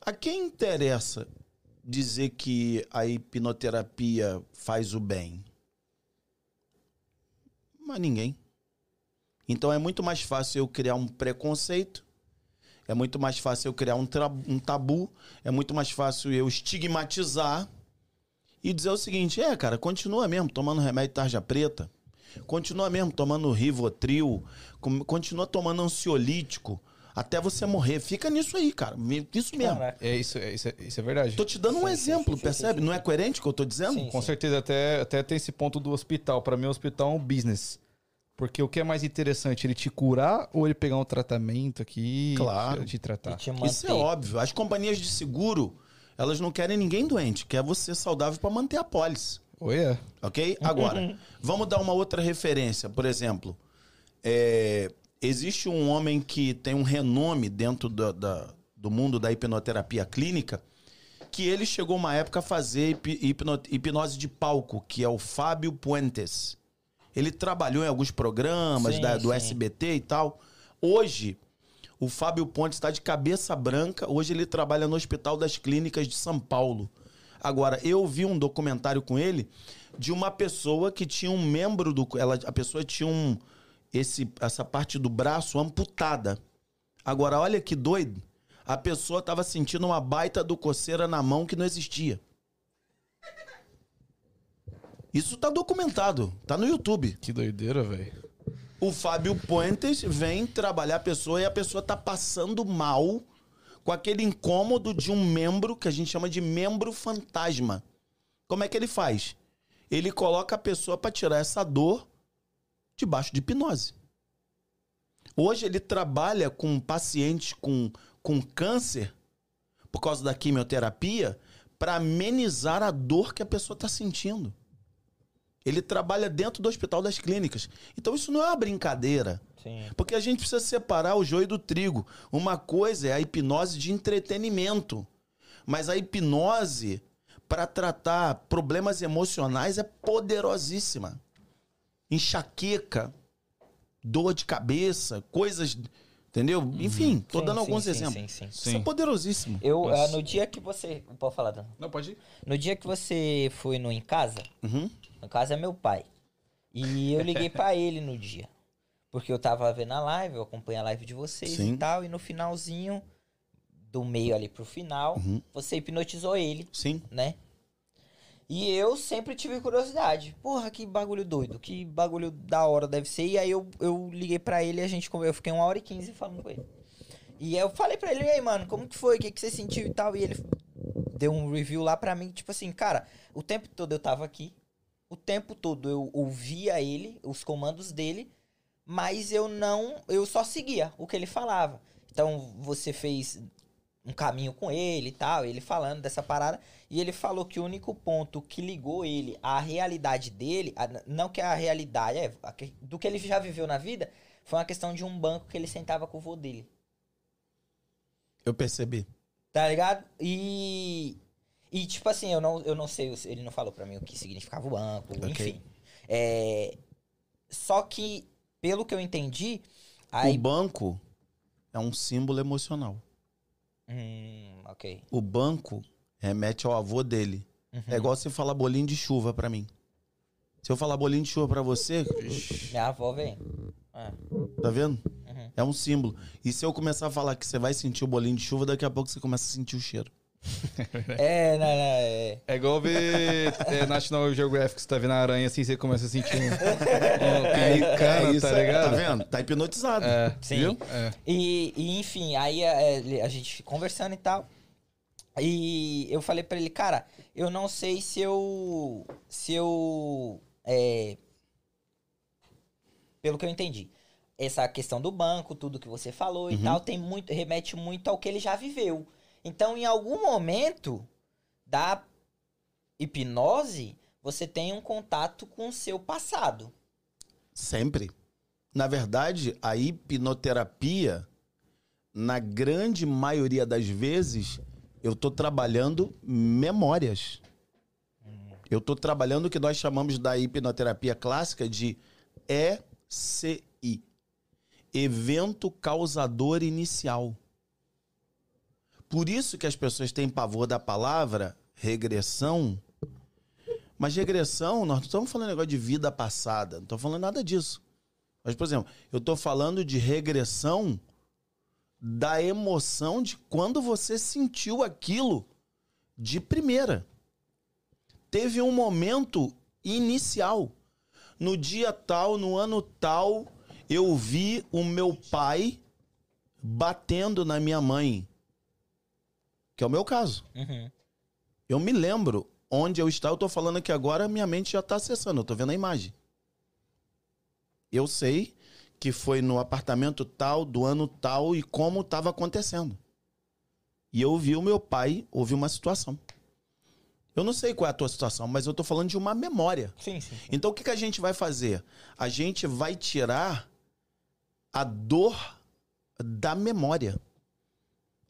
a quem interessa dizer que a hipnoterapia faz o bem? Mas ninguém. Então é muito mais fácil eu criar um preconceito, é muito mais fácil eu criar um, um tabu, é muito mais fácil eu estigmatizar e dizer o seguinte: é, cara, continua mesmo tomando remédio tarja preta, continua mesmo tomando Rivotril, continua tomando ansiolítico até você morrer. Fica nisso aí, cara. Isso mesmo. Caraca. É isso, é, isso, é, isso é verdade. Tô te dando um exemplo, percebe? Não é coerente o que eu tô dizendo? Sim. Com certeza, até, até tem esse ponto do hospital. Pra mim, o hospital é um business. Porque o que é mais interessante, ele te curar ou ele pegar um tratamento aqui Claro. e te tratar? E. Isso é óbvio. As companhias de seguro, elas não querem ninguém doente, quer você saudável para manter a pólice. Oi, é. Ok? Agora, vamos dar uma outra referência. Por exemplo, é, existe um homem que tem um renome dentro da- da- do mundo da hipnoterapia clínica, que ele chegou uma época a fazer hip- hipno- hipnose de palco, que é o Fábio Puentes. Ele trabalhou em alguns programas Sim, da- do sim. SBT e tal. Hoje, o Fábio Pontes está de cabeça branca. Hoje ele trabalha no Hospital das Clínicas de São Paulo. Agora, eu vi um documentário com ele de uma pessoa que tinha um membro do. Ela, a pessoa tinha um. Esse, essa parte do braço amputada. Agora, olha que doido. A pessoa estava sentindo uma baita do coceira na mão que não existia. Isso tá documentado, tá no YouTube. Que doideira, velho. O Fábio Puentes vem trabalhar a pessoa e a pessoa tá passando mal com aquele incômodo de um membro que a gente chama de membro fantasma. Como é que ele faz? ele coloca a pessoa para tirar essa dor debaixo de hipnose. Hoje ele trabalha com pacientes com, com câncer por causa da quimioterapia para amenizar a dor que a pessoa está sentindo. Ele trabalha dentro do Hospital das Clínicas. Então isso não é uma brincadeira. Sim. Porque a gente precisa separar o joio do trigo. Uma coisa é a hipnose de entretenimento. Mas a hipnose para tratar problemas emocionais é poderosíssima. Enxaqueca, dor de cabeça, coisas. Entendeu? Enfim, tô Sim, dando sim, alguns sim, exemplos. sim, sim. Isso é poderosíssimo. Eu, ah, no dia que você. Pode falar, Dan. Não, pode ir. No dia que você foi no Em Casa, Uhum. no caso é meu pai. E eu liguei pra ele no dia. Porque eu tava vendo a live, eu acompanho a live de vocês Sim. e tal, e no finalzinho, do meio ali pro final, Uhum. você hipnotizou ele, Sim. né? E eu sempre tive curiosidade. Porra, que bagulho doido, que bagulho da hora deve ser. E aí eu, eu liguei pra ele e a gente eu fiquei uma hora e quinze falando com ele. E eu falei pra ele, e aí, mano, como que foi? O que, que você sentiu e tal? E ele deu um review lá pra mim, tipo assim, cara, o tempo todo eu tava aqui, o tempo todo eu ouvia ele, os comandos dele, mas eu não, eu só seguia o que ele falava. Então você fez um caminho com ele e tal, ele falando dessa parada, e ele falou que o único ponto que ligou ele à realidade dele, a- não que a realidade, é, a do que ele já viveu na vida, foi uma questão de um banco que ele sentava com o vô dele. Eu percebi. Tá ligado? E. E, tipo assim, eu não, eu não sei, ele não falou pra mim o que significava o banco, Ok. enfim. É, só que, pelo que eu entendi, O aí. banco é um símbolo emocional. Hum, ok. O banco remete ao avô dele. Uhum. É igual você falar bolinho de chuva pra mim. Se eu falar bolinho de chuva pra você, Minha avó vem. É. tá vendo? Uhum. É um símbolo. E se eu começar a falar que você vai sentir o bolinho de chuva, daqui a pouco você começa a sentir o cheiro. É, não, não, é. É igual ver é, National Geographic, você tá vendo a aranha assim, você começa a sentir um, um pelicano, isso tá aí, ligado? Tá vendo? Tá hipnotizado. É, Sim. viu? É. E, e, enfim, aí é, a gente conversando e tal. E eu falei pra ele, cara, eu não sei se eu. Se eu. é, pelo que eu entendi. Essa questão do banco, tudo que você falou e tal, tem muito, remete muito ao que ele já viveu. Então, em algum momento da hipnose, você tem um contato com o seu passado. Sempre. Na verdade, a hipnoterapia, na grande maioria das vezes, eu tô trabalhando memórias. Eu tô trabalhando o que nós chamamos da hipnoterapia clássica de ECI. Evento causador inicial. Por isso que as pessoas têm pavor da palavra regressão. Mas regressão, nós não estamos falando negócio de vida passada, não estamos falando nada disso. Mas, por exemplo, eu estou falando de regressão da emoção de quando você sentiu aquilo de primeira. Teve um momento inicial. No dia tal, no ano tal, eu vi o meu pai batendo na minha mãe. Que é o meu caso. Uhum. Eu me lembro onde eu estava. Eu tô falando aqui agora, minha mente já tá acessando. Eu tô vendo a imagem. Eu sei que foi no apartamento tal, do ano tal e como estava acontecendo. E eu vi o meu pai, houve uma situação. Eu não sei qual é a tua situação, mas eu tô falando de uma memória. Sim, sim. Então o que, que a gente vai fazer? A gente vai tirar a dor da memória.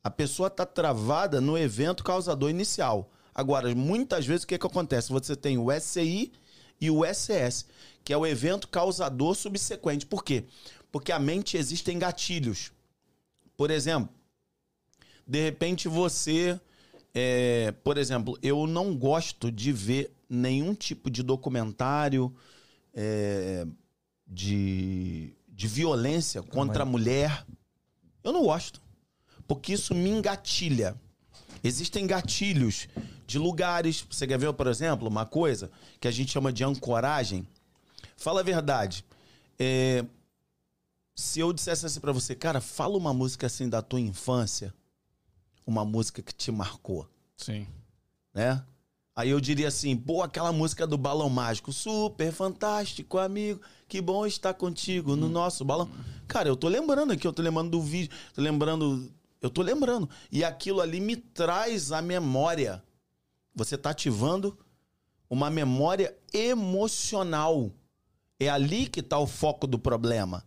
A pessoa está travada no evento causador inicial. Agora, muitas vezes o que, que acontece? Você tem o SCI e o SS, que é o evento causador subsequente. Por quê? Porque a mente existem gatilhos. Por exemplo, de repente você. é, por exemplo, eu não gosto de ver nenhum tipo de documentário é, de, de violência contra a mulher. Eu não gosto. Porque isso me engatilha. Existem gatilhos de lugares. Você quer ver, por exemplo, uma coisa que a gente chama de ancoragem? Fala a verdade. É, se eu dissesse assim pra você, cara, fala uma música assim da tua infância, uma música que te marcou, Sim. né? Aí eu diria assim, pô, aquela música do Balão Mágico, super fantástico, amigo, que bom estar contigo no nosso balão. Cara, eu tô lembrando aqui, eu tô lembrando do vídeo, tô lembrando, eu tô lembrando. E aquilo ali me traz a memória. Você tá ativando uma memória emocional. É ali que tá o foco do problema.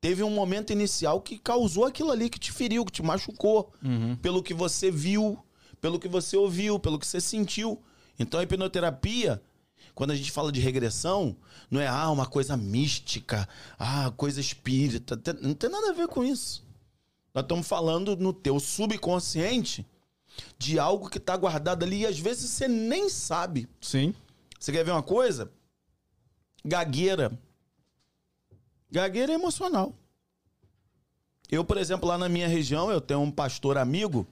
Teve um momento inicial que causou aquilo ali, que te feriu, que te machucou. Pelo que você viu, pelo que você ouviu, pelo que você sentiu. Então a hipnoterapia, quando a gente fala de regressão, não é ah, uma coisa mística, ah, coisa espírita. Não tem nada a ver com isso. Nós estamos falando no teu subconsciente de algo que está guardado ali e às vezes você nem sabe. Sim. Você quer ver uma coisa? Gagueira. Gagueira é emocional. Eu, por exemplo, lá na minha região, eu tenho um pastor amigo,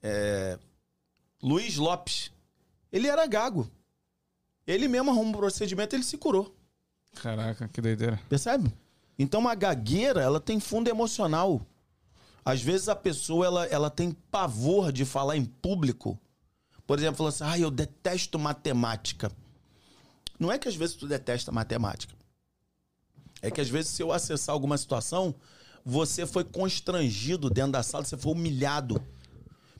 é, Luiz Lopes. Ele era gago. Ele mesmo arrumou um procedimento e ele se curou. Caraca, que doideira. Percebe? Então a gagueira, ela tem fundo emocional. Às vezes a pessoa, ela, ela tem pavor de falar em público. Por exemplo, falou assim, ah, eu detesto matemática. Não é que às vezes tu detesta matemática. É que às vezes se eu acessar alguma situação, você foi constrangido dentro da sala, você foi humilhado.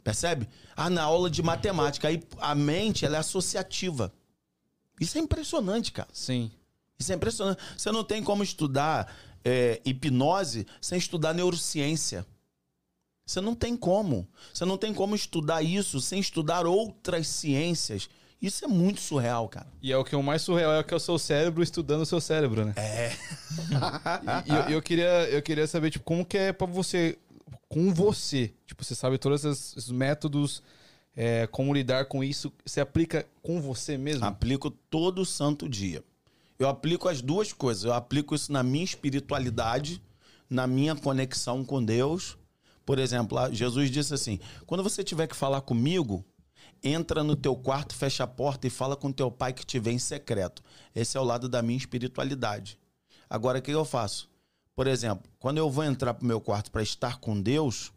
Percebe? Ah, na aula de matemática, aí a mente, ela é associativa. Isso é impressionante, cara. Sim. Isso é impressionante. Você não tem como estudar é, hipnose sem estudar neurociência. Você não tem como. Você não tem como estudar isso sem estudar outras ciências. Isso é muito surreal, cara. E é o que o mais surreal é que é o seu cérebro estudando o seu cérebro, né? É. e eu, eu queria, eu queria saber, tipo, como que é pra você, com você, tipo, você sabe todos esses, esses métodos, é, como lidar com isso, você aplica com você mesmo? Aplico todo santo dia. Eu aplico as duas coisas. Eu aplico isso na minha espiritualidade, na minha conexão com Deus. Por exemplo, Jesus disse assim: quando você tiver que falar comigo, entra no teu quarto, fecha a porta e fala com teu pai que te vê em secreto. Esse é o lado da minha espiritualidade. Agora, o que eu faço? Por exemplo, quando eu vou entrar pro meu quarto para estar com Deus,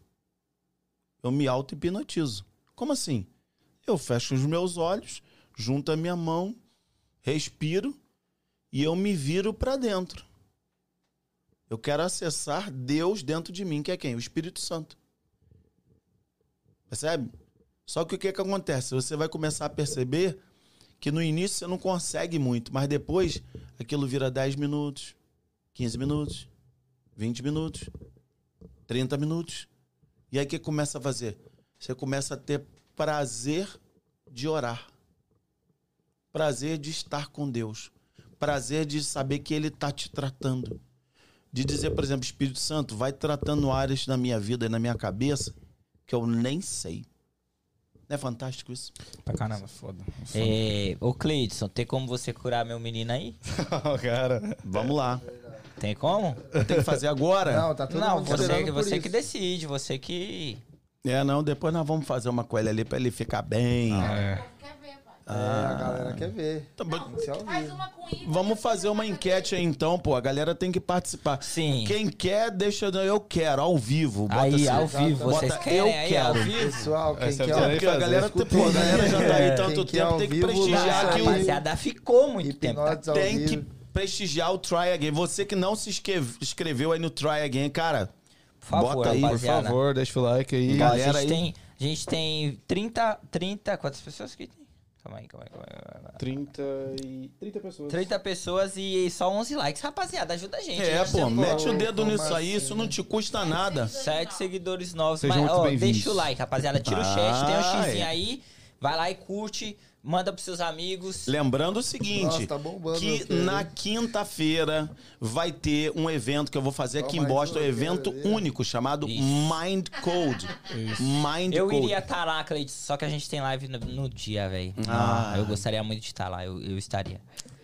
eu me auto-hipnotizo. Como assim? Eu fecho os meus olhos, junto a minha mão, respiro e eu me viro para dentro. Eu quero acessar Deus dentro de mim, que é quem? O Espírito Santo. Percebe? Só que o que, que acontece? Você vai começar a perceber que no início você não consegue muito, mas depois aquilo vira 10 minutos, 15 minutos, 20 minutos, 30 minutos. E aí o que começa a fazer? Você começa a ter prazer de orar. Prazer de estar com Deus. Prazer de saber que Ele está te tratando. De dizer, por exemplo, Espírito Santo, vai tratando áreas na minha vida e na minha cabeça que eu nem sei. Não é fantástico isso? Pra caramba. Foda. É, ô Cleidson, tem como você curar meu menino aí? cara. Vamos lá. Tem como? Tem que fazer agora? Não, tá todo Não, você, você que decide, você que. É, não, depois nós vamos fazer uma com ele ali pra ele ficar bem. É. Pai? É, a galera quer ver. Tá bom. Isso é ao Faz uma com Igor. Vamos fazer uma enquete aí então, pô. A galera tem que participar. Sim. Quem quer, deixa eu quero, ao vivo. Bota aí, assim, ao vivo, bota vocês querem eu aí ao quero. vivo? Pessoal, quem Essa é quer a ao Porque a galera, pô, a galera já tá aí É, tanto quem tempo, ao tem que vivo, prestigiar aí. o Rapaziada, ficou muito tempo. tá? Ao Tem vivo. que prestigiar o Try Again. Você que não se inscreve- inscreveu aí no Try Again, cara. Por favor, bota aí, Por favor, deixa o like aí. Ó, a, Galera gente aí. tem, a gente tem 30, 30. Quantas pessoas que tem? Calma aí, calma aí, calma aí. calma aí. 30 e... 30 pessoas. 30 pessoas e só 11 likes. Rapaziada, ajuda a gente. É, gente pô, mete o dedo nisso aí, assim, isso não te custa nada. Sete seguidores novos. Sejam Mas, muito ó, deixa o like, rapaziada. Tira o chat, tem um Ah, xizinho é. aí. Vai lá e curte. Manda pros seus amigos. Lembrando o seguinte, Nossa, tá bombando que na quinta-feira vai ter um evento que eu vou fazer aqui em Boston, um isso, evento ver. único chamado Isso. Mind Code. Mind Eu Code. iria estar lá, Cleiton, só que a gente tem live no, no dia, velho. Ah. Eu gostaria muito de estar lá, eu, eu estaria.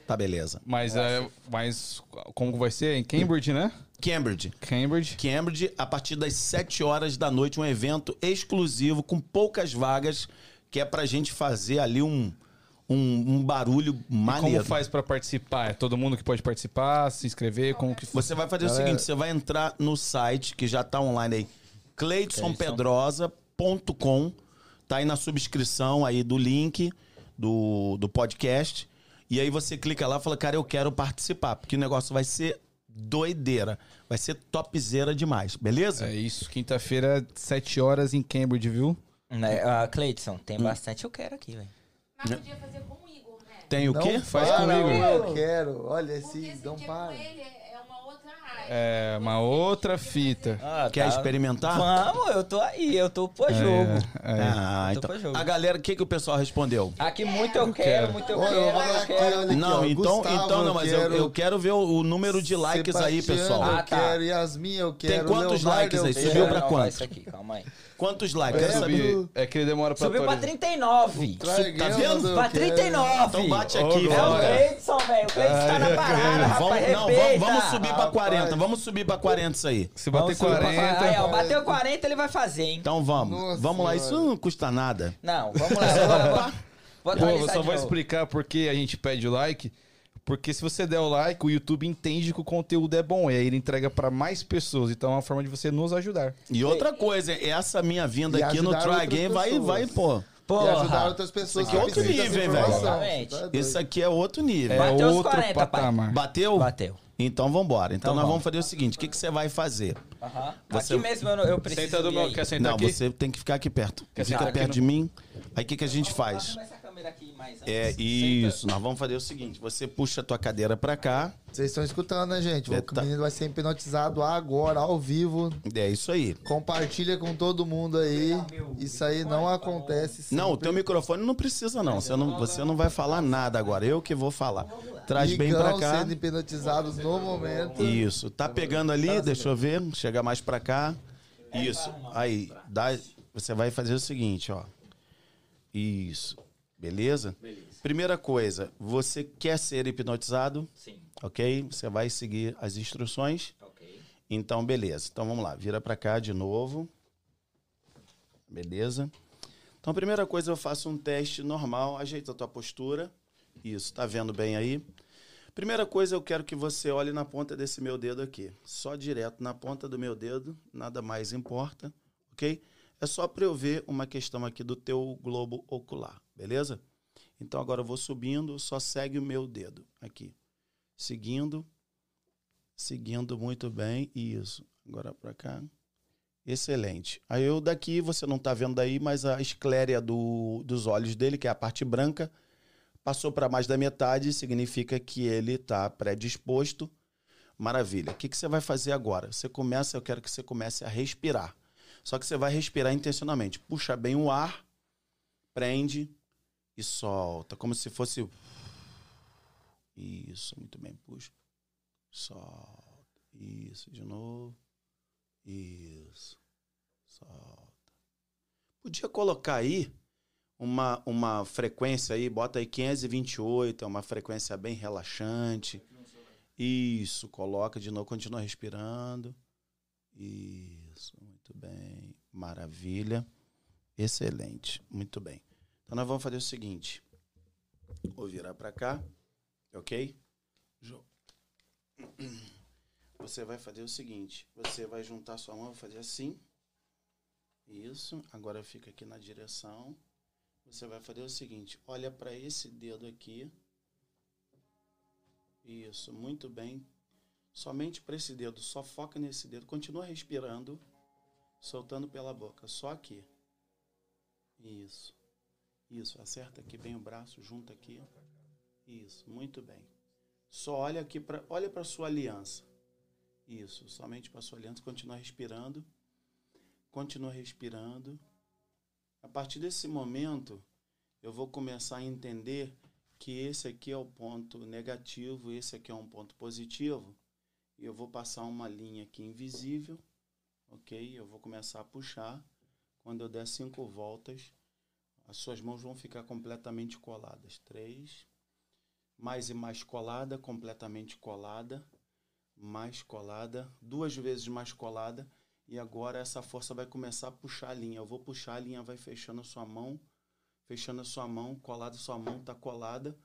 Tá beleza. Mas, é, mas como vai ser? Em Cambridge, né? Cambridge. Cambridge. Cambridge, a partir das 7 horas da noite, um evento exclusivo com poucas vagas, que é pra gente fazer ali um, um, um barulho E maneiro. como faz pra participar? É todo mundo que pode participar, se inscrever? Como que Você vai fazer o Galera. seguinte: você vai entrar no site que já tá online aí, cleidsonpedrosa.com. Tá aí na subscrição aí do link do, do podcast. E aí você clica lá e fala, cara, eu quero participar, porque o negócio vai ser doideira. Vai ser topzera demais, beleza? É isso, quinta-feira, 7 horas em Cambridge, viu? Né, ah, Cleidson, tem bastante eu quero aqui, velho. Mas podia fazer com o Igor, né? Tem o Não quê? Faz para, comigo. Eu quero. Olha Porque esse não dia para. com ele é é uma outra área. É, uma outra fita. Ah, Quer tá. experimentar? Vamos, eu tô aí, eu tô pro jogo. É, Ah, Eu tô então. pra jogo. A galera, o que, que o pessoal respondeu? Aqui muito eu quero, quero. muito eu Olha, eu quero, falar eu aqui, quero. olha aqui, não, ó, então, Gustavo, então não, mas eu, quero, eu quero ver o, o número de likes aí, Sebastiano, pessoal. Ah, Eu tá. quero, Yasmin, eu quero. quantos Leonardo, likes eu aí? quero. Subiu pra Não, quanto? Isso aqui, calma aí. Quantos likes? É, Quero saber. Subir. É que ele demora pra Subiu pra atualizar. 39. Tragueiro, Tá vendo? eu Pra quero. 39. Então bate aqui, É o velho. Cleidson, velho. O Cleidson tá na parada, rapaz. Não, vamos, subir pra Rapaz. 40. Vamos subir pra 40 isso aí. Se bater Vamos subir pra 40. Aí, ó, bateu 40, ele vai fazer, hein? Então vamos. Vamos lá, isso não custa nada. Não, vamos lá. vou- vou- vou Pô, eu atualizar só vou novo. explicar por que a gente pede o like. Porque se você der o like, o YouTube entende que o conteúdo é bom. E aí ele entrega pra mais pessoas. Então é uma forma de você nos ajudar. E outra coisa, essa minha vinda E aqui no Try Game vai, vai, pô. E ajudar Porra. outras pessoas Isso aqui é que outro nível, velho. Tá. Isso aqui é outro nível. É Bateu os outro 40, pai. patamar. Bateu? Bateu. Então vambora. Então, Então nós vamos. vamos fazer o seguinte: o que, que você vai fazer? Aham. Você- Aqui mesmo eu, não- eu preciso Senta do meu. Quer sentar Não, aqui? você tem que ficar aqui perto. Quer Fica perto no- de mim. Aí o que, que a gente faz? É isso. Nós vamos fazer o seguinte: você puxa a tua cadeira pra cá. Vocês estão escutando, né, gente? O Eita. menino vai ser hipnotizado agora, ao vivo. É isso aí. Compartilha com todo mundo aí. Isso aí não acontece sempre. Não, o teu microfone não precisa, não. Você não, você não vai falar nada agora. Eu que vou falar. Traz bem pra Igão cá. sendo hipnotizados no momento. Isso. Tá pegando ali? Deixa eu ver. Chega mais pra cá. Isso. Aí, dá, você vai fazer o seguinte, ó. Isso. Beleza? Primeira coisa, você quer ser hipnotizado, Sim, ok? Você vai seguir as instruções. ok. Então, beleza. Então, vamos lá. Vira pra cá de novo. Beleza? Então, a primeira coisa, eu faço um teste normal. Ajeita a tua postura. Isso. Tá vendo bem aí? Primeira coisa, eu quero que você olhe na ponta desse meu dedo aqui. Só direto na ponta do meu dedo. Nada mais importa. Ok? É só para eu ver uma questão aqui do teu globo ocular. Beleza? Então, agora eu vou subindo. Só segue o meu dedo. Aqui. Seguindo. Seguindo muito bem. Isso. Agora para cá. Excelente. Aí eu daqui, você não está vendo aí, mas a escléria do, dos olhos dele, que é a parte branca, passou para mais da metade, significa que ele está predisposto. Maravilha. O que, que você vai fazer agora? Você começa, eu quero que você comece a respirar. Só que você vai respirar intencionalmente. Puxa bem o ar, prende e solta, como se fosse. Isso, muito bem. Puxa. Solta. Isso, de novo. Isso. Solta. Podia colocar aí uma, uma frequência aí, bota aí 528, é uma frequência bem relaxante. Isso, coloca de novo, continua respirando. Isso, muito bem. Maravilha. Excelente, muito bem. Então nós vamos fazer o seguinte. Vou virar para cá, ok? Você vai fazer o seguinte: você vai juntar sua mão, fazer assim. Isso. Agora fica aqui na direção. Você vai fazer o seguinte: olha para esse dedo aqui. Isso, muito bem. Somente para esse dedo, só foca nesse dedo. Continua respirando, soltando pela boca, só aqui. Isso. Isso, acerta aqui bem o braço, junta aqui. Isso, muito bem. Só olha aqui para, olha para sua aliança. Isso, somente para sua aliança, continua respirando. Continua respirando. A partir desse momento, eu vou começar a entender que esse aqui é o ponto negativo, esse aqui é um ponto positivo. E eu vou passar uma linha aqui invisível, ok? Eu vou começar a puxar. Quando eu der cinco voltas, as suas mãos vão ficar completamente coladas. Três. Mais e mais colada, completamente colada. Mais colada. Duas vezes mais colada. E agora essa força vai começar a puxar a linha. Eu vou puxar, a linha vai fechando a sua mão. Fechando a sua mão, colada, sua mão tá colada.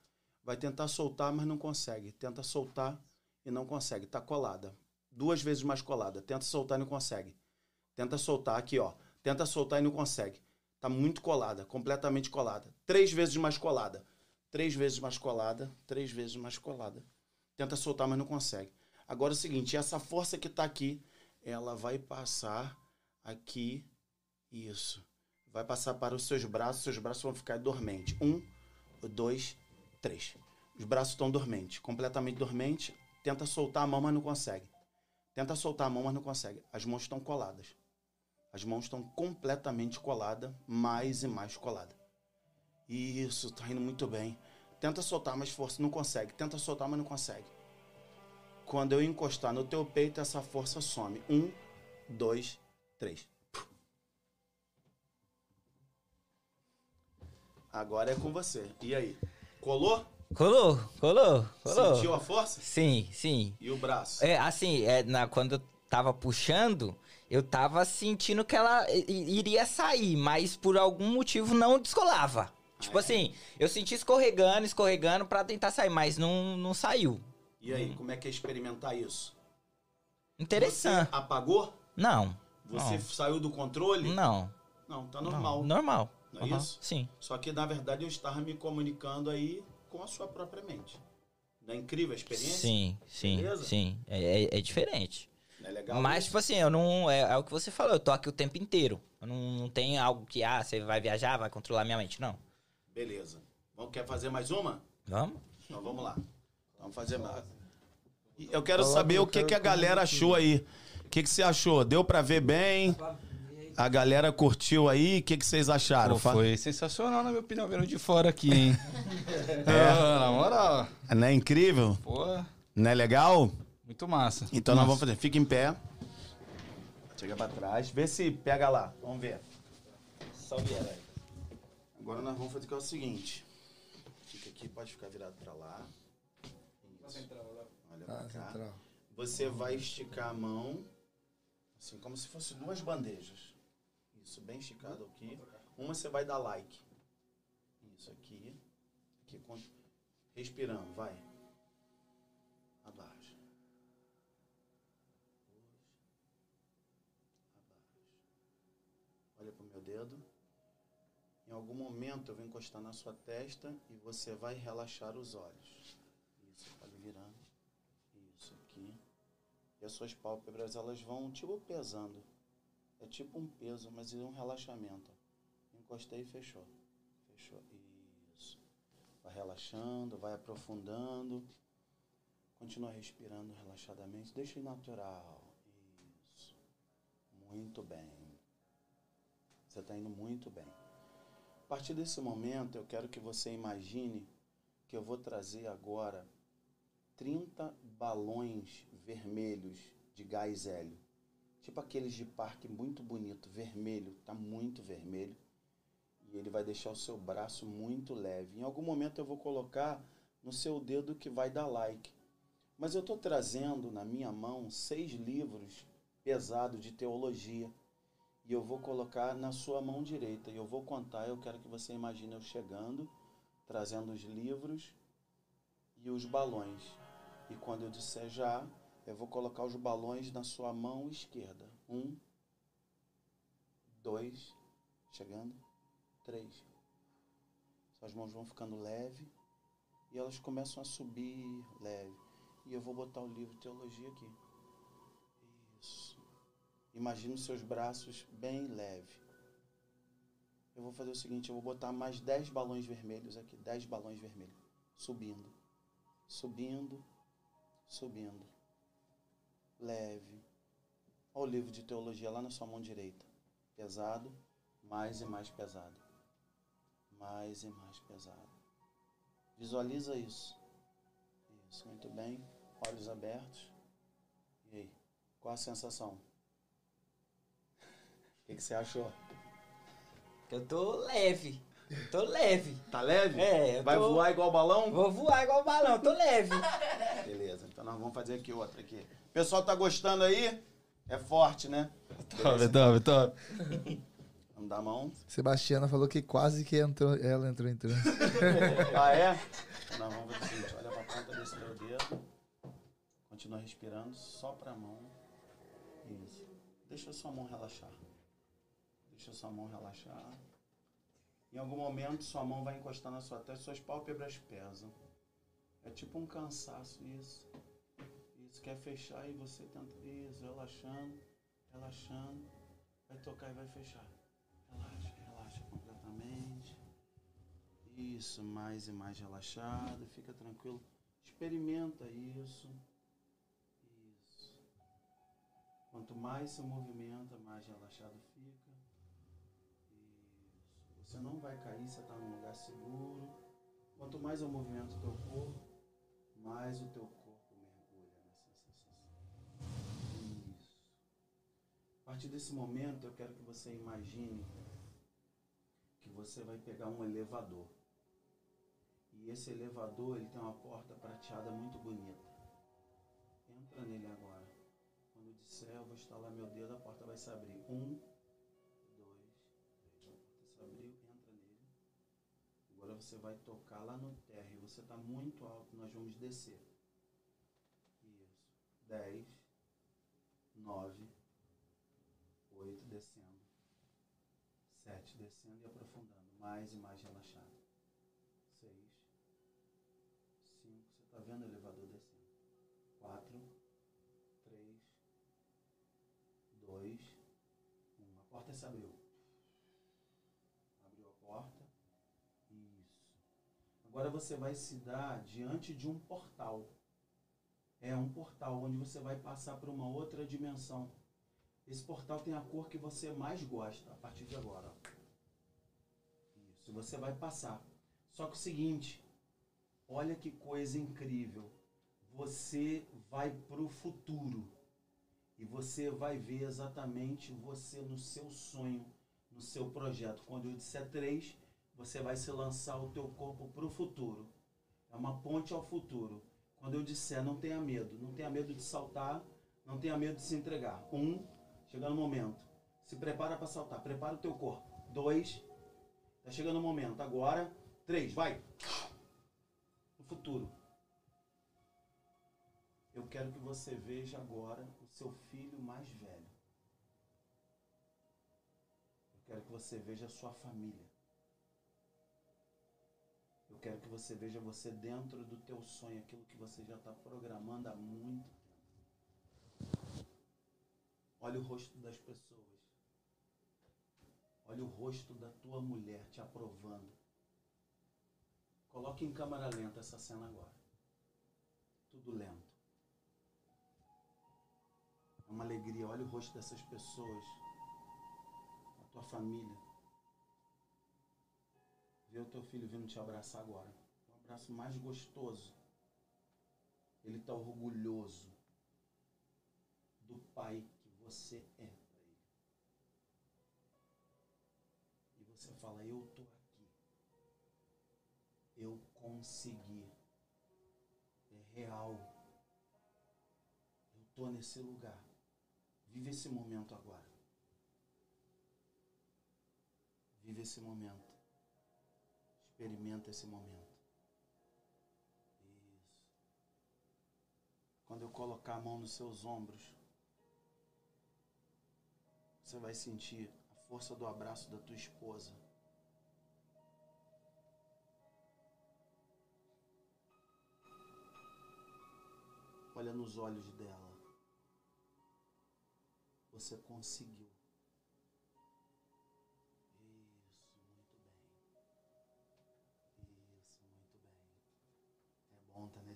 Vai tentar soltar, mas não consegue. Tenta soltar e não consegue. Tá colada. Duas vezes mais colada. Tenta soltar e não consegue. Tenta soltar aqui, ó. Tenta soltar e não consegue. Tá muito colada, completamente colada. Três vezes mais colada. Três vezes mais colada, três vezes mais colada. Tenta soltar, mas não consegue. Agora é o seguinte, essa força que tá aqui, ela vai passar aqui, isso. Vai passar para os seus braços, seus braços vão ficar dormentes. Um, dois, três. Os braços estão dormentes, completamente dormentes. Tenta soltar a mão, mas não consegue. Tenta soltar a mão, mas não consegue. As mãos estão coladas. As mãos estão completamente coladas, mais e mais colada. Isso, tá indo muito bem. Tenta soltar mais força, não consegue. Tenta soltar, mas não consegue. Quando eu encostar no teu peito, essa força some. Um, dois, três. Agora é com você. E aí? Colou? Colou, colou, colou. Sentiu a força? Sim, sim. E o braço? É, assim, é, na, quando eu tava puxando, eu tava sentindo que ela iria sair, mas por algum motivo não descolava. Tipo é? assim, eu senti escorregando, escorregando pra tentar sair, mas não, não saiu. E aí, como é que é experimentar isso? Interessante. Você apagou? Não, Você saiu do controle? não. Não, tá não, normal. Normal. Não é Aham, isso? Sim. Só que, na verdade, eu estava me comunicando aí com a sua própria mente. Não é incrível a experiência? Sim, sim, Beleza? sim. É, é- é diferente. É legal? Mas, isso? tipo assim, eu não. É, é o que você falou, eu tô aqui o tempo inteiro. Eu não, não tem algo que, ah, você vai viajar, vai controlar minha mente. Não. Beleza. Vamos, quer fazer mais uma? Vamos? Então vamos lá. Vamos fazer mais. Eu quero saber eu o que, quero que a galera achou aí. O que, que você achou? Deu pra ver bem? A galera curtiu aí? O que, que vocês acharam? Pô, foi sensacional, na minha opinião, vendo de fora aqui, hein? é. na moral. Não é incrível? Pô, Não é legal? Muito massa. Então nós Nossa. vamos fazer. Fica em pé. Chega pra trás. Vê se pega lá. Vamos ver. Só vier aí. Agora nós vamos fazer que é o seguinte. Fica aqui, pode ficar virado pra lá. Isso. Olha pra cá. central. Você vai esticar a mão, assim, como se fosse duas bandejas. Isso, bem esticado aqui. Uma você vai dar like. Isso aqui. Aqui, respirando, vai. Dedo. Em algum momento eu vou encostar na sua testa e você vai relaxar os olhos. Isso, pode virando. Isso aqui. E as suas pálpebras, elas vão tipo pesando. É tipo um peso, mas é um relaxamento. Encostei e fechou. Fechou. Isso. Vai relaxando, vai aprofundando. Continua respirando relaxadamente. Deixa natural. Isso. Muito bem. Você está indo muito bem. A partir desse momento, eu quero que você imagine que eu vou trazer agora 30 balões vermelhos de gás hélio. Tipo aqueles de parque muito bonito, vermelho, tá muito vermelho. E ele vai deixar o seu braço muito leve. Em algum momento eu vou colocar no seu dedo que vai dar like. Mas eu estou trazendo na minha mão seis livros pesados de teologia. E eu vou colocar na sua mão direita. E eu vou contar, eu quero que você imagine eu chegando, trazendo os livros e os balões. E quando eu disser já, eu vou colocar os balões na sua mão esquerda. Um, dois, chegando, três. Suas mãos vão ficando leve e elas começam a subir leve. E eu vou botar o livro Teologia aqui. Imagina os seus braços bem leve. Eu vou fazer o seguinte, eu vou botar mais 10 balões vermelhos aqui, 10 balões vermelhos, subindo, subindo, subindo. Leve. Olha o livro de teologia lá na sua mão direita. Pesado, mais e mais pesado. Mais e mais pesado. Visualiza isso. Isso, muito bem. Olhos abertos. E aí? Qual a sensação? O que, que você achou? Eu tô leve. Eu tô leve. Tá leve? É, eu Vai tô- voar igual balão? Vou voar igual balão, tô leve. Beleza, então nós vamos fazer aqui outra aqui. O pessoal tá gostando aí? É forte, né? Top, top, top. Vamos dar a mão. Sebastiana falou que quase que entrou, ela entrou em transe. Ah, é? Então nós vamos fazer o seguinte, olha pra ponta desse meu dedo. Continua respirando, sopra a mão. Isso. Deixa a sua mão relaxar. Deixa sua mão relaxar. Em algum momento, sua mão vai encostar na sua testa, suas pálpebras pesam. É tipo um cansaço isso. Isso quer fechar e você tenta isso, relaxando, relaxando, vai tocar e vai fechar. Relaxa, relaxa completamente. Isso, mais e mais relaxado, fica tranquilo. Experimenta isso. Isso. Quanto mais se movimenta, mais relaxado fica. Você não vai cair, você está num lugar seguro. Quanto mais eu movimento o teu corpo, mais o teu corpo mergulha nessa sensação. Isso. A partir desse momento, eu quero que você imagine que você vai pegar um elevador. E esse elevador, ele tem uma porta prateada muito bonita. Entra nele agora. Quando eu disser, eu vou estalar meu dedo, a porta vai se abrir. Um, dois, três. A porta se abriu, entra nele. Agora você vai tocar lá no térreo. Você está muito alto, nós vamos descer. Isso. Dez, nove, oito, descendo. Sete, descendo e aprofundando. Mais e mais relaxado. Seis, cinco. Você está vendo o elevador descendo. Quatro, três, dois, um. A porta se abriu. Abriu a porta. Isso. Agora você vai se dar diante de um portal. É um portal onde você vai passar por uma outra dimensão. Esse portal tem a cor que você mais gosta a partir de agora. Isso, você vai passar. Só que o seguinte, olha que coisa incrível. Você vai para o futuro e você vai ver exatamente você no seu sonho, no seu projeto. Quando eu disser três, você vai se lançar o teu corpo para o futuro. É uma ponte ao futuro. Quando eu disser, não tenha medo, não tenha medo de saltar, não tenha medo de se entregar. Um, chegando o momento. Se prepara para saltar, prepara o teu corpo. Dois, tá chegando o momento. Agora, três, vai. No futuro. Eu quero que você veja agora o seu filho mais velho. Eu quero que você veja a sua família. Eu quero que você veja você dentro do teu sonho, aquilo que você já está programando há muito tempo. Olha o rosto das pessoas. Olha o rosto da tua mulher te aprovando. Coloque em câmera lenta essa cena agora. Tudo lento. É uma alegria. Olha o rosto dessas pessoas. A tua família. Vê o teu filho vindo te abraçar agora. Um abraço mais gostoso. Ele está orgulhoso do pai que você é para ele. E você fala: Eu tô aqui. Eu consegui. É real. Eu tô nesse lugar. Vive esse momento agora. Vive esse momento. Experimenta esse momento. Isso. Quando eu colocar a mão nos seus ombros, você vai sentir a força do abraço da tua esposa. Olha nos olhos dela. Você conseguiu.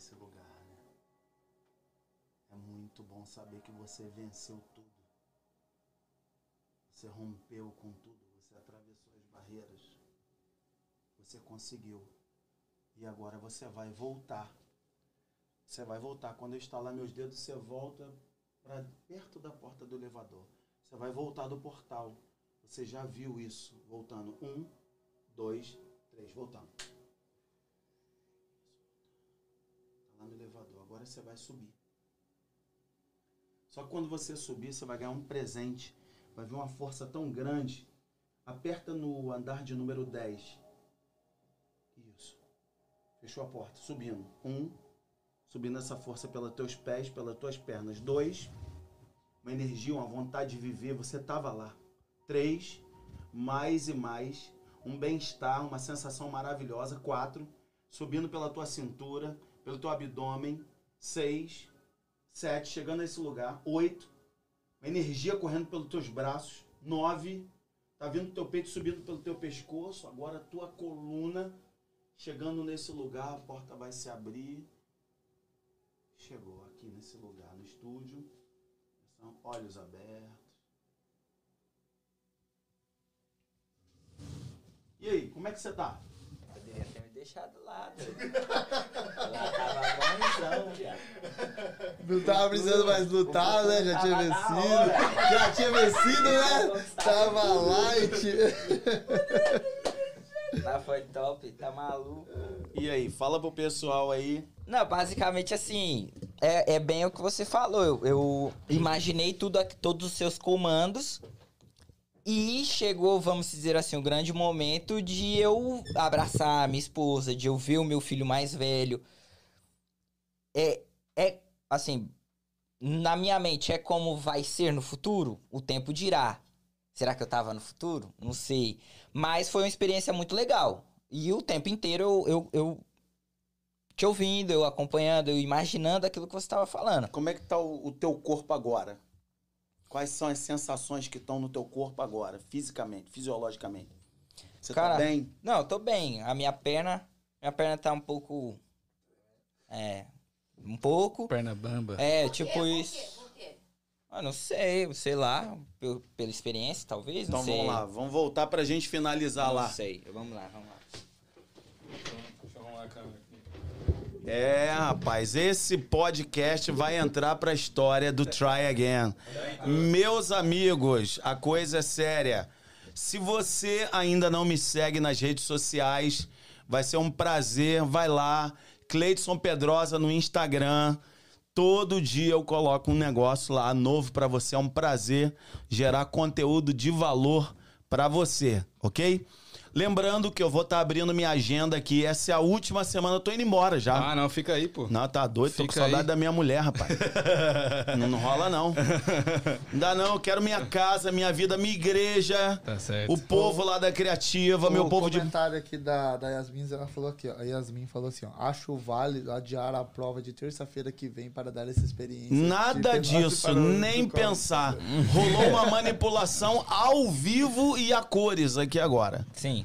Nesse lugar, né? É muito bom saber que você venceu tudo. Você rompeu com tudo, você atravessou as barreiras. Você conseguiu. E agora você vai voltar. Você vai voltar. Quando eu estalar meus dedos, você volta para perto da porta do elevador. Você vai voltar do portal. Você já viu isso. Voltando. Um, dois, três. Voltando. Está lá no elevador. Agora você vai subir. Só que quando você subir, você vai ganhar um presente. Vai ver uma força tão grande. Aperta no andar de número 10. Isso. Fechou a porta. Subindo. Um. Subindo essa força pelos teus pés, pelas tuas pernas. Dois. Uma energia, uma vontade de viver. Você estava lá. Três. Mais e mais. um bem-estar, uma sensação maravilhosa. Quatro, subindo pela tua cintura, pelo teu abdômen. Seis, sete, chegando nesse lugar. Oito, energia correndo pelos teus braços. Nove, tá vindo teu peito subindo pelo teu pescoço. Agora a tua coluna chegando nesse lugar, a porta vai se abrir. Chegou aqui nesse lugar no estúdio. Olhos abertos. E aí, como é que você tá? Deixado lá, doido. Lá tava bonzão, viado. Não tava precisando mais lutar, né? Já tinha vencido. Já tinha vencido, né? Tava light. Lá foi top, tá maluco. E aí, fala pro pessoal aí. Não, basicamente assim, é, é bem o que você falou. Eu, eu imaginei tudo, aqui- todos os seus comandos. E chegou, vamos dizer assim, o grande momento de eu abraçar a minha esposa, de eu ver o meu filho mais velho. É, é assim, na minha mente, é como vai ser no futuro? O tempo dirá. Será que eu tava no futuro? Não sei. Mas foi uma experiência muito legal. E o tempo inteiro eu, eu, eu te ouvindo, eu acompanhando, eu imaginando aquilo que você estava falando. Como é que tá o, o teu corpo agora? Quais são as sensações que estão no teu corpo agora, fisicamente, fisiologicamente? Você Cara, tá bem? Não, eu tô bem. A minha perna, minha perna tá um pouco é, um pouco. Perna bamba. É, Por tipo quê? Por isso. quê? Por quê? Ah, não sei, sei lá, pel- pela experiência talvez, não Então sei. vamos lá, vamos voltar pra gente finalizar Não lá. sei. Vamos lá, vamos lá. Deixa eu arrumar a câmera aqui. É, rapaz, esse podcast vai entrar pra história do Try Again. Meus amigos, a coisa é séria. Se você ainda não me segue nas redes sociais, vai ser um prazer. Vai lá, Cleidson Pedrosa no Instagram. Todo dia eu coloco um negócio lá novo pra você. É um prazer gerar conteúdo de valor pra você, ok? Lembrando que eu vou estar abrindo minha agenda aqui. Essa é a última semana. Eu tô indo embora já. Ah, não, fica aí, pô. Não, tá doido, tô com Fica saudade aí. da minha mulher, rapaz. não, não rola, não. Não dá, não. Eu quero minha casa, minha vida, minha igreja. Tá certo. O povo lá da Criativa, meu o povo de. comentário aqui da, da Yasmin, ela falou aqui, ó. A Yasmin falou assim, ó. Acho válido adiar a prova de terça-feira que vem para dar essa experiência. Nada disso, o nem pensar. Rolou uma manipulação ao vivo e a cores aqui agora. Sim.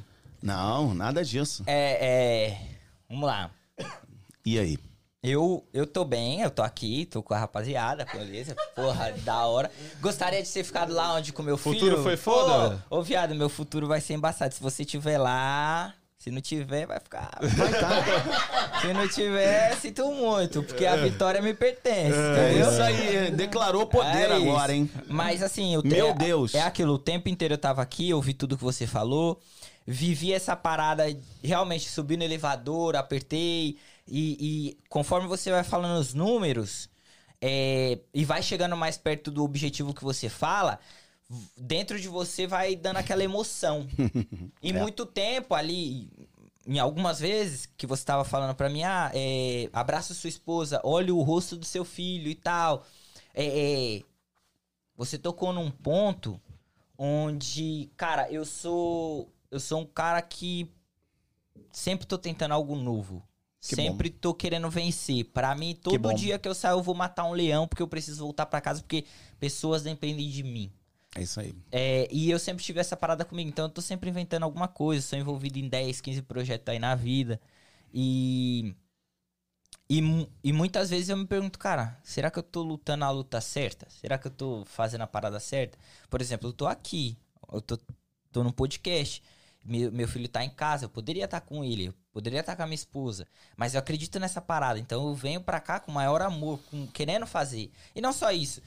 Não, nada disso. É, é. Vamos lá. E aí? Eu, eu tô bem, eu tô aqui, tô com a rapaziada, beleza? Porra, da hora. Gostaria de ter ficado lá onde com meu filho. Futuro foi foda? Ô, viado, meu futuro vai ser embaçado. Se você tiver lá, se não tiver, vai ficar. Vai tá. Se não tiver, sinto muito, porque a vitória me pertence, É entendeu? isso aí. Declarou poder É agora, hein? Mas assim, eu Meu é- Deus. É aquilo, o tempo inteiro eu tava aqui, ouvi tudo que você falou, vivi essa parada, realmente subi no elevador, apertei, e, e conforme você vai falando os números, é, e vai chegando mais perto do objetivo que você fala, dentro de você vai dando aquela emoção. E É. muito tempo ali, em algumas vezes que você tava falando pra mim, ah, é, abraça sua esposa, olha o rosto do seu filho e tal. É, é, você tocou num ponto onde, cara, eu sou eu sou um cara que sempre tô tentando algo novo. Que sempre tô querendo vencer. Pra mim, todo bom. dia que eu saio, eu vou matar um leão porque eu preciso voltar pra casa porque pessoas dependem de mim. É isso aí. É, e eu sempre tive essa parada comigo, então eu tô sempre inventando alguma coisa, sou envolvido em 10, 15 projetos aí na vida. E. E, e muitas vezes eu me pergunto, cara, será que eu tô lutando a luta certa? Será que eu tô fazendo a parada certa? Por exemplo, eu tô aqui, eu tô, tô num podcast, meu, meu filho tá em casa, eu poderia estar com ele, eu poderia estar com a minha esposa, mas eu acredito nessa parada, então eu venho pra cá com maior amor, com, querendo fazer. E não só isso,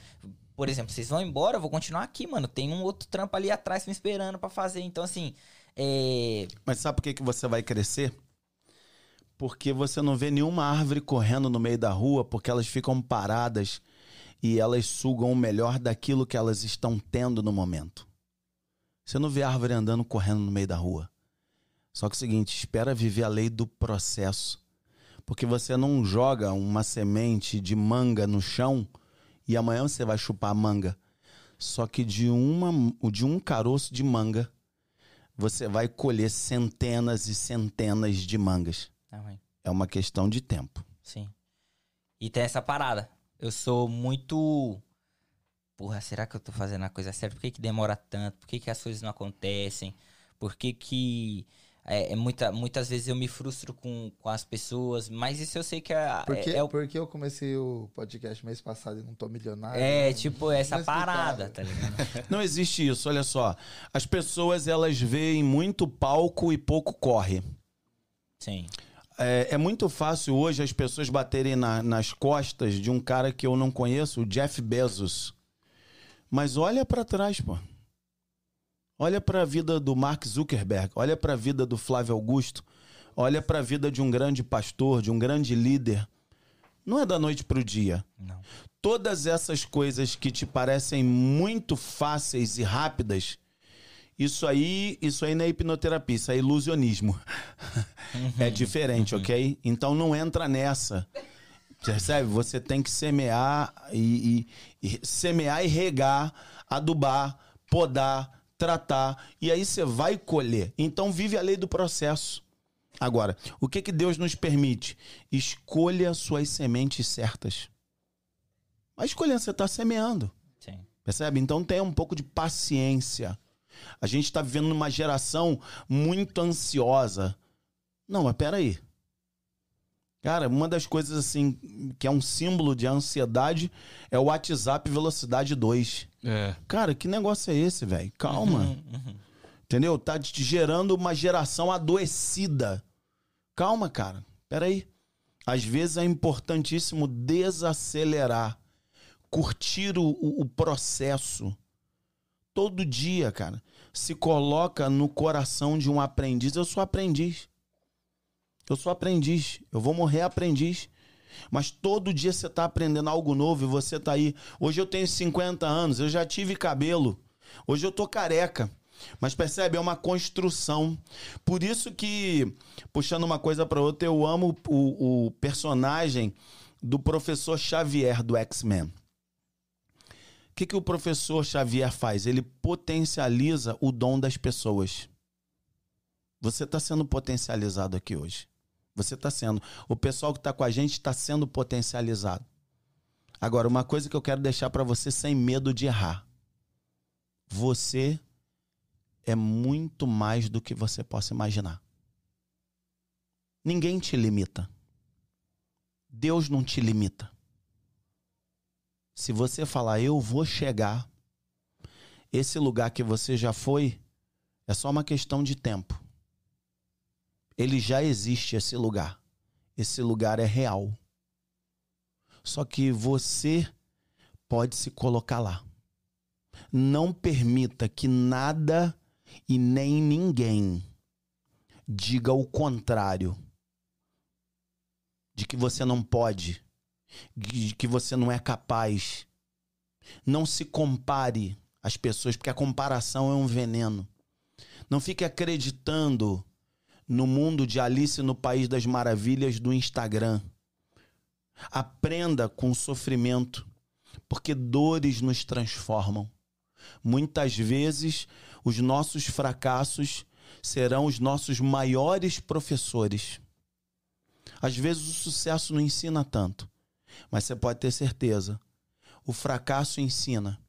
por exemplo, vocês vão embora, eu vou continuar aqui, mano. Tem um outro trampo ali atrás me esperando pra fazer. Então, assim, é. Mas sabe por que, que você vai crescer? Porque você não vê nenhuma árvore correndo no meio da rua, porque elas ficam paradas e elas sugam o melhor daquilo que elas estão tendo no momento. Você não vê árvore andando correndo no meio da rua. Só que é o seguinte, espera viver a lei do processo. Porque você não joga uma semente de manga no chão e amanhã você vai chupar a manga. Só que de, uma, de um caroço de manga você vai colher centenas e centenas de mangas. É uma questão de tempo. Sim. E tem essa parada. Eu sou muito. Porra, será que eu tô fazendo a coisa certa? Por que, que demora tanto? Por que, que as coisas não acontecem? Por que, que. É, é muita, muitas vezes eu me frustro com, com as pessoas, mas isso eu sei que é, Porque, é, é o- porque eu comecei o podcast mês passado e não tô milionário. é, né? tipo essa parada, tá ligado? Não existe isso, olha só. As pessoas, elas veem muito palco e pouco corre. Sim. É, é muito fácil hoje as pessoas baterem na- nas costas de um cara que eu não conheço, o Jeff Bezos. Mas olha pra trás, pô. Olha pra vida do Mark Zuckerberg, olha pra vida do Flávio Augusto, olha pra vida de um grande pastor, de um grande líder. Não é da noite pro dia. Não. Todas essas coisas que te parecem muito fáceis e rápidas, isso aí, isso aí não é hipnoterapia, isso é ilusionismo. É diferente, ok? Então não entra nessa. Percebe? Você tem que semear e, e- e semear e regar, adubar, podar, tratar e aí você vai colher. Então vive a lei do processo. Agora, o que que Deus nos permite? Escolha suas sementes certas. A escolha você está semeando. Sim. Percebe? Então tenha um pouco de paciência. A gente está vivendo numa geração muito ansiosa. Não, mas peraí. Cara, uma das coisas assim que é um símbolo de ansiedade é o WhatsApp velocidade 2. É. Cara, que negócio é esse, velho? Calma. Uhum, Entendeu? Tá te gerando uma geração adoecida. Calma, cara. Peraí. Às vezes é importantíssimo desacelerar. Curtir o- o processo. Todo dia, cara. Se coloca no coração de um aprendiz. Eu sou aprendiz. Eu sou aprendiz. Eu vou morrer aprendiz. Mas todo dia você tá aprendendo algo novo e você tá aí. Hoje eu tenho 50 anos, eu já tive cabelo. Hoje eu tô careca. Mas percebe, é uma construção. Por isso que, puxando uma coisa para outra, eu amo o, o personagem do professor Xavier do X-Men. O que, que o professor Xavier faz? Ele potencializa o dom das pessoas. Você está sendo potencializado aqui hoje. Você está sendo. O pessoal que está com a gente está sendo potencializado. Agora, uma coisa que eu quero deixar para você sem medo de errar. Você é muito mais do que você possa imaginar. Ninguém te limita. Deus não te limita. Se você falar, eu vou chegar, esse lugar que você já foi, é só uma questão de tempo. Ele já existe, esse lugar. Esse lugar é real. Só que você pode se colocar lá. Não permita que nada e nem ninguém diga o contrário. De que você não pode, de que você não é capaz. Não se compare às pessoas, porque a comparação é um veneno. Não fique acreditando no mundo de Alice no País das Maravilhas do Instagram. Aprenda com o sofrimento, porque dores nos transformam. Muitas vezes, os nossos fracassos serão os nossos maiores professores. Às vezes, o sucesso não ensina tanto, mas você pode ter certeza: o fracasso ensina,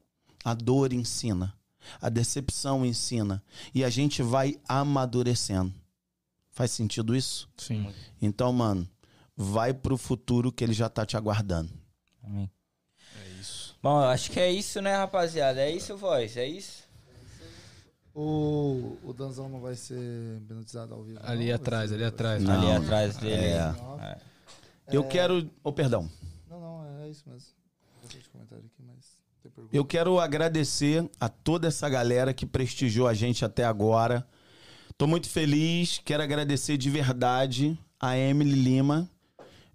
a dor ensina, a decepção ensina, e a gente vai amadurecendo. Faz sentido isso? Sim. Então, mano, vai pro futuro que ele já tá te aguardando. Amém. É isso. Bom, eu acho que é isso, né, rapaziada? É isso, voz? É isso? O, o Danzão não vai ser hipnotizado ao vivo. Ali não? Atrás, ali atrás. Não. Ali atrás dele. É. É. Eu quero. Oh, perdão. Não, não, é isso mesmo. Vou fazer comentário aqui, mas tem pergunta. Eu quero agradecer a toda essa galera que prestigiou a gente até agora. Tô muito feliz. Quero agradecer de verdade a Emily Lima,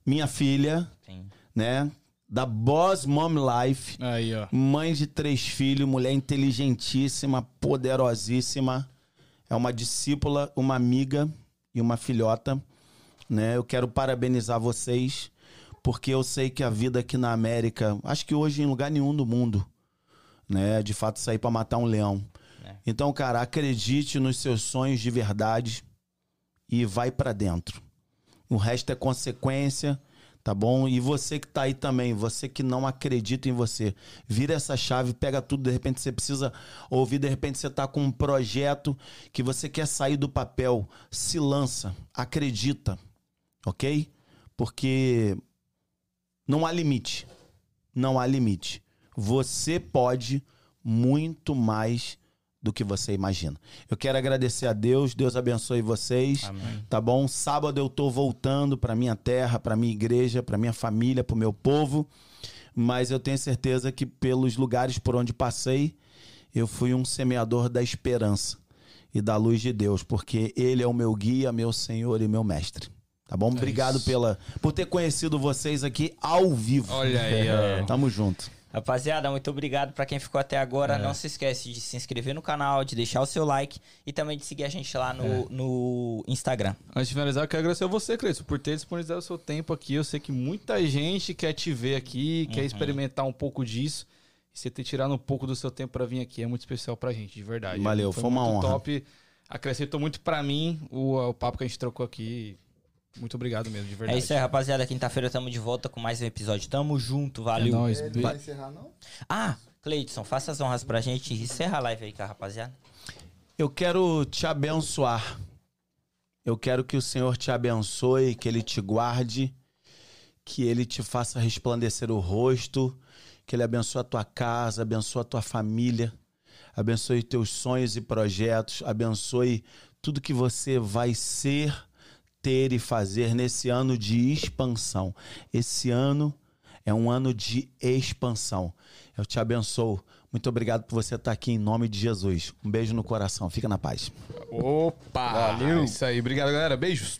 minha filha, Sim. né? Da Boss Mom Life. Aí, ó. Mãe de três filhos, mulher inteligentíssima, poderosíssima. É uma discípula, uma amiga e uma filhota. Né? Eu quero parabenizar vocês, porque eu sei que a vida aqui na América, acho que hoje em lugar nenhum do mundo, né? De fato, sair para matar um leão. É. Então, cara, acredite nos seus sonhos de verdade e vai pra dentro. O resto é consequência, tá bom? E você que tá aí também, você que não acredita em você, vira essa chave, pega tudo, de repente você precisa ouvir, de repente você tá com um projeto que você quer sair do papel, se lança, acredita, ok? Porque não há limite. Não há limite. Você pode muito mais do que você imagina. Eu quero agradecer a Deus, Deus abençoe vocês. Amém. Tá bom? Sábado eu tô voltando para minha terra, para minha igreja, para minha família, para o meu povo. Mas eu tenho certeza que pelos lugares por onde passei, eu fui um semeador da esperança e da luz de Deus, porque ele é o meu guia, meu Senhor e meu mestre. Tá bom? Obrigado isso. pela por ter conhecido vocês aqui ao vivo. Olha aí, ó. Tamo junto. Rapaziada, muito obrigado pra quem ficou até agora. Não se esquece de se inscrever no canal, de deixar o seu like e também de seguir a gente lá no, no Instagram. Antes de finalizar, eu quero agradecer a você, Cleiton, por ter disponibilizado o seu tempo aqui. Eu sei que muita gente quer te ver aqui, quer experimentar um pouco disso. E você ter tirado um pouco do seu tempo pra vir aqui é muito especial pra gente, de verdade. Valeu, foi uma muito honra. top. Acrescentou muito pra mim o, o papo que a gente trocou aqui. Muito obrigado mesmo, de verdade. É isso aí, rapaziada. Quinta-feira tamo de volta com mais um episódio. Tamo junto, É valeu. nóis. É, Be- não vai encerrar, não? Ah, Cleidson, faça as honras pra gente e encerra a live aí com a rapaziada. Eu quero te abençoar. Eu quero que o Senhor te abençoe, que Ele te guarde, que Ele te faça resplandecer o rosto, que Ele abençoe a tua casa, abençoe a tua família, abençoe teus sonhos e projetos, abençoe tudo que você vai ser, ter e fazer nesse ano de expansão. Esse ano é um ano de expansão. Eu te abençoo. Muito obrigado por você estar aqui em nome de Jesus. Um beijo no coração. Fica na paz. Opa! Valeu! É isso aí. Obrigado, galera. Beijos.